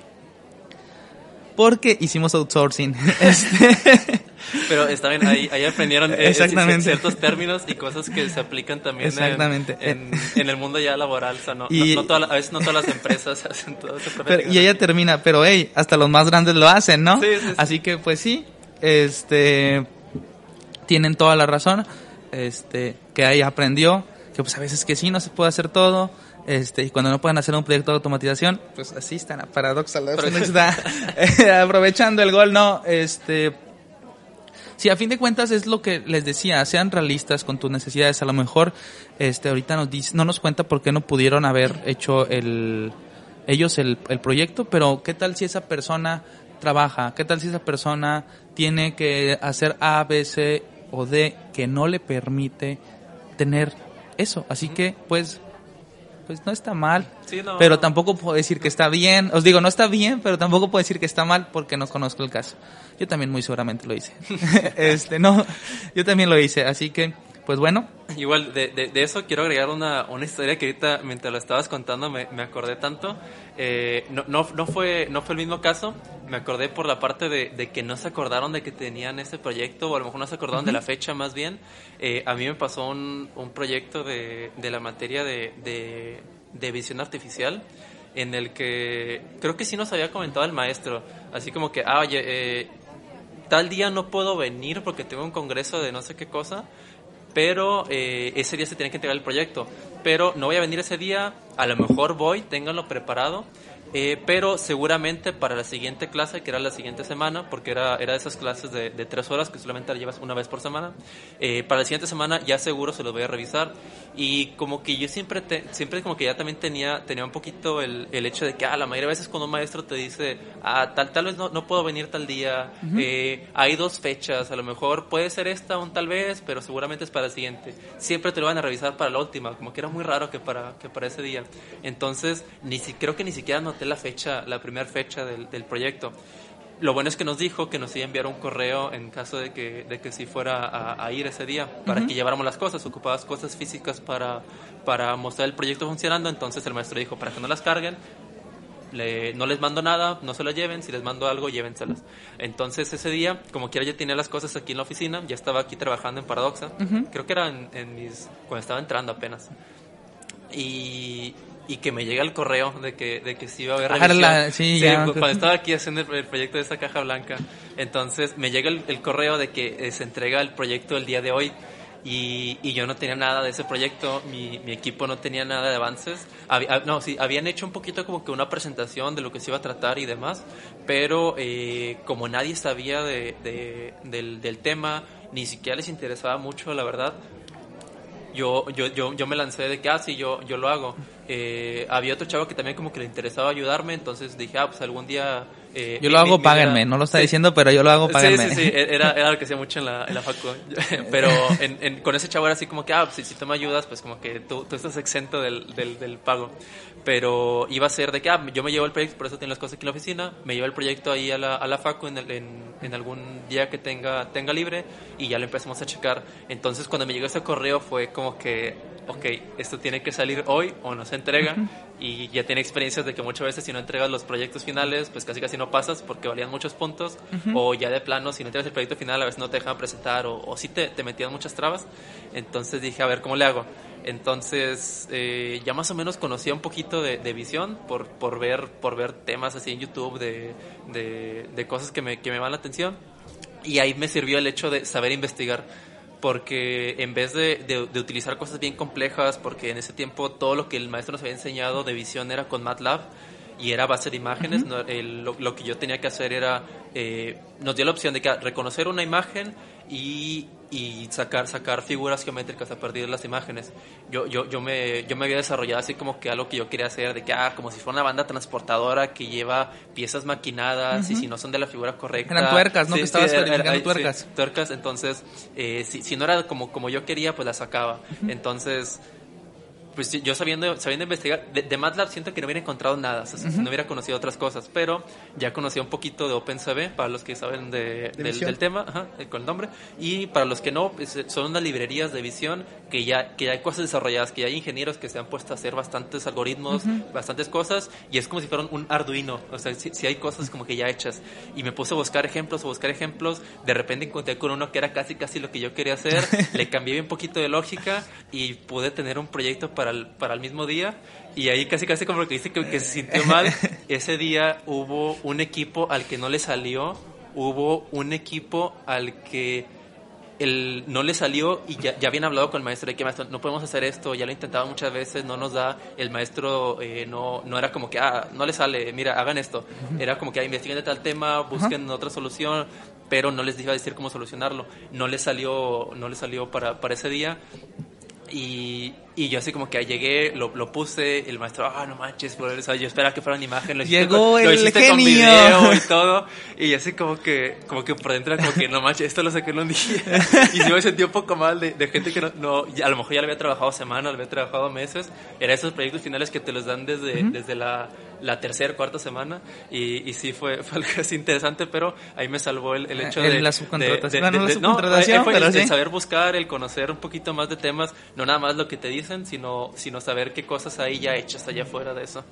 porque hicimos outsourcing. [laughs] Este, pero está bien, ahí, ahí aprendieron eh, Exactamente. ciertos términos y cosas que se aplican también Exactamente. En, en, el mundo ya laboral. O sea, no, no, a veces no todas las empresas [laughs] hacen todo eso. y ella termina, pero hey, hasta los más grandes lo hacen, ¿no? Sí, sí, Así que pues sí, este, tienen toda la razón, este, que ahí aprendió, que pues a veces que sí, no se puede hacer todo, este, y cuando no pueden hacer un proyecto de automatización, pues así están paradoxal, está aprovechando el gol, no, este, si a fin de cuentas es lo que les decía, sean realistas con tus necesidades, a lo mejor, este, ahorita nos dice, no nos cuenta por qué no pudieron haber hecho el, ellos el, el proyecto, pero qué tal si esa persona trabaja, qué tal si esa persona tiene que hacer A, B, C o D que no le permite tener eso, así que pues pues no está mal. pero tampoco puedo decir que está bien. Os digo, no está bien, pero tampoco puedo decir que está mal porque no conozco el caso. Yo también muy seguramente lo hice. [laughs] este, no, yo también lo hice. Así que, pues bueno. Igual, de, de, eso quiero agregar una, una, historia que ahorita, mientras lo estabas contando, me, me acordé tanto. Eh, no, no, no, fue, no fue el mismo caso. Me acordé por la parte de, de, que no se acordaron de que tenían ese proyecto, o a lo mejor no se acordaron de la fecha más bien. Eh, a mí me pasó un, un proyecto de, de, la materia de, de, visión artificial en el que creo que sí nos había comentado el maestro, así como que, ah, oye, eh, tal día no puedo venir porque tengo un congreso de no sé qué cosa, pero eh, ese día se tiene que entregar el proyecto. Pero no voy a venir ese día, a lo mejor voy, ténganlo preparado eh, pero seguramente para la siguiente clase, que era la siguiente semana, porque era, era de esas clases de, de tres horas que solamente la llevas una vez por semana, eh, para la siguiente semana ya seguro se los voy a revisar. Y como que yo siempre, te, siempre como que ya también tenía, tenía un poquito el, el hecho de que, ah, la mayoría de veces cuando un maestro te dice, ah, tal, tal vez no, no puedo venir tal día, eh, hay dos fechas, a lo mejor puede ser esta un tal vez, pero seguramente es para el siguiente. Siempre te lo van a revisar para la última, como que era muy raro que para, que para ese día. Entonces, ni si, creo que ni siquiera no la fecha, la primera fecha del, del, proyecto. Lo bueno es que nos dijo que nos iba a enviar un correo en caso de que, de que si fuera a, ir ese día, para que lleváramos las cosas, ocupabas cosas físicas para, para mostrar el proyecto funcionando. Entonces el maestro dijo, para que no las carguen, le, no les mando nada, no se las lleven, si les mando algo, llévenselas. Entonces ese día, como quiera, ya tenía las cosas aquí en la oficina, ya estaba aquí trabajando en Paradoxa, creo que era en, en, mis, cuando estaba entrando apenas. Y, y que me llega el correo de que, de que sí iba a haber revisión. sí, cuando estaba aquí haciendo el, proyecto de esa caja blanca, entonces me llega el, correo de que eh, se entrega el proyecto el día de hoy y, y, yo no tenía nada de ese proyecto, mi, mi equipo no tenía nada de avances. Ah, no, sí, habían hecho un poquito como que una presentación de lo que se iba a tratar y demás, pero eh, como nadie sabía de, de, del, del tema, ni siquiera les interesaba mucho, la verdad, yo, yo, yo, yo me lancé de que, ah, sí, yo, yo lo hago. Eh, había otro chavo que también como que le interesaba ayudarme, entonces dije, ah, pues algún día... Eh, yo lo hago, páguenme, no lo está diciendo, pero yo lo hago, páguenme. Sí, sí, sí, era, era lo que hacía mucho en la, en la facu. [laughs] pero en, con ese chavo era así como que, ah, pues, si, tú me ayudas, pues como que tú, tú estás exento del, del, del, pago. Pero iba a ser de que, ah, yo me llevo el proyecto, por eso tengo las cosas aquí en la oficina, me llevo el proyecto ahí a la, a la facu en, en, en algún día que tenga, tenga libre y ya lo empezamos a checar. Entonces cuando me llegó ese correo fue como que ok, esto tiene que salir hoy o no se entrega. Y ya tiene experiencias de que muchas veces si no entregas los proyectos finales, pues casi casi no pasas porque valían muchos puntos. O ya de plano, si no entregas el proyecto final, a veces no te dejan presentar o, o sí te, te metían muchas trabas. Entonces dije, a ver, ¿cómo le hago? Entonces, eh, ya más o menos conocía un poquito de, visión por, por, ver, por ver temas así en YouTube de, de, cosas que me, que me van la atención. Y ahí me sirvió el hecho de saber investigar porque en vez de, de, utilizar cosas bien complejas, porque en ese tiempo todo lo que el maestro nos había enseñado de visión era con MATLAB y era base de imágenes, lo, que yo tenía que hacer era, eh, nos dio la opción de que reconocer una imagen y, y, sacar sacar figuras geométricas a partir de las imágenes. Yo, yo, yo, me, yo me había desarrollado así como que algo que yo quería hacer, de que, ah, como si fuera una banda transportadora que lleva piezas maquinadas y si no son de la figura correcta. Eran tuercas, ¿no? que estabas tuercas. tuercas, entonces, eh, si, si no era como, como yo quería, pues la sacaba. Entonces pues yo sabiendo, sabiendo investigar, de, MATLAB siento que no hubiera encontrado nada, no hubiera conocido otras cosas, pero ya conocía un poquito de OpenCV, para los que saben de, del, tema, eh, con el nombre, y para los que no, pues, son unas librerías de visión que ya, que ya hay cosas desarrolladas, que ya hay ingenieros que se han puesto a hacer bastantes algoritmos, bastantes cosas, y es como si fueran un Arduino, o sea, si, hay cosas como que ya hechas, y me puse a buscar ejemplos, a buscar ejemplos, de repente encontré con uno que era casi casi lo que yo quería hacer, [laughs] le cambié un poquito de lógica y pude tener un proyecto para para el, mismo día. Y ahí casi casi como que dice que, que se sintió mal. [laughs] Ese día hubo un equipo al que no le salió, hubo un equipo al que el, no le salió y ya, ya habían hablado con el maestro de que maestro, no podemos hacer esto, ya lo intentaba muchas veces, no nos da, el maestro eh, no, no era como que, ah, no le sale, mira, hagan esto, era como que ah, investiguen de tal tema, busquen otra solución, pero no les iba a decir cómo solucionarlo, no le salió, no le salió para, para ese día y, y yo así como que llegué, lo, lo puse, el maestro, ah, no manches, por eso, yo esperaba que fuera una imagen, lo Llegó el hiciste con video y [laughs] todo, y así como que, como que por dentro como que no manches, esto lo saqué en un día, [laughs] y sí me sentí un poco mal de, de gente que no, no, a lo mejor ya le había trabajado semanas, le había trabajado meses, era esos proyectos finales que te los dan desde, desde la, la tercera, cuarta semana, y, y sí fue, fue algo así interesante, pero ahí me salvó el, el hecho de... La subcontratación, de, de, no, la el, saber buscar, el conocer un poquito más de temas, no nada más lo que te dicen, sino, sino saber qué cosas hay ya hechas allá afuera de eso.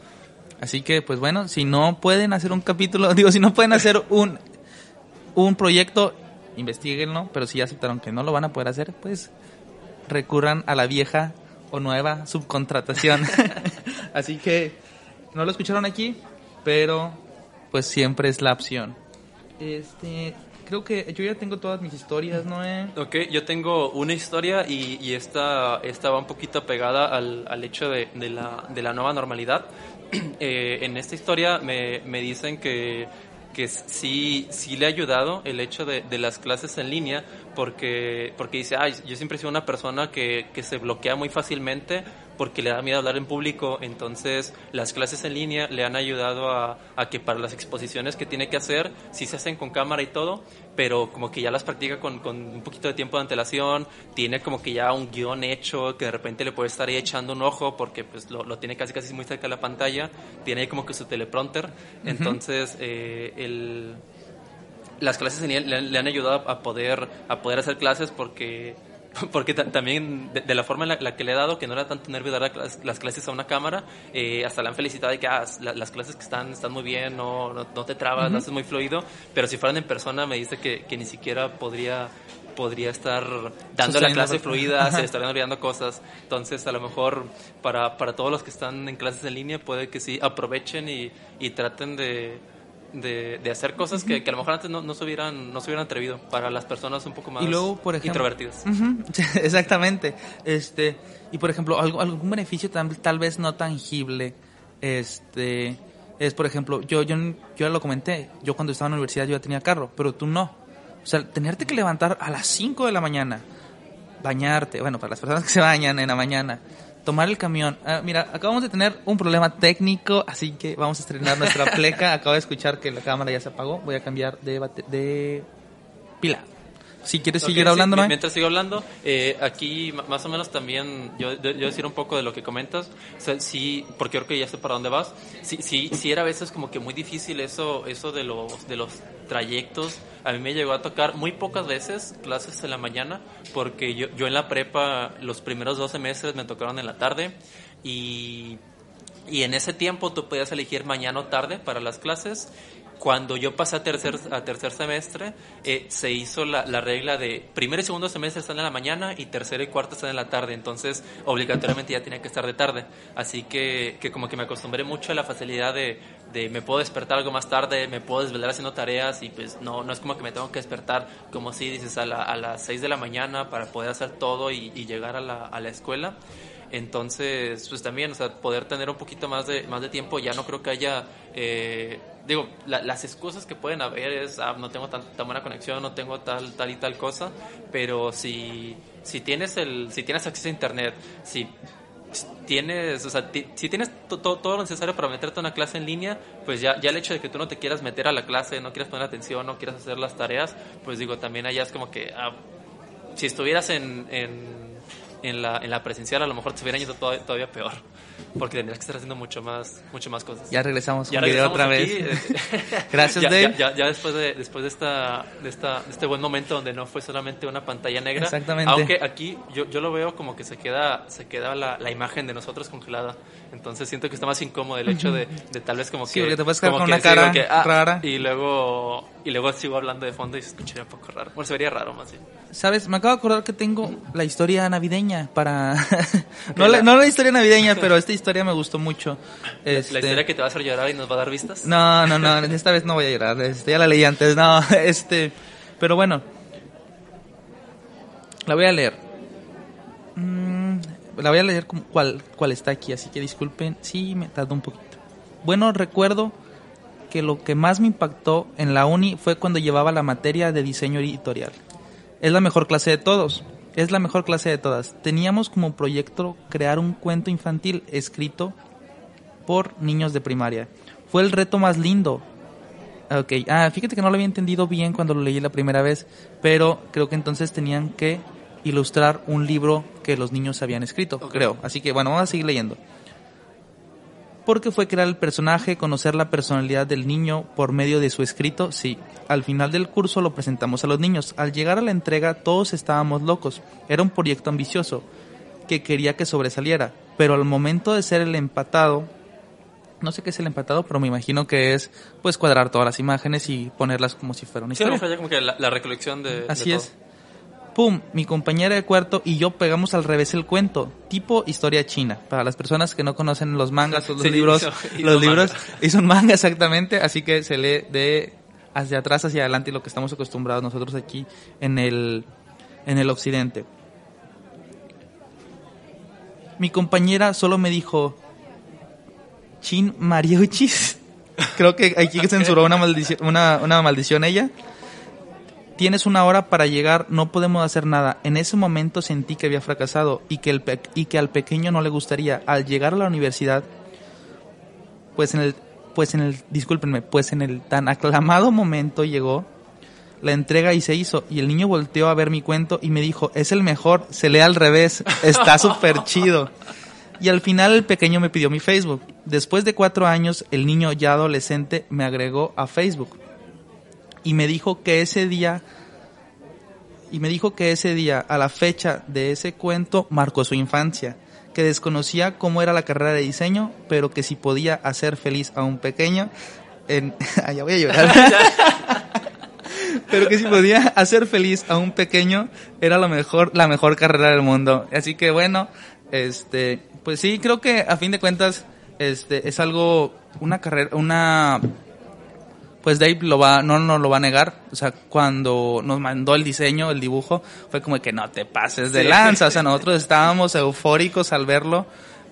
Así que, pues bueno, si no pueden hacer un capítulo, [laughs] digo, si no pueden hacer un, un proyecto, investiguenlo, pero si ya aceptaron que no lo van a poder hacer, pues recurran a la vieja o nueva subcontratación. [laughs] Así que no lo escucharon aquí, pero pues siempre es la opción. Este, creo que yo ya tengo todas mis historias, ¿no? Ok, yo tengo una historia y, y esta, esta va un poquito pegada al, al hecho de, de, la, de la nueva normalidad. [clears throat] eh, en esta historia me, me dicen que que sí, sí le ha ayudado el hecho de, de, las clases en línea, porque, porque dice, ay, yo siempre he sido una persona que, que se bloquea muy fácilmente porque le da miedo hablar en público, entonces las clases en línea le han ayudado a, a, que para las exposiciones que tiene que hacer, sí se hacen con cámara y todo, pero como que ya las practica con, con un poquito de tiempo de antelación, tiene como que ya un guion hecho que de repente le puede estar ahí echando un ojo porque pues lo, lo tiene casi casi muy cerca de la pantalla, tiene ahí como que su teleprompter, entonces eh, el las clases en línea le, le, han ayudado a poder a poder hacer clases porque [laughs] porque también de, la forma en la, que le he dado, que no era tanto nervio dar las, clases a una cámara, eh, hasta la han felicitado de que ah, las clases que están están muy bien, no, no, te trabas, uh haces muy fluido, pero si fueran en persona me dice que, que ni siquiera podría podría estar dando la clase fluida, se estarían olvidando cosas. Entonces, a lo mejor para, para todos los que están en clases en línea, puede que sí aprovechen y, y traten de, de, hacer cosas que, a lo mejor antes no, no, se hubieran, no se hubieran atrevido para las personas un poco más y luego, por ejemplo, introvertidas. [laughs] exactamente. Este, y por ejemplo, algo, algún beneficio tal, tal vez no tangible este, es, por ejemplo, yo, yo, yo ya lo comenté, yo cuando estaba en la universidad yo ya tenía carro, pero tú no. O sea, tenerte que levantar a las 5 de la mañana, bañarte, bueno, para las personas que se bañan en la mañana, tomar el camión. Ah, mira, acabamos de tener un problema técnico, así que vamos a estrenar nuestra [laughs] pleca. Acabo de escuchar que la cámara ya se apagó. Voy a cambiar de, de pila. Si quieres seguir hablando, ¿no? Mientras sigo hablando, eh, aquí más o menos también yo, yo, decir un poco de lo que comentas. sí, porque creo que ya sé para dónde vas. Sí, sí, sí era a veces como que muy difícil eso, eso de los, de los trayectos. A mí me llegó a tocar muy pocas veces clases en la mañana, porque yo, yo en la prepa los primeros 12 meses me tocaron en la tarde y, y en ese tiempo tú podías elegir mañana o tarde para las clases cuando yo pasé a tercer, a tercer semestre, eh, se hizo la, la, regla de primer y segundo semestre están en la mañana y tercero y cuarto están en la tarde. Entonces, obligatoriamente ya tenía que estar de tarde. Así que, que como que me acostumbré mucho a la facilidad de, de, me puedo despertar algo más tarde, me puedo desvelar haciendo tareas y pues no, no es como que me tengo que despertar como si dices a, la, a las 6 de la mañana para poder hacer todo y, y llegar a la, a la escuela. Entonces, pues también, o sea, poder tener un poquito más de, más de tiempo, ya no creo que haya, eh, digo, la, las excusas que pueden haber es, ah, no tengo tan, tan, buena conexión, no tengo tal, tal y tal cosa, pero si, si tienes el, si tienes acceso a internet, si tienes, o sea, si tienes todo lo necesario para meterte a una clase en línea, pues ya, ya el hecho de que tú no te quieras meter a la clase, no quieras poner atención, no quieras hacer las tareas, pues digo, también allá es como que, ah, si estuvieras en en la, en la presencial a lo mejor te hubieran ido todavía, todavía peor porque tendrías que estar haciendo mucho más mucho más cosas. Ya regresamos ya regresamos otra aquí. vez. [laughs] Gracias ya, Dave. ya, ya, después de después de esta, de esta de este buen momento donde no fue solamente una pantalla negra exactamente. aunque aquí yo, yo lo veo como que se queda se queda la, la imagen de nosotros congelada. Entonces siento que está más incómodo el hecho de, de tal vez como que sí, porque te puedes quedar con que una cara que, ah, rara. y luego y luego sigo hablando de fondo y se escucharía un poco raro. Bueno se vería raro más bien. Sabes me acabo de acordar que tengo la historia navideña para [laughs] no, la, no la historia navideña pero esta historia me gustó mucho. Este... la historia que te va a hacer llorar y nos va a dar vistas. No no no esta vez no voy a llorar este, ya la leí antes no [laughs] este pero bueno. La voy a leer. Mm, la voy a leer como cual, cual está aquí, así que disculpen sí, me tardó un poquito. Bueno, recuerdo que lo que más me impactó en la uni fue cuando llevaba la materia de diseño editorial. Es la mejor clase de todos, es la mejor clase de todas. Teníamos como proyecto crear un cuento infantil escrito por niños de primaria. Fue el reto más lindo. Ok, ah, fíjate que no lo había entendido bien cuando lo leí la primera vez, pero creo que entonces tenían que ilustrar un libro que los niños habían escrito, okay. creo. Así que bueno, vamos a seguir leyendo. Porque fue crear el personaje, conocer la personalidad del niño por medio de su escrito, sí. Al final del curso lo presentamos a los niños. Al llegar a la entrega todos estábamos locos. Era un proyecto ambicioso que quería que sobresaliera. Pero al momento de ser el empatado, no sé qué es el empatado, pero me imagino que es pues cuadrar todas las imágenes y ponerlas como si fuera una historia. Sí, como que la, la recolección de... Así de es. Pum, mi compañera de cuarto y yo pegamos al revés el cuento, tipo historia china. Para las personas que no conocen los mangas o [laughs] los Sí, libros, hizo- hizo los libros manga. [laughs] es un manga exactamente, así que se lee de hacia atrás hacia adelante y lo que estamos acostumbrados nosotros aquí en el en el occidente. Mi compañera solo me dijo Chin Mariuchis. [laughs] Creo que aquí censuró una maldición, una, una maldición ella. Tienes una hora para llegar, no podemos hacer nada. En ese momento sentí que había fracasado y que, el y que al pequeño no le gustaría. Al llegar a la universidad, pues en el, pues en el, discúlpenme, pues en el tan aclamado momento llegó la entrega y se hizo. Y el niño volteó a ver mi cuento y me dijo, es el mejor, se lee al revés, está [laughs] súper chido. Y al final el pequeño me pidió mi Facebook. Después de cuatro años, el niño ya adolescente me agregó a Facebook. Y me dijo que ese día, y me dijo que ese día, a la fecha de ese cuento, marcó su infancia. Que desconocía cómo era la carrera de diseño, pero que si podía hacer feliz a un pequeño, en, [laughs] Ah, voy a llorar. [laughs] pero que si podía hacer feliz a un pequeño era lo mejor la mejor carrera del mundo así que bueno este pues sí creo que a fin de cuentas este es algo una carrera una pues Dave lo va no no lo va a negar. O sea cuando nos mandó el diseño el dibujo fue como que no te pases de Sí. lanza o sea nosotros estábamos eufóricos al verlo.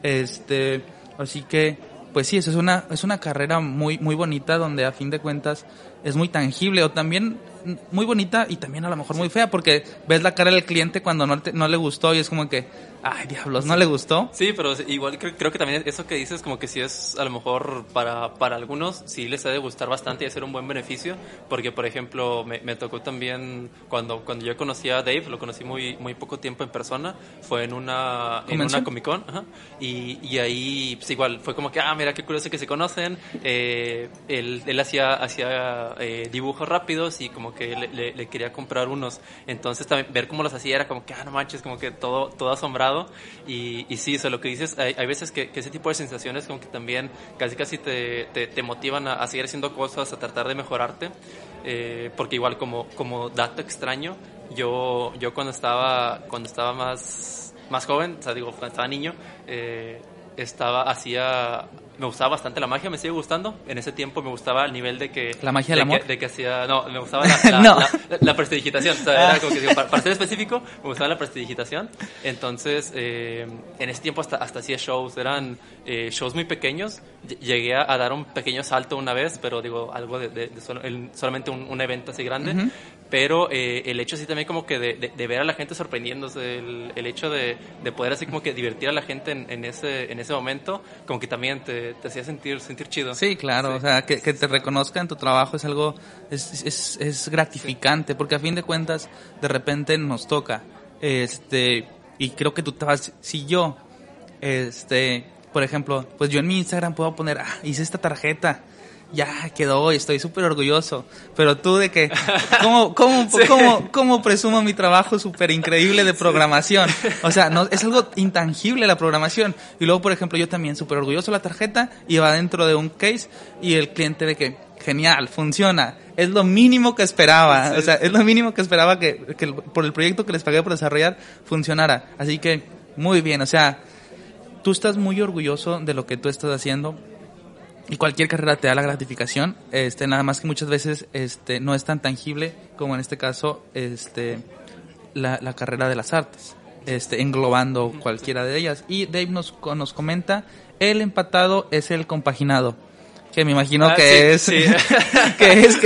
Este así que pues sí eso es una es una carrera muy muy bonita donde a fin de cuentas es muy tangible. O también muy bonita y también a lo mejor muy fea porque ves la cara del cliente cuando no, te- no le gustó y es como que ay diablos no le gustó Sí, pero igual creo, creo que también eso que dices como que sí es a lo mejor para, para algunos sí les ha de gustar bastante y hacer un buen beneficio porque por ejemplo me, me tocó también cuando, cuando yo conocí a Dave, lo conocí muy, muy poco tiempo en persona, fue en una, en una Comic Con ajá, y, y ahí pues igual fue como que ah mira qué curioso que se conocen, eh, él, él hacía, hacía eh, dibujos rápidos y como que le, le- le quería comprar unos, entonces también ver cómo los hacía era como que ah no manches, como que todo, todo asombrado. Y, y sí, eso lo que dices, hay, hay veces que, que, ese tipo de sensaciones como que también casi casi te, te, te motivan a, a, seguir haciendo cosas, a tratar de mejorarte. Eh, porque igual como, como dato extraño, yo, yo cuando estaba, cuando estaba más, más joven, o sea, digo, cuando estaba niño, eh, estaba, hacía, me gustaba bastante la magia, me sigue gustando. En ese tiempo me gustaba el nivel de que... ¿La magia del amor? Que, de que hacía, no, me gustaba la, [laughs] la, no. la, la prestidigitación. O sea, era como que digo, para, para, ser [laughs] específico, me gustaba la prestidigitación. Entonces, eh, en ese tiempo hasta, hasta hacía shows, eran eh, shows muy pequeños. Llegué a, a, dar un pequeño salto una vez, pero digo, algo de, de, de solo, el, solamente un, un, evento así grande. Uh -huh pero eh, el hecho así también como que de, de, de, ver a la gente sorprendiéndose, el, el hecho de, de, poder así como que divertir a la gente en, en, ese, en ese momento, como que también te, te hacía sentir, sentir chido. Sí, claro, sí. o sea, que, que, te reconozcan tu trabajo es algo, es, es, es gratificante, sí. porque a fin de cuentas de repente nos toca, este, y creo que tú te vas, si yo, este, por ejemplo, pues yo en mi Instagram puedo poner, ah, hice esta tarjeta, ya quedó y estoy súper orgulloso. Pero tú de que, ¿cómo, cómo, [laughs] sí. cómo, cómo presumo mi trabajo súper increíble de programación? O sea, no, es algo [laughs] intangible la programación. Y luego, por ejemplo, yo también súper orgulloso la tarjeta y va dentro de un case y el cliente de que, genial, funciona. Es lo mínimo que esperaba. Sí. O sea, es lo mínimo que esperaba que, que por el proyecto que les pagué por desarrollar funcionara. Así que, muy bien. O sea, tú estás muy orgulloso de lo que tú estás haciendo y cualquier carrera te da la gratificación, este, nada más que muchas veces este, no es tan tangible como en este caso este, la, la carrera de las artes, este, englobando cualquiera de ellas. Y Dave nos, nos comenta, el empatado es el compaginado que me imagino ah, que, sí, es, sí. [laughs] que es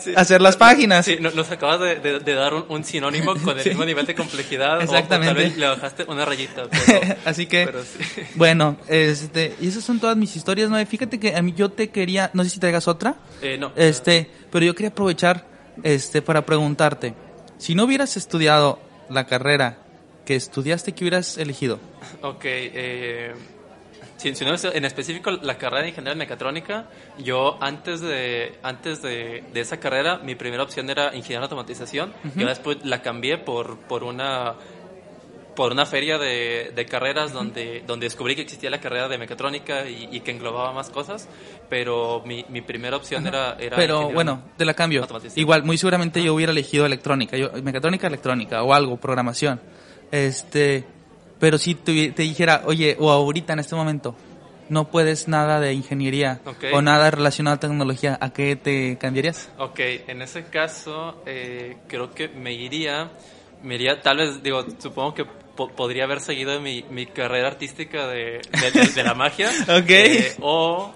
sí. hacer las páginas. Sí, nos acabas de, de, de dar un, un, sinónimo con el mismo nivel de complejidad. Exactamente. O, tal vez le bajaste una rayita. Pero, [laughs] Así que, pero [laughs] bueno, este, y esas son todas mis historias, ¿no? Fíjate que a mí yo te quería, no sé si traigas otra. Eh, no. Este, pero yo quería aprovechar, este, para preguntarte, si no hubieras estudiado la carrera que estudiaste, ¿qué hubieras elegido? Ok, eh si, si no en específico la carrera de ingeniería mecatrónica, yo antes de antes de, de, esa carrera mi primera opción era ingeniería de automatización. Uh -huh. Yo después la cambié por por una por una feria de, de carreras uh -huh. donde, donde descubrí que existía la carrera de mecatrónica y, y que englobaba más cosas, pero mi, mi primera opción uh -huh. era, era... Pero bueno, te la cambio. Igual, muy seguramente uh -huh. yo hubiera elegido electrónica, yo, mecatrónica, electrónica o algo, programación. Este, pero si te, te, dijera, oye, o ahorita en este momento, no puedes nada de ingeniería okay. o nada relacionado a tecnología, ¿a qué te cambiarías? Ok, en ese caso eh, creo que me iría, me iría, tal vez, digo, supongo que po podría haber seguido mi, mi carrera artística de, de, de, de la magia. [laughs] ok. Eh, o,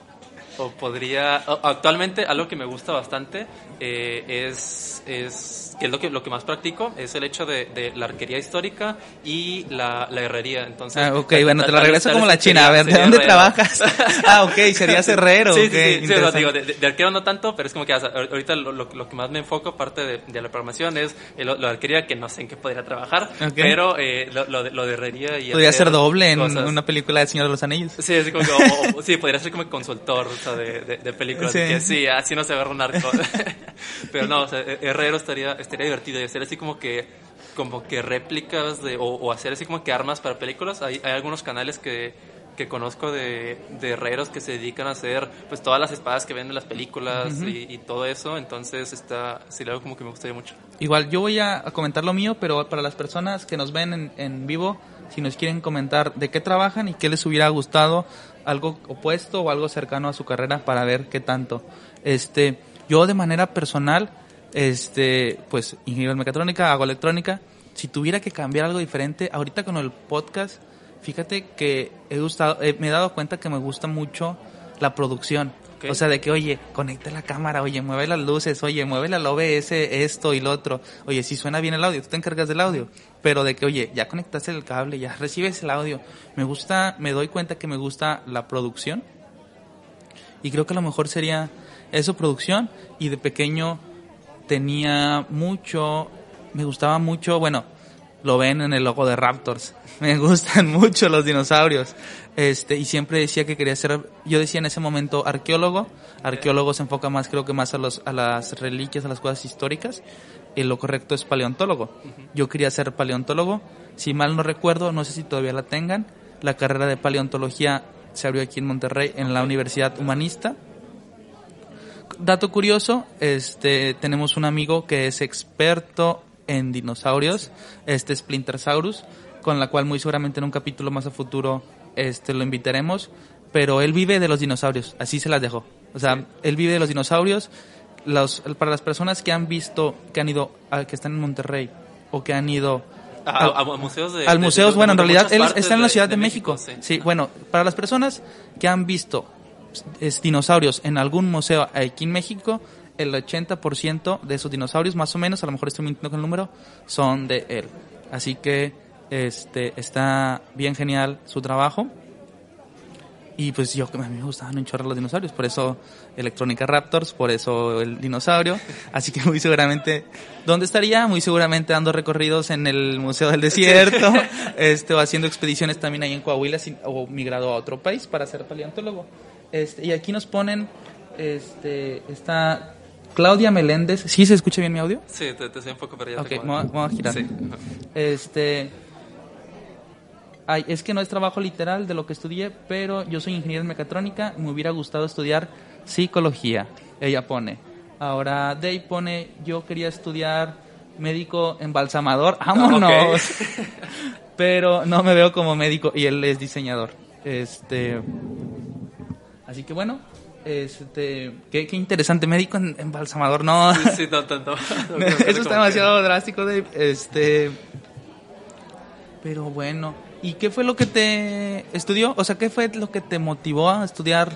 o podría, actualmente algo que me gusta bastante eh, es, es que es lo que, lo que más practico, es el hecho de, de la arquería histórica y la, la herrería. Entonces, ah, ok, bueno, te lo regreso como la China. A ver, ¿de dónde herrero. trabajas? [laughs] ah, ok, serías herrero. Sí, okay, sí, sí, sí digo, de, de, arquero no tanto, pero es como que ahorita lo, lo, lo que más me enfoco, aparte de, de la programación, es lo, de arquería, que no sé en qué podría trabajar, okay. pero eh, lo, lo, de, lo de herrería y Podría ser doble en cosas. una película de Señor de los Anillos. Sí, así como que, o, o, sí, podría ser como consultor o sea, de, de, de películas. Sí. Que sí, así no se agarra un arco. [laughs] [laughs] pero no, o sea, herrero estaría, estaría divertido y hacer así como que como que réplicas de, o, o, hacer así como que armas para películas. Hay, hay algunos canales que, que conozco de, de, herreros que se dedican a hacer pues todas las espadas que ven en las películas uh -huh. y, y, todo eso. Entonces está, sería algo como que me gustaría mucho. Igual, yo voy a comentar lo mío, pero para las personas que nos ven en, en vivo, si nos quieren comentar de qué trabajan y qué les hubiera gustado, algo opuesto o algo cercano a su carrera para ver qué tanto. Este, yo de manera personal, este, pues ingeniero en mecatrónica, hago electrónica. Si tuviera que cambiar algo diferente, ahorita con el podcast, fíjate que he gustado, eh, me he dado cuenta que me gusta mucho la producción. Okay. O sea, de que, oye, conecte la cámara, oye, mueve las luces, oye, mueve la OBS, esto y lo otro. Oye, si suena bien el audio, tú te encargas del audio. Pero de que, oye, ya conectaste el cable, ya recibes el audio. Me gusta, me doy cuenta que me gusta la producción. Y creo que a lo mejor sería eso, producción. Y de pequeño tenía mucho, me gustaba mucho, bueno, lo ven en el logo de Raptors. [laughs] Me gustan [laughs] mucho los dinosaurios. Este, y siempre decía que quería ser, yo decía en ese momento arqueólogo. Arqueólogo se enfoca más, creo que más a los, a las reliquias, a las cosas históricas. Y lo correcto es paleontólogo. Yo quería ser paleontólogo. Si mal no recuerdo, no sé si todavía la tengan. La carrera de paleontología se abrió aquí en Monterrey, en la Universidad Humanista. Dato curioso, este, tenemos un amigo que es experto en dinosaurios, este Splintersaurus, con la cual muy seguramente en un capítulo más a futuro este lo invitaremos, pero él vive de los dinosaurios, así se las dejo. O sea, él vive de los dinosaurios. Los, para las personas que han visto, que han ido, que están en Monterrey o que han ido a, a, museos de, al museo, bueno, en realidad él está en la Ciudad de, México. sí. bueno, para las personas que han visto dinosaurios en algún museo aquí en México, el 80% de esos dinosaurios, más o menos, a lo mejor estoy mintiendo con el número, son de él. Así que este está bien genial su trabajo. Y pues yo, a mí me gustaban un chorro los dinosaurios, por eso Electrónica Raptors, por eso el dinosaurio. Así que muy seguramente, ¿dónde estaría? Muy seguramente dando recorridos en el Museo del Desierto, [laughs] este, o haciendo expediciones también ahí en Coahuila, o migrado a otro país para ser paleontólogo. Este, y aquí nos ponen, este, está Claudia Meléndez. ¿Sí se escucha bien mi audio? Sí, te, te un poco perdido. Ok, vamos a girar. Sí. Este Ay, es que no es trabajo literal de lo que estudié, pero yo soy ingeniero en mecatrónica y me hubiera gustado estudiar psicología. Ella pone. Ahora Day pone, yo quería estudiar médico embalsamador. ¡Vámonos! [laughs] pero no me veo como médico y él es diseñador. Este. Así que bueno, este, qué, qué interesante, médico embalsamador, no. Sí, no, tanto. [laughs] Eso está demasiado drástico, Dave. Este, pero bueno, ¿Y qué fue lo que te estudió? O sea, ¿qué fue lo que te motivó a estudiar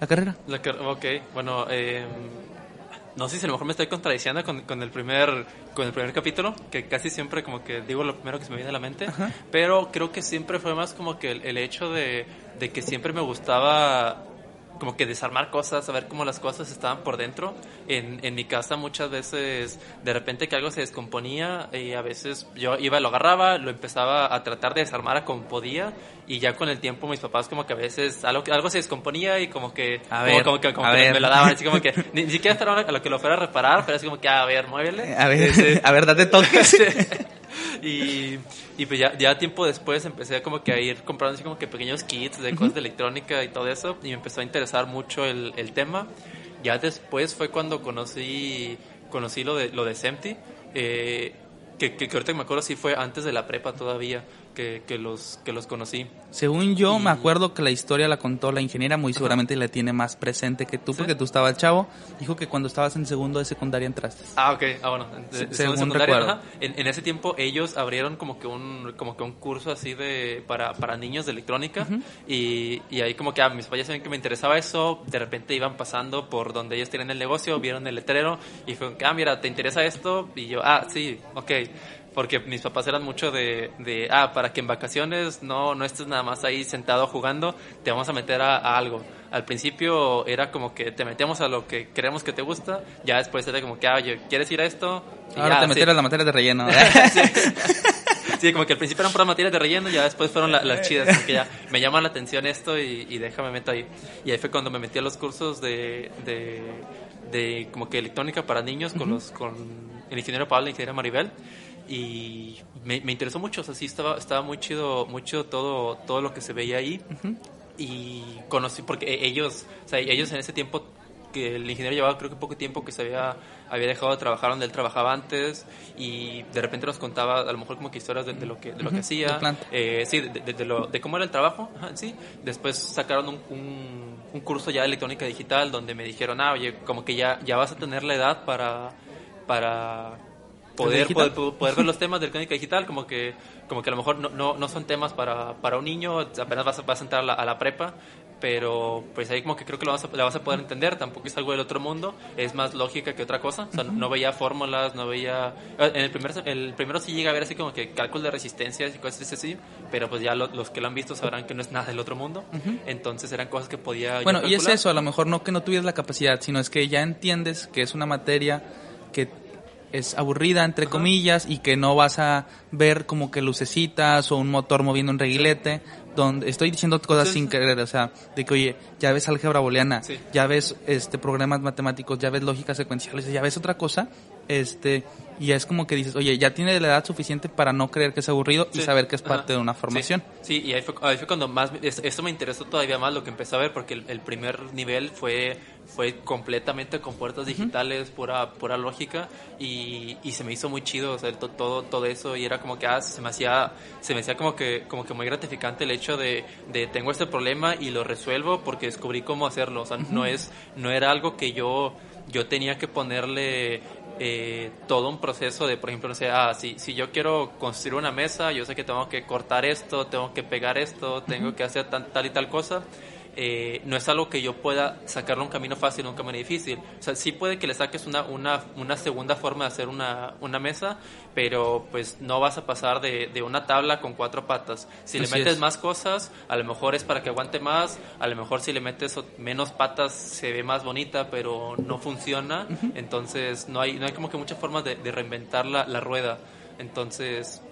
la carrera? La ok, bueno, eh, no sé si a lo mejor me estoy contradiciendo con, con, el primer con el primer capítulo, que casi siempre como que digo lo primero que se me viene a la mente, pero creo que siempre fue más como que el, el hecho de, de que siempre me gustaba como que desarmar cosas, saber cómo las cosas estaban por dentro. En, en mi casa muchas veces de repente que algo se descomponía y a veces yo iba lo agarraba, lo empezaba a tratar de desarmar a como podía y ya con el tiempo mis papás como que a veces algo, algo se descomponía y como que, como, que, me lo daban así como [laughs] que ni, siquiera hasta a lo que lo fuera a reparar, pero así como que a ver, muévele. A ver, [laughs] a ver, date toques. [laughs] y, y pues ya, ya tiempo después empecé como que a ir comprando así como que pequeños kits de cosas de electrónica y todo eso y me empezó a interesar mucho el, el tema. Ya después fue cuando conocí, conocí lo de, lo de SEMTI, eh, que, que, que, ahorita me acuerdo si fue antes de la prepa todavía que, que, los, que los conocí. Según yo, me acuerdo que la historia la contó la ingeniera, muy seguramente la tiene más presente que tú, porque tú estabas chavo. Dijo que cuando estabas en segundo de secundaria entraste. Ah, ok. Ah, bueno. según recuerdo. En, en, ese tiempo ellos abrieron como que un, como que un curso así de para, para niños de electrónica y, y, ahí como que a ah, mis papás sabían que me interesaba eso, de repente iban pasando por donde ellos tienen el negocio, vieron el letrero y fue, ah, mira, ¿te interesa esto? Y yo, ah, sí, ok porque mis papás eran mucho de, de, ah, para que en vacaciones no, no estés nada más ahí sentado jugando, te vamos a meter a, a, algo. Al principio era como que te metemos a lo que creemos que te gusta, ya después era como que, ah, oye, ¿quieres ir a esto? Y Ahora te metieron las materias de relleno. [laughs] sí. sí. como que al principio eran puras materias de relleno, ya después fueron las chidas, porque ya me llama la atención esto y, y déjame meto ahí. Y ahí fue cuando me metí a los cursos de, de, de como que electrónica para niños con, los, con el ingeniero Pablo y la ingeniera Maribel y me, me, interesó mucho, o sea, sí estaba, estaba muy chido, muy todo, todo lo que se veía ahí. Y conocí, porque e, ellos, o sea, ellos en ese tiempo que el ingeniero llevaba creo que poco tiempo que se había, había dejado de trabajar donde él trabajaba antes y de repente nos contaba a lo mejor como que historias de, lo que de lo que hacía. eh, sí de, de, lo, de cómo era el trabajo sí. Después sacaron un, un, un, curso ya de electrónica digital donde me dijeron ah oye como que ya ya vas a tener la edad para para poder, poder, ver [laughs] los temas de electrónica digital, como que, como que a lo mejor no, no, no son temas para, para, un niño, apenas vas, vas a entrar a la, a la, prepa, pero pues ahí como que creo que lo vas a, la vas a poder entender, tampoco es algo del otro mundo, es más lógica que otra cosa, o sea, no veía fórmulas, no veía... En el, primer, el primero sí llega a ver así como que cálculo de resistencias y cosas así, pero pues ya los que lo han visto sabrán que no es nada del otro mundo, entonces eran cosas que podía... Bueno, y es eso, a lo mejor no que no tuvieras la capacidad, sino es que ya entiendes que es una materia que es aburrida, entre comillas, y que no vas a ver como que lucecitas o un motor moviendo un reguilete, donde estoy diciendo cosas sin querer, o sea, de que, oye, ya ves álgebra booleana, ya ves este programas matemáticos, ya ves lógicas secuenciales, ya ves otra cosa, este, y es como que dices, oye, ya tiene la edad suficiente para no creer que es aburrido y saber que es parte de una formación. Sí, y ahí fue, cuando más, esto me interesó todavía más lo que empecé a ver, porque el, primer nivel fue, fue completamente con puertas digitales, pura, pura lógica, y, y, se me hizo muy chido, o sea, todo, todo eso, y era como que, ah, se me hacía, se me hacía como que, como que muy gratificante el hecho de, de tengo este problema y lo resuelvo porque descubrí cómo hacerlo, o sea, no es, no era algo que yo yo tenía que ponerle eh, todo un proceso de, por ejemplo, no sé, ah, si, si yo quiero construir una mesa, yo sé que tengo que cortar esto, tengo que pegar esto, tengo que hacer tal y tal cosa. Eh, no es algo que yo pueda sacarle un camino fácil o un camino difícil. O sea, sí puede que le saques una, una, una segunda forma de hacer una, una, mesa, pero pues no vas a pasar de, de una tabla con cuatro patas. Si le metes más cosas, a lo mejor es para que aguante más, a lo mejor si le metes menos patas se ve más bonita, pero no funciona. Entonces no hay, no hay como que muchas formas de, de reinventar la, la rueda. Entonces,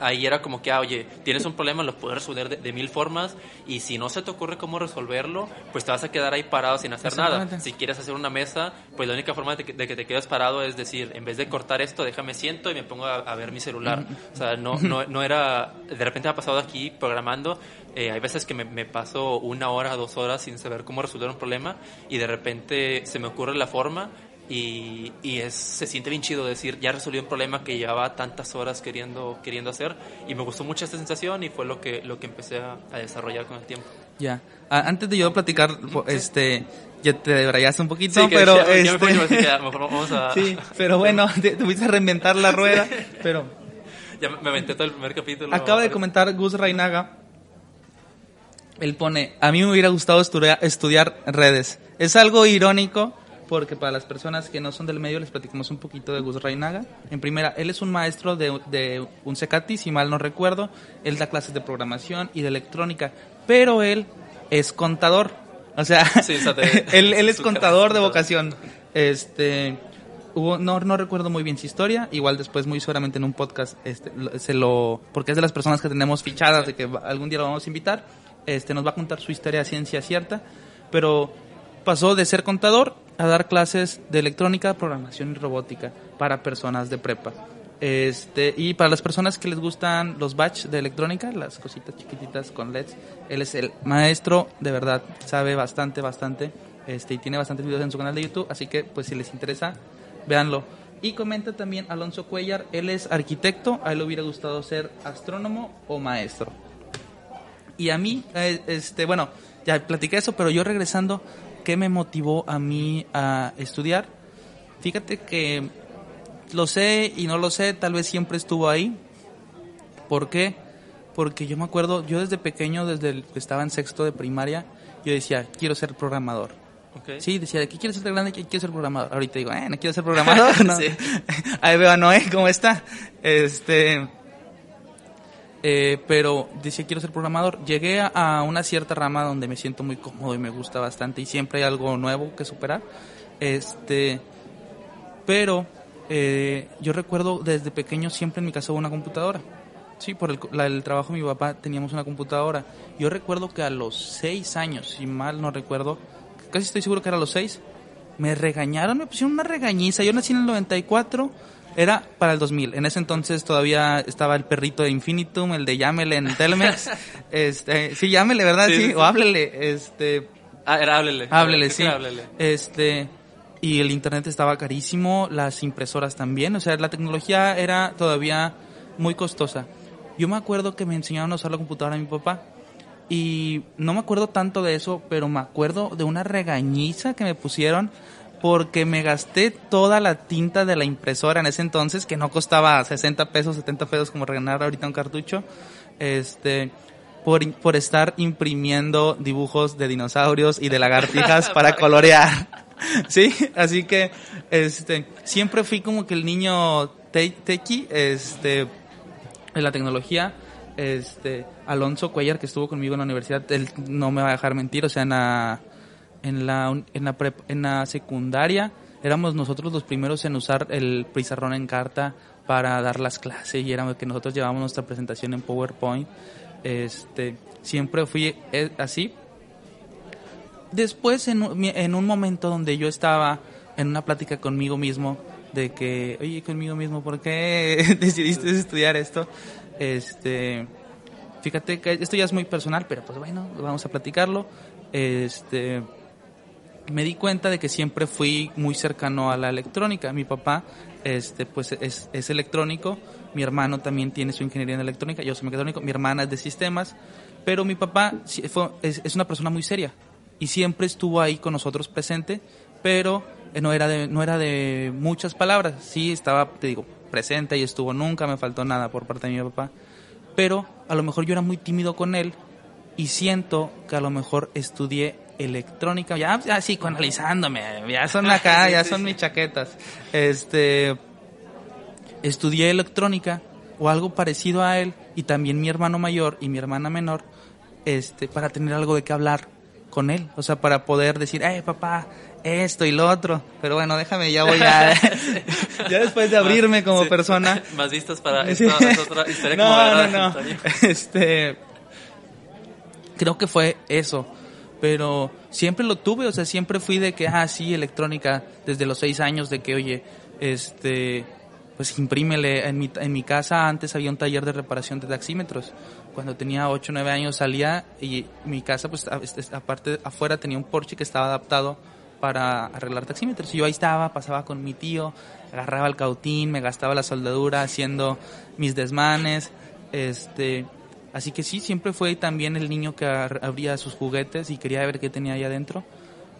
ahí era como que, ah, oye, tienes un problema, lo puedes resolver de, mil formas y si no se te ocurre cómo resolverlo, pues te vas a quedar ahí parado sin hacer nada. Si quieres hacer una mesa, pues la única forma de que, te quedes parado es decir, en vez de cortar esto, déjame siento y me pongo a, ver mi celular. O sea, no, no, no era, de repente me ha pasado aquí programando, eh, hay veces que me, me, paso una hora, dos horas sin saber cómo resolver un problema y de repente se me ocurre la forma y, y es, se siente bien chido decir, ya resolví un problema que llevaba tantas horas queriendo, queriendo hacer y me gustó mucho esta sensación y fue lo que, lo que empecé a, desarrollar con el tiempo. Ya, antes de yo platicar, este, ya te debrayaste un poquito, pero... este... Sí, pero bueno, te, tuviste a reinventar la [laughs] rueda, pero... Ya me aventé todo el primer capítulo. Acaba de comentar Gus Rainaga, él pone, a mí me hubiera gustado estudiar, estudiar redes. Es algo irónico porque para las personas que no son del medio les platicamos un poquito de Gus Reinaga. En primera, él es un maestro de, de un Cecati, si mal no recuerdo. Él da clases de programación y de electrónica, pero él es contador. O sea, [laughs] [laughs] él, él, es [laughs] contador de vocación. Este, hubo, no, no recuerdo muy bien su historia, igual después muy seguramente en un podcast este, se lo, porque es de las personas que tenemos fichadas de que algún día lo vamos a invitar, este, nos va a contar su historia a ciencia cierta, pero pasó de ser contador a dar clases de electrónica, programación y robótica para personas de prepa. Este, y para las personas que les gustan los batch de electrónica, las cositas chiquititas con LEDs, él es el maestro, de verdad, sabe bastante, bastante, este, y tiene bastantes videos en su canal de YouTube, así que pues si les interesa, véanlo. Y comenta también Alonso Cuellar, él es arquitecto, a él le hubiera gustado ser astrónomo o maestro. Y a mí, eh, este, bueno, ya platiqué eso, pero yo regresando ¿Qué me motivó a mí a estudiar? Fíjate que lo sé y no lo sé, tal vez siempre estuvo ahí. ¿Por qué? Porque yo me acuerdo, yo desde pequeño, desde que estaba en sexto de primaria, yo decía, quiero ser programador. Sí, decía, ¿de qué quieres ser grande? Quiero ser programador. Ahorita digo, eh, no quiero ser programador. [laughs] Ahí veo a Noé, ¿cómo está? Este, eh, pero decía quiero ser programador. Llegué a, una cierta rama donde me siento muy cómodo y me gusta bastante y siempre hay algo nuevo que superar. Este, pero eh, yo recuerdo desde pequeño siempre en mi casa hubo una computadora. Sí, por el, trabajo de mi papá teníamos una computadora. Yo recuerdo que a los seis años, si mal no recuerdo, casi estoy seguro que era a los seis, me regañaron, me pusieron una regañiza. Yo nací en el 94 era para el 2000. En ese entonces todavía estaba el perrito de Infinitum, el de llámele en Telmex. [laughs] este, sí, llámele, ¿verdad? Sí, o háblele. Este, ah, era háblele. Háblele, sí. Este, y el internet estaba carísimo, las impresoras también. O sea, la tecnología era todavía muy costosa. Yo me acuerdo que me enseñaron a usar la computadora a mi papá. Y no me acuerdo tanto de eso, pero me acuerdo de una regañiza que me pusieron porque me gasté toda la tinta de la impresora en ese entonces, que no costaba 60 pesos, 70 pesos como regalar ahorita un cartucho, este, por, por estar imprimiendo dibujos de dinosaurios y de lagartijas para [laughs] colorear. [laughs] sí, así que, este, siempre fui como que el niño tequi, este, en la tecnología, este, Alonso Cuellar, que estuvo conmigo en la universidad, él no me va a dejar mentir, o sea, en la, en la, en la, en la secundaria éramos nosotros los primeros en usar el pizarrón en carta para dar las clases y era que nosotros llevábamos nuestra presentación en PowerPoint. Este, siempre fui eh, así. Después, en, en un momento donde yo estaba en una plática conmigo mismo, de que, oye, conmigo mismo, ¿por qué [laughs] decidiste estudiar esto? Este, fíjate que esto ya es muy personal, pero pues bueno, vamos a platicarlo. Este, me di cuenta de que siempre fui muy cercano a la electrónica. Mi papá, este, pues es, electrónico. Mi hermano también tiene su ingeniería en electrónica. Yo soy mecatrónico. Mi hermana es de sistemas. Pero mi papá es, es una persona muy seria y siempre estuvo ahí con nosotros presente, pero eh, no era de, no era de muchas palabras. Sí estaba, te digo, presente y estuvo. Nunca me faltó nada por parte de mi papá. Pero a lo mejor yo era muy tímido con él y siento que a lo mejor estudié electrónica, ya, ya psicoanalizándome, ya [laughs] son acá, ya son mis chaquetas. Este, estudié electrónica o algo parecido a él y también mi hermano mayor y mi hermana menor, este, para tener algo de qué hablar con él, o sea, para poder decir, eh, papá, esto y lo otro, pero bueno, déjame, ya voy a, [laughs] [laughs] ya después de abrirme como Sí. persona, Más vistas para Sí. esta es otra historia como no, verdad, no, no. Este, creo que fue eso. Pero siempre lo tuve, o sea, siempre fui de que, ah, sí, electrónica, desde los seis años, de que, oye, este, pues imprímele. En mi, en mi casa antes había un taller de reparación de taxímetros. Cuando tenía ocho o nueve años salía y mi casa, pues, este, aparte, afuera tenía un porche que estaba adaptado para arreglar taxímetros. Y yo ahí estaba, pasaba con mi tío, agarraba el cautín, me gastaba la soldadura haciendo mis desmanes, este, así que sí, siempre fue también el niño que abría sus juguetes y quería ver qué tenía ahí adentro.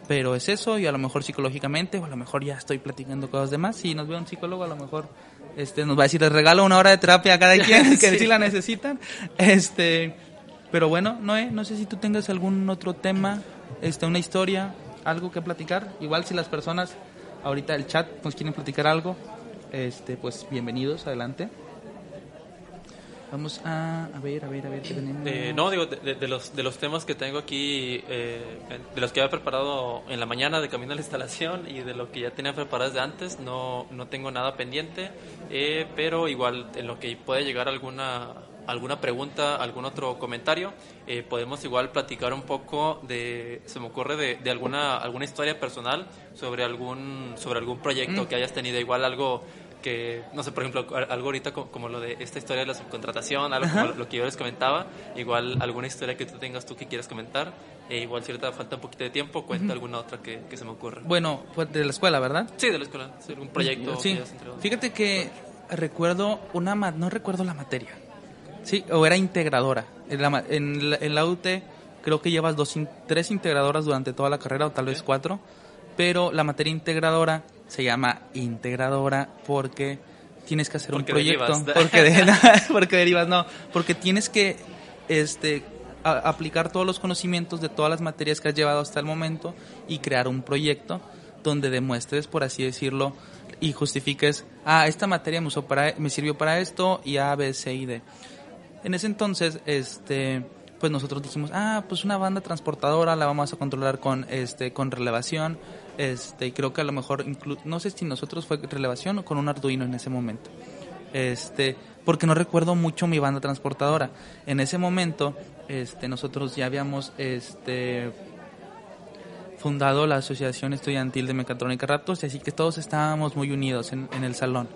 Pero es eso, y a lo mejor psicológicamente, o a lo mejor ya estoy platicando cosas de más. Si nos ve un psicólogo, a lo mejor este, nos va a decir, les regalo una hora de terapia a cada [laughs] quien, que Sí. sí la necesitan. Este, pero bueno, Noé, no sé si tú tengas algún otro tema, este, una historia, algo que platicar. Igual si las personas ahorita el chat nos quieren platicar algo, este, pues bienvenidos, adelante. Vamos a, a ver, a ver, a ver qué tenemos. Eh, no, digo, de, de- de los, de los temas que tengo aquí, eh, de los que había preparado en la mañana de camino a la instalación y de lo que ya tenía preparado desde antes, no, no tengo nada pendiente, eh, pero igual en lo que puede llegar alguna, alguna pregunta, algún otro comentario, eh, podemos igual platicar un poco de, se me ocurre, de, de alguna, alguna historia personal sobre algún, sobre algún proyecto Mm. que hayas tenido, igual algo que, no sé, por ejemplo, algo ahorita co- como, lo de esta historia de la subcontratación, algo como lo que yo les comentaba, igual alguna historia que tú tengas tú que quieras comentar, e igual si ahorita falta un poquito de tiempo, cuenta alguna otra que, que se me ocurra. Bueno, pues de la escuela, ¿verdad? Sí, de la escuela, sí, algún proyecto. Sí. Fíjate que recuerdo una, ma- no recuerdo la materia. Sí, o era integradora. En la, en la, en la UT creo que llevas dos, tres integradoras durante toda la carrera, o tal vez cuatro, pero la materia integradora se llama integradora porque tienes que hacer Porque un proyecto. derivas. [laughs] Porque, de, porque derivas, no, porque tienes que este, a- aplicar todos los conocimientos de todas las materias que has llevado hasta el momento y crear un proyecto donde demuestres, por así decirlo, y justifiques, ah, esta materia me, usó para, me sirvió para esto y A, B, C y D. En ese entonces, este, pues nosotros dijimos, ah, pues una banda transportadora la vamos a controlar con, este, con relevación, este, y creo que a lo mejor, inclu- no sé si nosotros fue relevación o con un Arduino en ese momento, este, porque no recuerdo mucho mi banda transportadora. En ese momento, este, nosotros ya habíamos, este, fundado la Asociación Estudiantil de Mecatrónica Raptors, y así que todos estábamos muy unidos en, en el salón.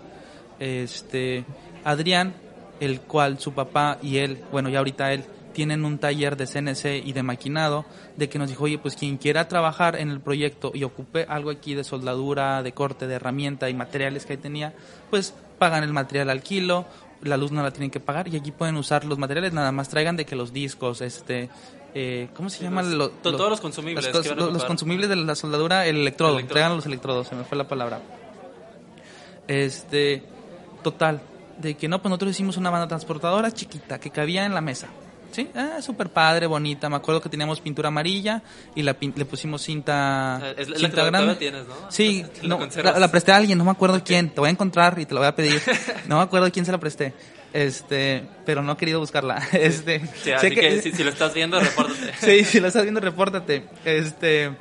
Este, Adrián, el cual su papá y él, bueno, ya ahorita él, tienen un taller de CNC y de maquinado, de que nos dijo, oye, pues quien quiera trabajar en el proyecto y ocupe algo aquí de soldadura, de corte, de herramienta y materiales que ahí tenía, pues pagan el material al kilo, la luz no la tienen que pagar y aquí pueden usar los materiales, nada más traigan de que los discos, este, eh, ¿cómo se llama? los- Lo- to- lo- todos los consumibles las que cosas- van a los, consumibles de la soldadura, el electrodo, El electrodo. traigan los electrodos, se me fue la palabra. Este, total, de que no, pues nosotros hicimos una banda transportadora chiquita que cabía en la mesa. Sí, ah, súper padre, bonita. Me acuerdo que teníamos pintura amarilla y la pin- le pusimos cinta, es la- la cinta que grande. tienes, ¿no? Sí, [laughs] La no, la, la presté a alguien, no me acuerdo quién. Te voy a encontrar y te lo voy a pedir. [laughs] No me acuerdo quién se la presté. Este, pero no he querido buscarla. [laughs] Este, Sí, así que, si, si lo estás viendo, repórtate. Sí, si lo estás viendo, repórtate. Este,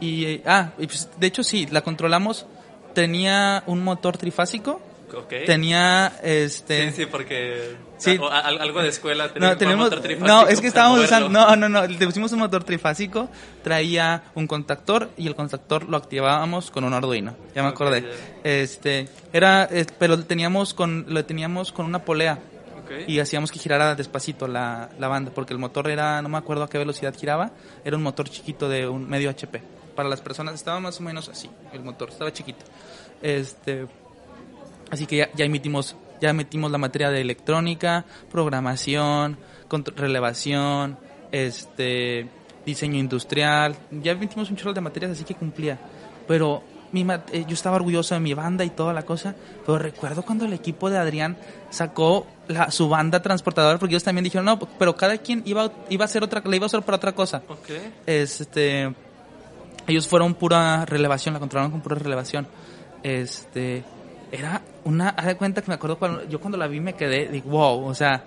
Y, ah, y pues, de hecho sí, la controlamos. Tenía un motor trifásico. Ok. Tenía, este... Sí, sí, porque Sí. o algo de escuela No, tenemos, motor trifásico no, es que estábamos moverlo. usando, no, no, no, le pusimos un motor trifásico, traía un contactor y el contactor lo activábamos con un Arduino, ya me acordé. Este, era, pero lo teníamos con, lo teníamos con una polea Ok. y hacíamos que girara despacito la, la banda, porque el motor era, no me acuerdo a qué velocidad giraba, era un motor chiquito de un medio HP. Para las personas estaba más o menos así, el motor estaba chiquito. Este, así que ya, ya emitimos, ya metimos la materia de electrónica, programación, relevación, este, diseño industrial, ya metimos un chorro de materias así que cumplía. Pero mi eh, yo estaba orgulloso de mi banda y toda la cosa, pero recuerdo cuando el equipo de Adrián sacó la, su banda transportadora, porque ellos también dijeron, no, pero cada quien iba, iba a hacer otra, la iba a usar para otra cosa. Ok. Este, ellos fueron pura relevación, la controlaron con pura relevación. Este, era una, haz de cuenta que me acuerdo cuando, yo cuando la vi me quedé, digo, wow, o sea,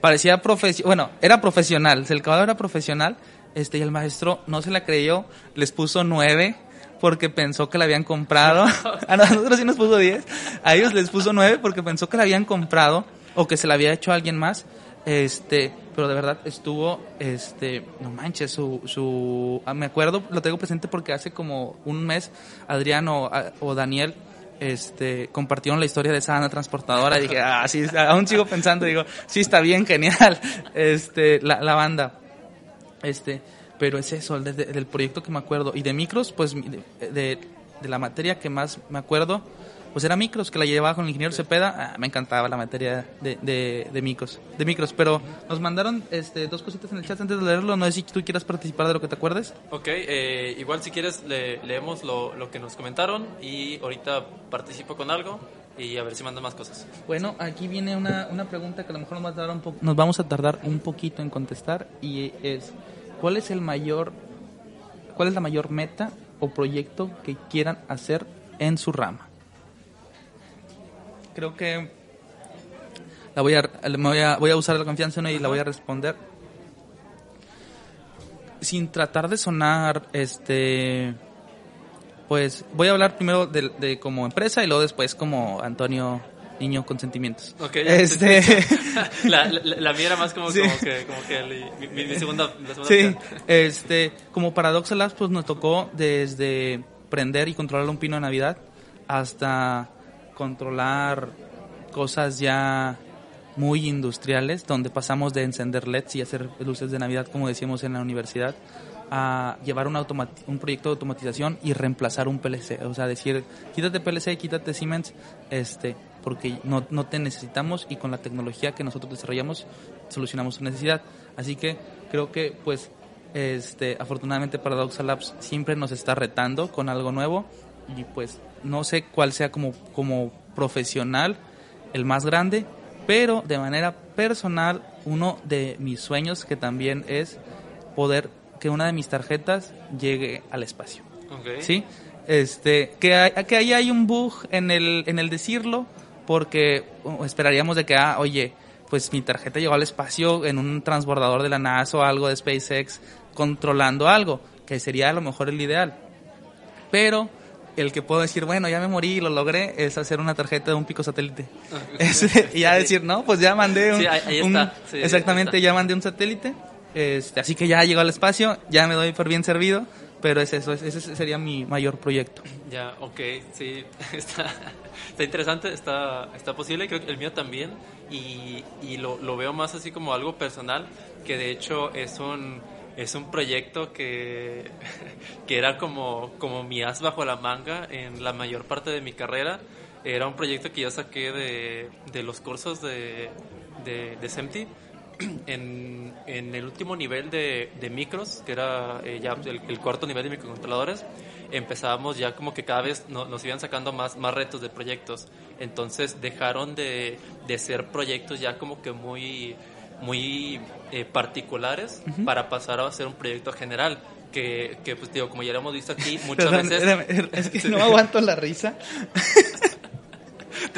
parecía profesional, bueno, era profesional, el caballo era profesional, este, y el maestro no se la creyó, les puso nueve, porque pensó que la habían comprado. [laughs] A nosotros sí nos puso 10. A ellos les puso 9 porque pensó que la habían comprado o que se la había hecho a alguien más. Este, pero de verdad estuvo, este, no manches, su, su, ah, me acuerdo, lo tengo presente porque hace como un mes Adrián o, a- o Daniel, este, compartieron la historia de esa Ana transportadora dije, ah, sí, aún sigo pensando, digo, sí está bien, genial, este, la, banda. Este, pero es eso, de- de- del proyecto que me acuerdo. Y de micros, pues de, de la materia que más me acuerdo, pues era micros, que la llevaba con el ingeniero Cepeda. Ah, me encantaba la materia de, de, de micros, de micros. Pero nos mandaron este, dos cositas en el chat antes de leerlo. No sé si tú quieras participar de lo que te acuerdes. Ok, eh, igual si quieres le- leemos lo, lo que nos comentaron y ahorita participo con algo y a ver si mandan más cosas. Bueno, aquí viene una, una pregunta que a lo mejor nos, va a un nos vamos a tardar un poquito en contestar y es ¿cuál es el mayor cuál es la mayor meta o proyecto que quieran hacer en su rama? Creo que la voy a, me voy a voy a usar la confianza en ella y la voy a responder sin tratar de sonar este pues voy a hablar primero de, de como empresa y luego después como Antonio niño con sentimientos. Ok, ya, este [laughs] [laughs] La, la, la mía era más como, Sí. como que, como que el- mi, segunda, la segunda Sí, este, como Paradoxa Labs, pues nos tocó desde prender y controlar un pino de Navidad hasta controlar cosas ya muy industriales, donde pasamos de encender LEDs y hacer luces de Navidad, como decíamos en la universidad, a llevar un, un proyecto de automatización y reemplazar un PLC. O sea, decir, quítate PLC, quítate Siemens, este, porque no, no te necesitamos y con la tecnología que nosotros desarrollamos solucionamos tu necesidad. Así que creo que, pues, este, afortunadamente Paradoxa Labs siempre nos está retando con algo nuevo y pues no sé cuál sea como, como profesional el más grande, pero de manera personal uno de mis sueños que también es poder que una de mis tarjetas llegue al espacio. Ok. ¿Sí? Este, que, hay- que ahí hay un bug en el, en el decirlo, porque esperaríamos de que, ah, oye, pues mi tarjeta llegó al espacio en un transbordador de la NASA o algo de SpaceX controlando algo, que sería a lo mejor el ideal. Pero el que puedo decir, bueno, ya me morí y lo logré, es hacer una tarjeta de un pico satélite. [laughs] Es- y ya decir, no, pues ya mandé un... Sí, ahí- ahí un- está. Sí, ahí exactamente, está. ya mandé un satélite. Este, así que ya llegó al espacio, ya me doy por bien servido, pero es eso, es- ese sería mi mayor proyecto. Ya, ok, sí, [laughs] está, está interesante, está, está posible, creo que el mío también, y, y lo, lo veo más así como algo personal, que de hecho es un, es un proyecto que, [laughs] que era como, como mi as bajo la manga en la mayor parte de mi carrera, era un proyecto que yo saqué de, de los cursos de, de, de SEMTI, [clears throat] en, en el último nivel de, de micros, que era eh, ya el, el cuarto nivel de microcontroladores, empezábamos ya como que cada vez no- nos iban sacando más, más retos de proyectos. Entonces dejaron de, de ser proyectos ya como que muy, muy eh, particulares para pasar a ser un proyecto general. Que, que, pues digo, como ya lo hemos visto aquí [laughs] muchas Perdón, veces... espérame, es que no aguanto la risa. [laughs]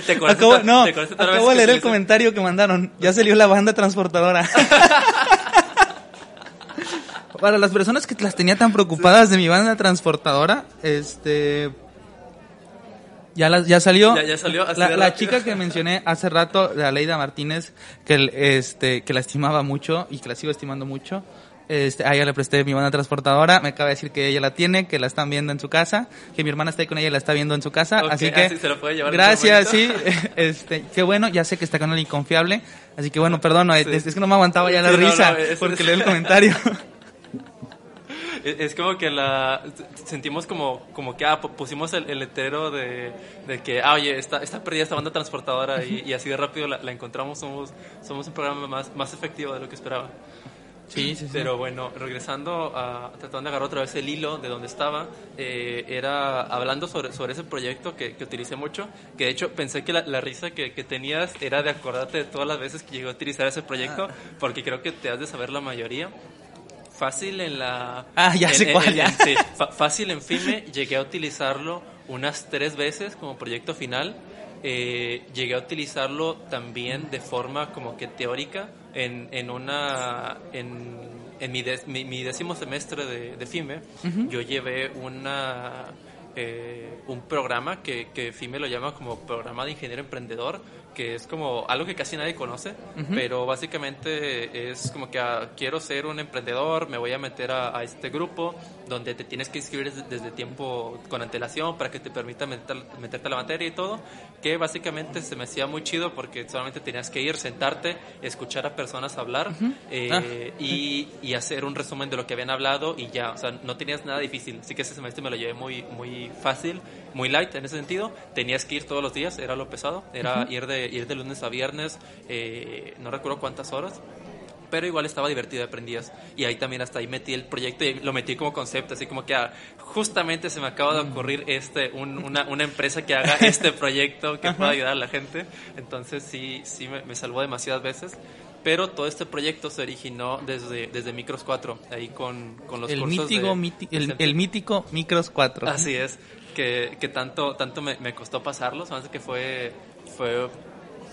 ¿Te, Acabo, no, acabo de leer el comentario que mandaron. Ya salió la banda transportadora. [laughs] para las personas que las tenía tan preocupadas de mi banda transportadora, este ya, la, ya salió. Ya, salió la, chica que [laughs] mencioné hace rato, la Leida Martínez, que, este, que la estimaba mucho y que la sigo estimando mucho. Este, a ella le presté mi banda transportadora, me acaba de decir que ella la tiene, que la están viendo en su casa, que mi hermana está ahí con ella y la está viendo en su casa, así que se lo puede llevar gracias, sí, [laughs] [laughs] este, qué bueno, ya sé que está con el inconfiable, así que bueno, perdón, es, que no me aguantaba ya la risa porque leí el comentario. Es como que la sentimos como, como que ah, pusimos el, el letrero de, de, que, ah, oye, está, está perdida esta banda transportadora y, así de rápido la, encontramos, somos, somos un programa más, más efectivo de lo que esperaba. Sí, sí, sí. Pero bueno, regresando a tratando de agarrar otra vez el hilo de donde estaba, eh, era hablando sobre, sobre ese proyecto que, que, utilicé mucho, que de hecho pensé que la, la risa que, que, tenías era de acordarte de todas las veces que llegó a utilizar ese proyecto, ah. porque creo que te has de saber la mayoría fácil en la... Ah, ya sé cuál, ya. sí, [laughs] fácil en FIME, llegué a utilizarlo unas tres veces como proyecto final. Eh, llegué a utilizarlo también de forma como que teórica en, en una... En, en mi, mi, décimo semestre de, de FIME, yo llevé una... Eh, un programa que, que FIME lo llama como programa de ingeniero emprendedor, que es como algo que casi nadie conoce, pero básicamente es como que ah, quiero ser un emprendedor, me voy a meter a, este grupo donde te tienes que inscribir desde, tiempo con antelación para que te permita meterte a la materia y todo, que básicamente se me hacía muy chido porque solamente tenías que ir, sentarte, escuchar a personas hablar eh, ah. y, y, hacer un resumen de lo que habían hablado y ya, o sea, no tenías nada difícil, así que ese semestre me lo llevé muy, muy fácil, muy light en ese sentido, tenías que ir todos los días, era lo pesado, era ir de ir de lunes a viernes, eh, no recuerdo cuántas horas, pero igual estaba divertido, aprendías. Y ahí también hasta ahí metí el proyecto y lo metí como concepto, así como que ah, justamente se me acaba de ocurrir este, una, una, empresa que haga este [laughs] proyecto que pueda ayudar a la gente. Entonces sí, sí me, salvó demasiadas veces. Pero todo este proyecto se originó desde, desde Micros 4, ahí con, con los el cursos mítico, el, el, mítico Micros 4. Así es, que, que tanto, tanto me, me costó pasarlo, sabes que fue, fue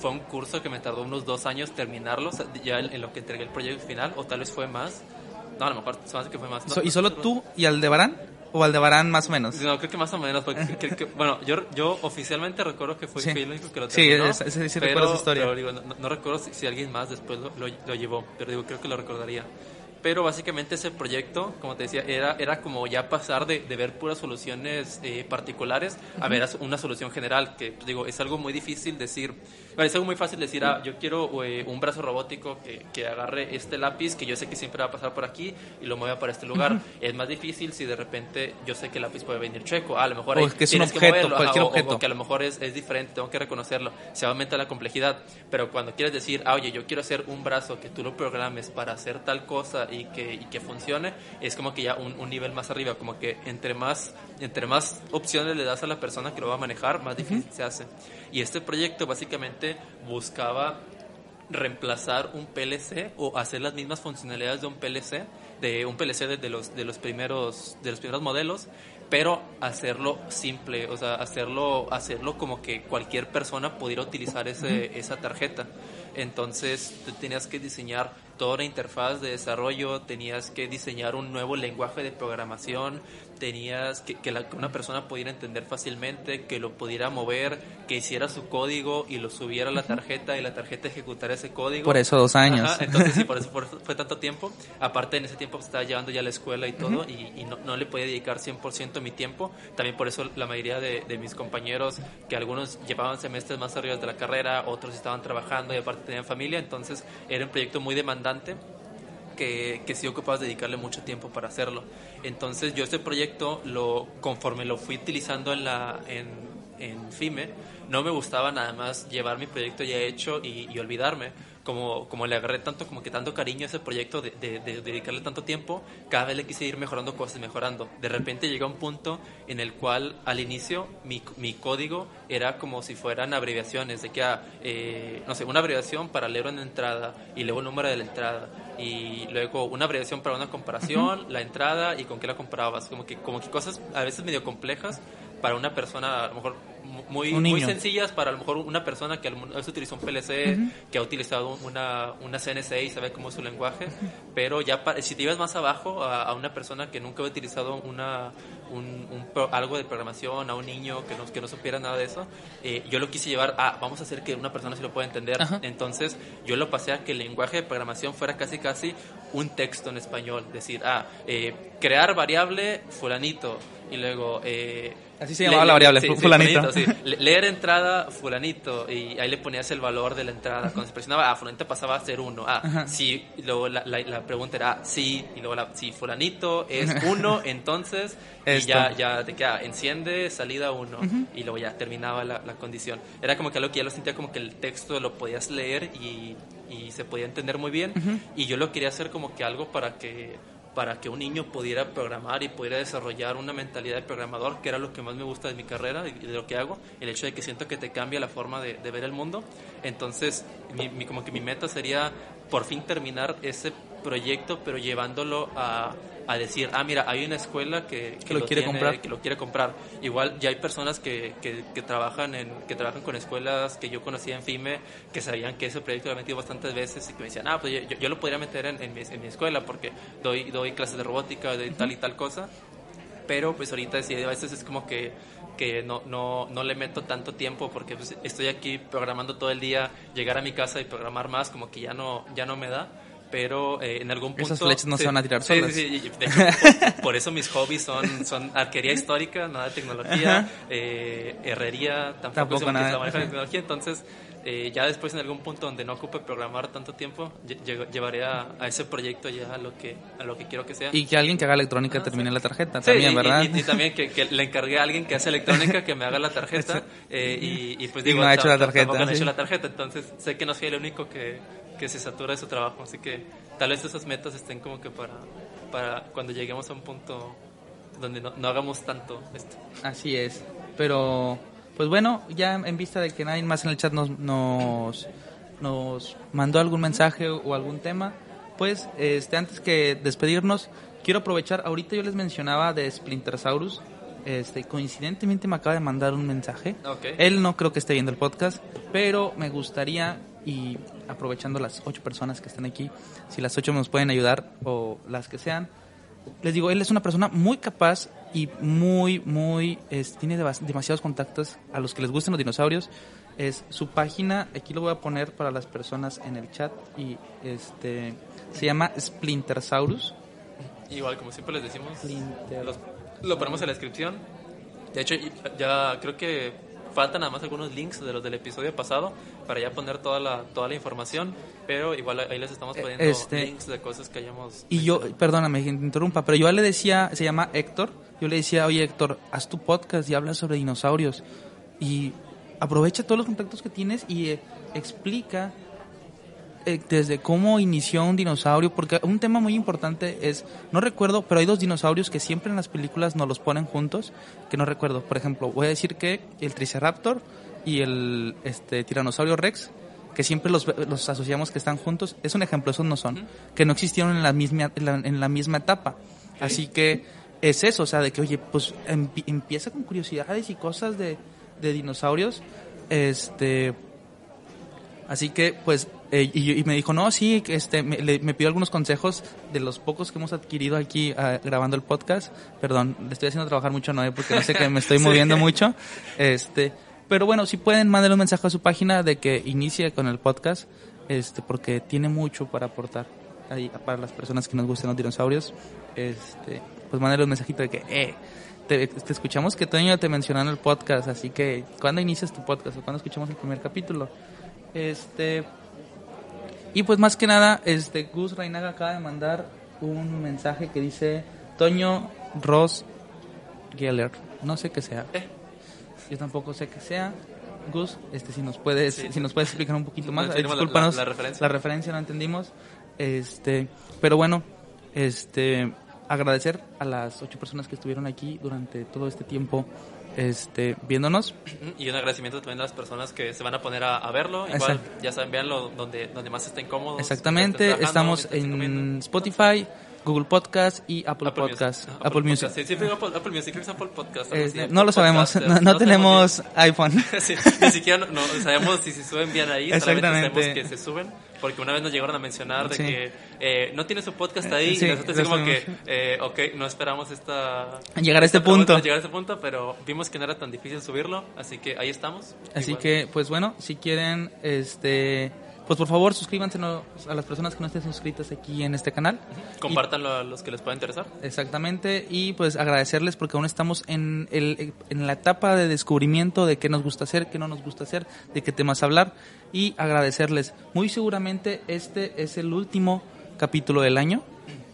fue un curso que me tardó unos dos años terminarlo, ya en, lo que entregué el proyecto final, o tal vez fue más. No, a lo mejor se que fue más. ¿Y solo tú y Aldebarán? ¿O Aldebarán más o menos? No, creo que más o menos. Porque, [laughs] bueno, yo, yo oficialmente recuerdo que fue sí. el único que lo terminó. Sí, ese, ese, recuerdo esa historia. Pero digo, no, recuerdo si, si, alguien más después lo, lo, lo, llevó, pero digo, creo que lo recordaría pero básicamente ese proyecto, como te decía, era, era como ya pasar de, de ver puras soluciones eh, particulares a ver una solución general, que pues, digo, es algo muy difícil decir, es algo muy fácil decir, ah, yo quiero eh, un brazo robótico que, que, agarre este lápiz que yo sé que siempre va a pasar por aquí y lo mueva para este lugar. Es más difícil si de repente yo sé que el lápiz puede venir chueco, ah, a lo mejor o que es un objeto, cualquier objeto. O, que a lo mejor es, es, diferente, tengo que reconocerlo, se aumenta la complejidad, pero cuando quieres decir, ah, oye, yo quiero hacer un brazo que tú lo programes para hacer tal cosa y que, y que funcione, es como que ya un, un, nivel más arriba, como que entre más, entre más opciones le das a la persona que lo va a manejar, más difícil se hace. Y este proyecto básicamente buscaba reemplazar un PLC o hacer las mismas funcionalidades de un PLC, de un PLC de, los, de, los, primeros, de los primeros modelos, pero hacerlo simple, o sea, hacerlo, hacerlo como que cualquier persona pudiera utilizar ese, esa tarjeta. Entonces, tú tenías que diseñar toda la interfaz de desarrollo, tenías que diseñar un nuevo lenguaje de programación, tenías que, que, una persona pudiera entender fácilmente, que lo pudiera mover, que hiciera su código y lo subiera a la tarjeta y la tarjeta ejecutara ese código. Por eso dos años. entonces sí, [laughs] por eso, fue tanto tiempo. Aparte en ese tiempo estaba llevando ya la escuela y todo y, no, no, le podía dedicar 100% mi tiempo. También por eso la mayoría de, de, mis compañeros, que algunos llevaban semestres más arriba de la carrera, otros estaban trabajando y aparte tenían familia, entonces era un proyecto muy demandante que, que sí ocupabas dedicarle mucho tiempo para hacerlo. Entonces yo este proyecto, lo, conforme lo fui utilizando en, la, en, en FIME, no me gustaba nada más llevar mi proyecto ya hecho y, y olvidarme como, como le agarré tanto, como que tanto cariño a ese proyecto, de, de, dedicarle tanto tiempo, cada vez le quise ir mejorando cosas, mejorando. De repente llegó un punto en el cual al inicio mi, mi código era como si fueran abreviaciones, de que, ah, eh, no sé, una abreviación para leer una entrada y luego el número de la entrada y luego una abreviación para una comparación, la entrada y con qué la comparabas, como que, como que cosas a veces medio complejas para una persona a lo mejor muy, muy sencillas para a lo mejor una persona que a lo mejor utilizó un PLC, que ha utilizado una, una CNC y sabe cómo es su lenguaje, pero ya pa- si te ibas más abajo a, a una persona que nunca había utilizado una, un, un algo de programación, a un niño que no, que no supiera nada de eso, eh, yo lo quise llevar a, vamos a hacer que una persona se lo pueda entender. Ajá. Entonces yo lo pasé a que el lenguaje de programación fuera casi casi un texto en español, decir, ah, eh, crear variable fulanito y luego... eh, Así se llamaba la variable, fu- fulanito. sí. [laughs] Le- Leer entrada fulanito y ahí le ponías el valor de la entrada. Cuando se presionaba, ah, fulanito pasaba a ser uno. Ah, Ajá. sí, luego la, la- la pregunta era, ah, sí, y luego la, si fulanito es [laughs] uno, entonces, y ya, ya te queda, enciende, salida uno, y luego ya terminaba la, la condición. Era como que algo que ya lo sentía como que el texto lo podías leer y, y se podía entender muy bien, y yo lo quería hacer como que algo para que para que un niño pudiera programar y pudiera desarrollar una mentalidad de programador, que era lo que más me gusta de mi carrera y de lo que hago, el hecho de que siento que te cambia la forma de, ver el mundo. Entonces, como que mi meta sería por fin terminar ese proyecto, pero llevándolo a, a decir, ah, mira, hay una escuela que, Que lo quiere comprar. que lo quiere comprar. Igual ya hay personas que, que, que trabajan en que trabajan con escuelas que yo conocía en FIME, que sabían que ese proyecto lo he metido bastantes veces y que me decían, ah, pues yo, yo lo podría meter en, en mi, en mi escuela porque doy, doy clases de robótica, doy tal y tal cosa. Pero pues ahorita sí, a veces es como que, que no, no, no le meto tanto tiempo porque pues, estoy aquí programando todo el día, llegar a mi casa y programar más como que ya no, ya no me da. Pero eh, en algún punto... Esas flechas no se van a tirar sí, solas. Sí, sí, de hecho, por, [laughs] por eso mis hobbies son, son arquería histórica, nada de tecnología, eh, herrería, tampoco, Tampoco nada. de tecnología. Entonces, eh, ya después en algún punto donde no ocupe programar tanto tiempo, lle- lle- llevaré a, a ese proyecto ya a lo que, a lo que quiero que sea. Y que alguien que haga electrónica Ah, termine sí. la tarjeta Sí, también, y- ¿verdad? Y, y también que, que le encargué a alguien que hace electrónica que me haga la tarjeta [laughs] eh, y, y pues digo, no ha hecho la ta- ta- tarjeta, tampoco no ha sí. hecho la tarjeta, entonces sé que no soy el único que, que se satura de su trabajo, así que tal vez esas metas estén como que para, para cuando lleguemos a un punto donde no, no hagamos tanto esto. Así es. Pero, pues bueno, ya en vista de que nadie más en el chat nos, nos, nos mandó algún mensaje o algún tema, pues este, antes que despedirnos, quiero aprovechar, ahorita yo les mencionaba de Splintersaurus, este, coincidentemente me acaba de mandar un mensaje. Ok. Él no creo que esté viendo el podcast, pero me gustaría, y aprovechando las ocho personas que están aquí, si las ocho nos pueden ayudar o las que sean, les digo, él es una persona muy capaz y muy, muy, es- tiene demasiados contactos a los que les gustan los dinosaurios. Es su página, aquí lo voy a poner para las personas en el chat y este se llama Splintersaurus. Igual, como siempre les decimos, los- lo ponemos en la descripción. De hecho, ya creo que faltan nada más algunos links de los del episodio pasado para ya poner toda la, toda la información, pero igual ahí les estamos Eh, poniendo este- links de cosas que hayamos... Y yo, perdóname que te interrumpa, pero yo le decía, se llama Héctor, yo le decía, oye Héctor, haz tu podcast y habla sobre dinosaurios. Y aprovecha todos los contactos que tienes y eh, explica eh, desde cómo inició un dinosaurio, porque un tema muy importante es, no recuerdo, pero hay dos dinosaurios que siempre en las películas nos los ponen juntos, que no recuerdo. Por ejemplo, voy a decir que el Triceraptor y el este, Tiranosaurio Rex, que siempre los, los asociamos que están juntos, es un ejemplo, esos no son, que no existieron en la misma, en la, en la misma etapa. Así que es eso, o sea, de que, oye, pues empi- empieza con curiosidades y cosas de, de dinosaurios, este... Así que, pues, eh, y, y me dijo, no, sí, este, me, le- me pidió algunos consejos de los pocos que hemos adquirido aquí ah, grabando el podcast. Perdón, le estoy haciendo trabajar mucho a Noé porque no sé que me estoy [laughs] Sí. moviendo mucho. Este, pero bueno, si pueden, mándenle un mensaje a su página de que inicie con el podcast, este, porque tiene mucho para aportar ahí para las personas que nos gustan los dinosaurios. Este, pues mándenle un mensajito de que, eh, te, te escuchamos que Toño te mencionó en el podcast, así que, ¿cuándo inicias tu podcast o cuándo escuchamos el primer capítulo? Este, y pues más que nada, este Gus Reinaga acaba de mandar un mensaje que dice Toño Ross Geller. No sé qué sea. Eh. Yo tampoco sé qué sea. Gus, este si nos puedes Sí. si nos puedes explicar un poquito más. La- discúlpanos, la- la referencia. la referencia no entendimos. Este, pero bueno, este agradecer a las ocho personas que estuvieron aquí durante todo este tiempo este viéndonos. Y un agradecimiento también a las personas que se van a poner a, a verlo. Igual, Exacto. ya saben, véanlo donde, donde más estén cómodos. Exactamente, estén estamos en. Spotify, Google Podcast y Apple, Podcast. Music. Apple, Music. Sí, sí, Apple, Apple Music, es Apple Podcast. Algo así, no Apple lo sabemos, Podcast, [laughs] no, no sabemos tenemos iPhone. [laughs] Sí, ni siquiera no, no sabemos si se suben bien ahí, solamente Exactamente. sabemos que se suben, porque una vez nos llegaron a mencionar de Sí. que eh, no tiene su podcast ahí, Sí, y nosotros así como que, eh, ok, no esperamos esta... Llegar a este punto. Llegar a este punto, pero vimos que no era tan difícil subirlo, así que ahí estamos. Así Igual. que, pues bueno, si quieren, este, pues por favor suscríbanse a las personas que no estén suscritas aquí en este canal. Compártanlo a los que les pueda interesar. Exactamente, y pues agradecerles porque aún estamos en, el, en la etapa de descubrimiento de qué nos gusta hacer, qué no nos gusta hacer, de qué temas hablar, y agradecerles. Muy seguramente este es el último capítulo del año,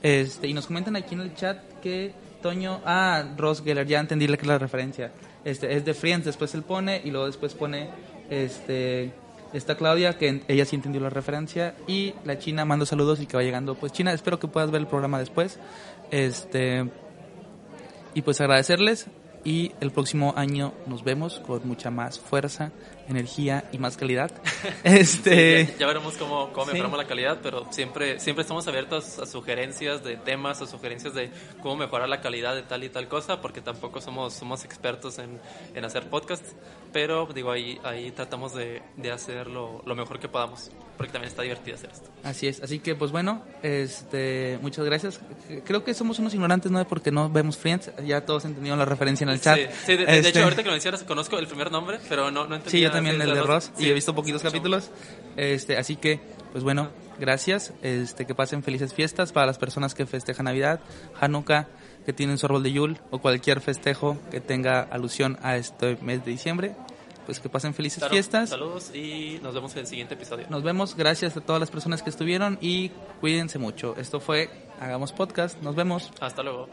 este, y nos comentan aquí en el chat que Toño, ah, Ross Geller, ya entendí la, referencia, este, es de Friends, después él pone, y luego después pone, este... Está Claudia, que ella sí entendió la referencia, y la China mando saludos y que va llegando. Pues China, espero que puedas ver el programa después. Este y pues agradecerles y el próximo año nos vemos con mucha más fuerza, energía y más calidad. [laughs] [laughs] Este Sí, ya, ya veremos cómo, cómo Sí. mejoramos la calidad, pero siempre, siempre estamos abiertos a sugerencias de temas, a sugerencias de cómo mejorar la calidad de tal y tal cosa, porque tampoco somos, somos expertos en, en hacer podcasts, pero digo, ahí, ahí tratamos de, de hacerlo lo mejor que podamos, porque también está divertido hacer esto. así es, así que pues bueno, este muchas gracias. Creo que somos unos ignorantes no porque no vemos Friends, ya todos entendieron la referencia en el chat. Sí, sí, de, de Este, hecho, ahorita que lo mencionas, conozco el primer nombre, pero no, no entendía. Sí, yo también el de Ross y Sí, he visto poquitos capítulos. Este, así que, pues bueno, gracias. Este, que pasen felices fiestas para las personas que festejan Navidad, Hanukkah, que tienen su árbol de Yule o cualquier festejo que tenga alusión a este mes de diciembre pues que pasen felices fiestas. Saludos y nos vemos en el siguiente episodio. Nos vemos, gracias a todas las personas que estuvieron y cuídense mucho. Esto fue Hagamos Podcast, nos vemos. Hasta luego.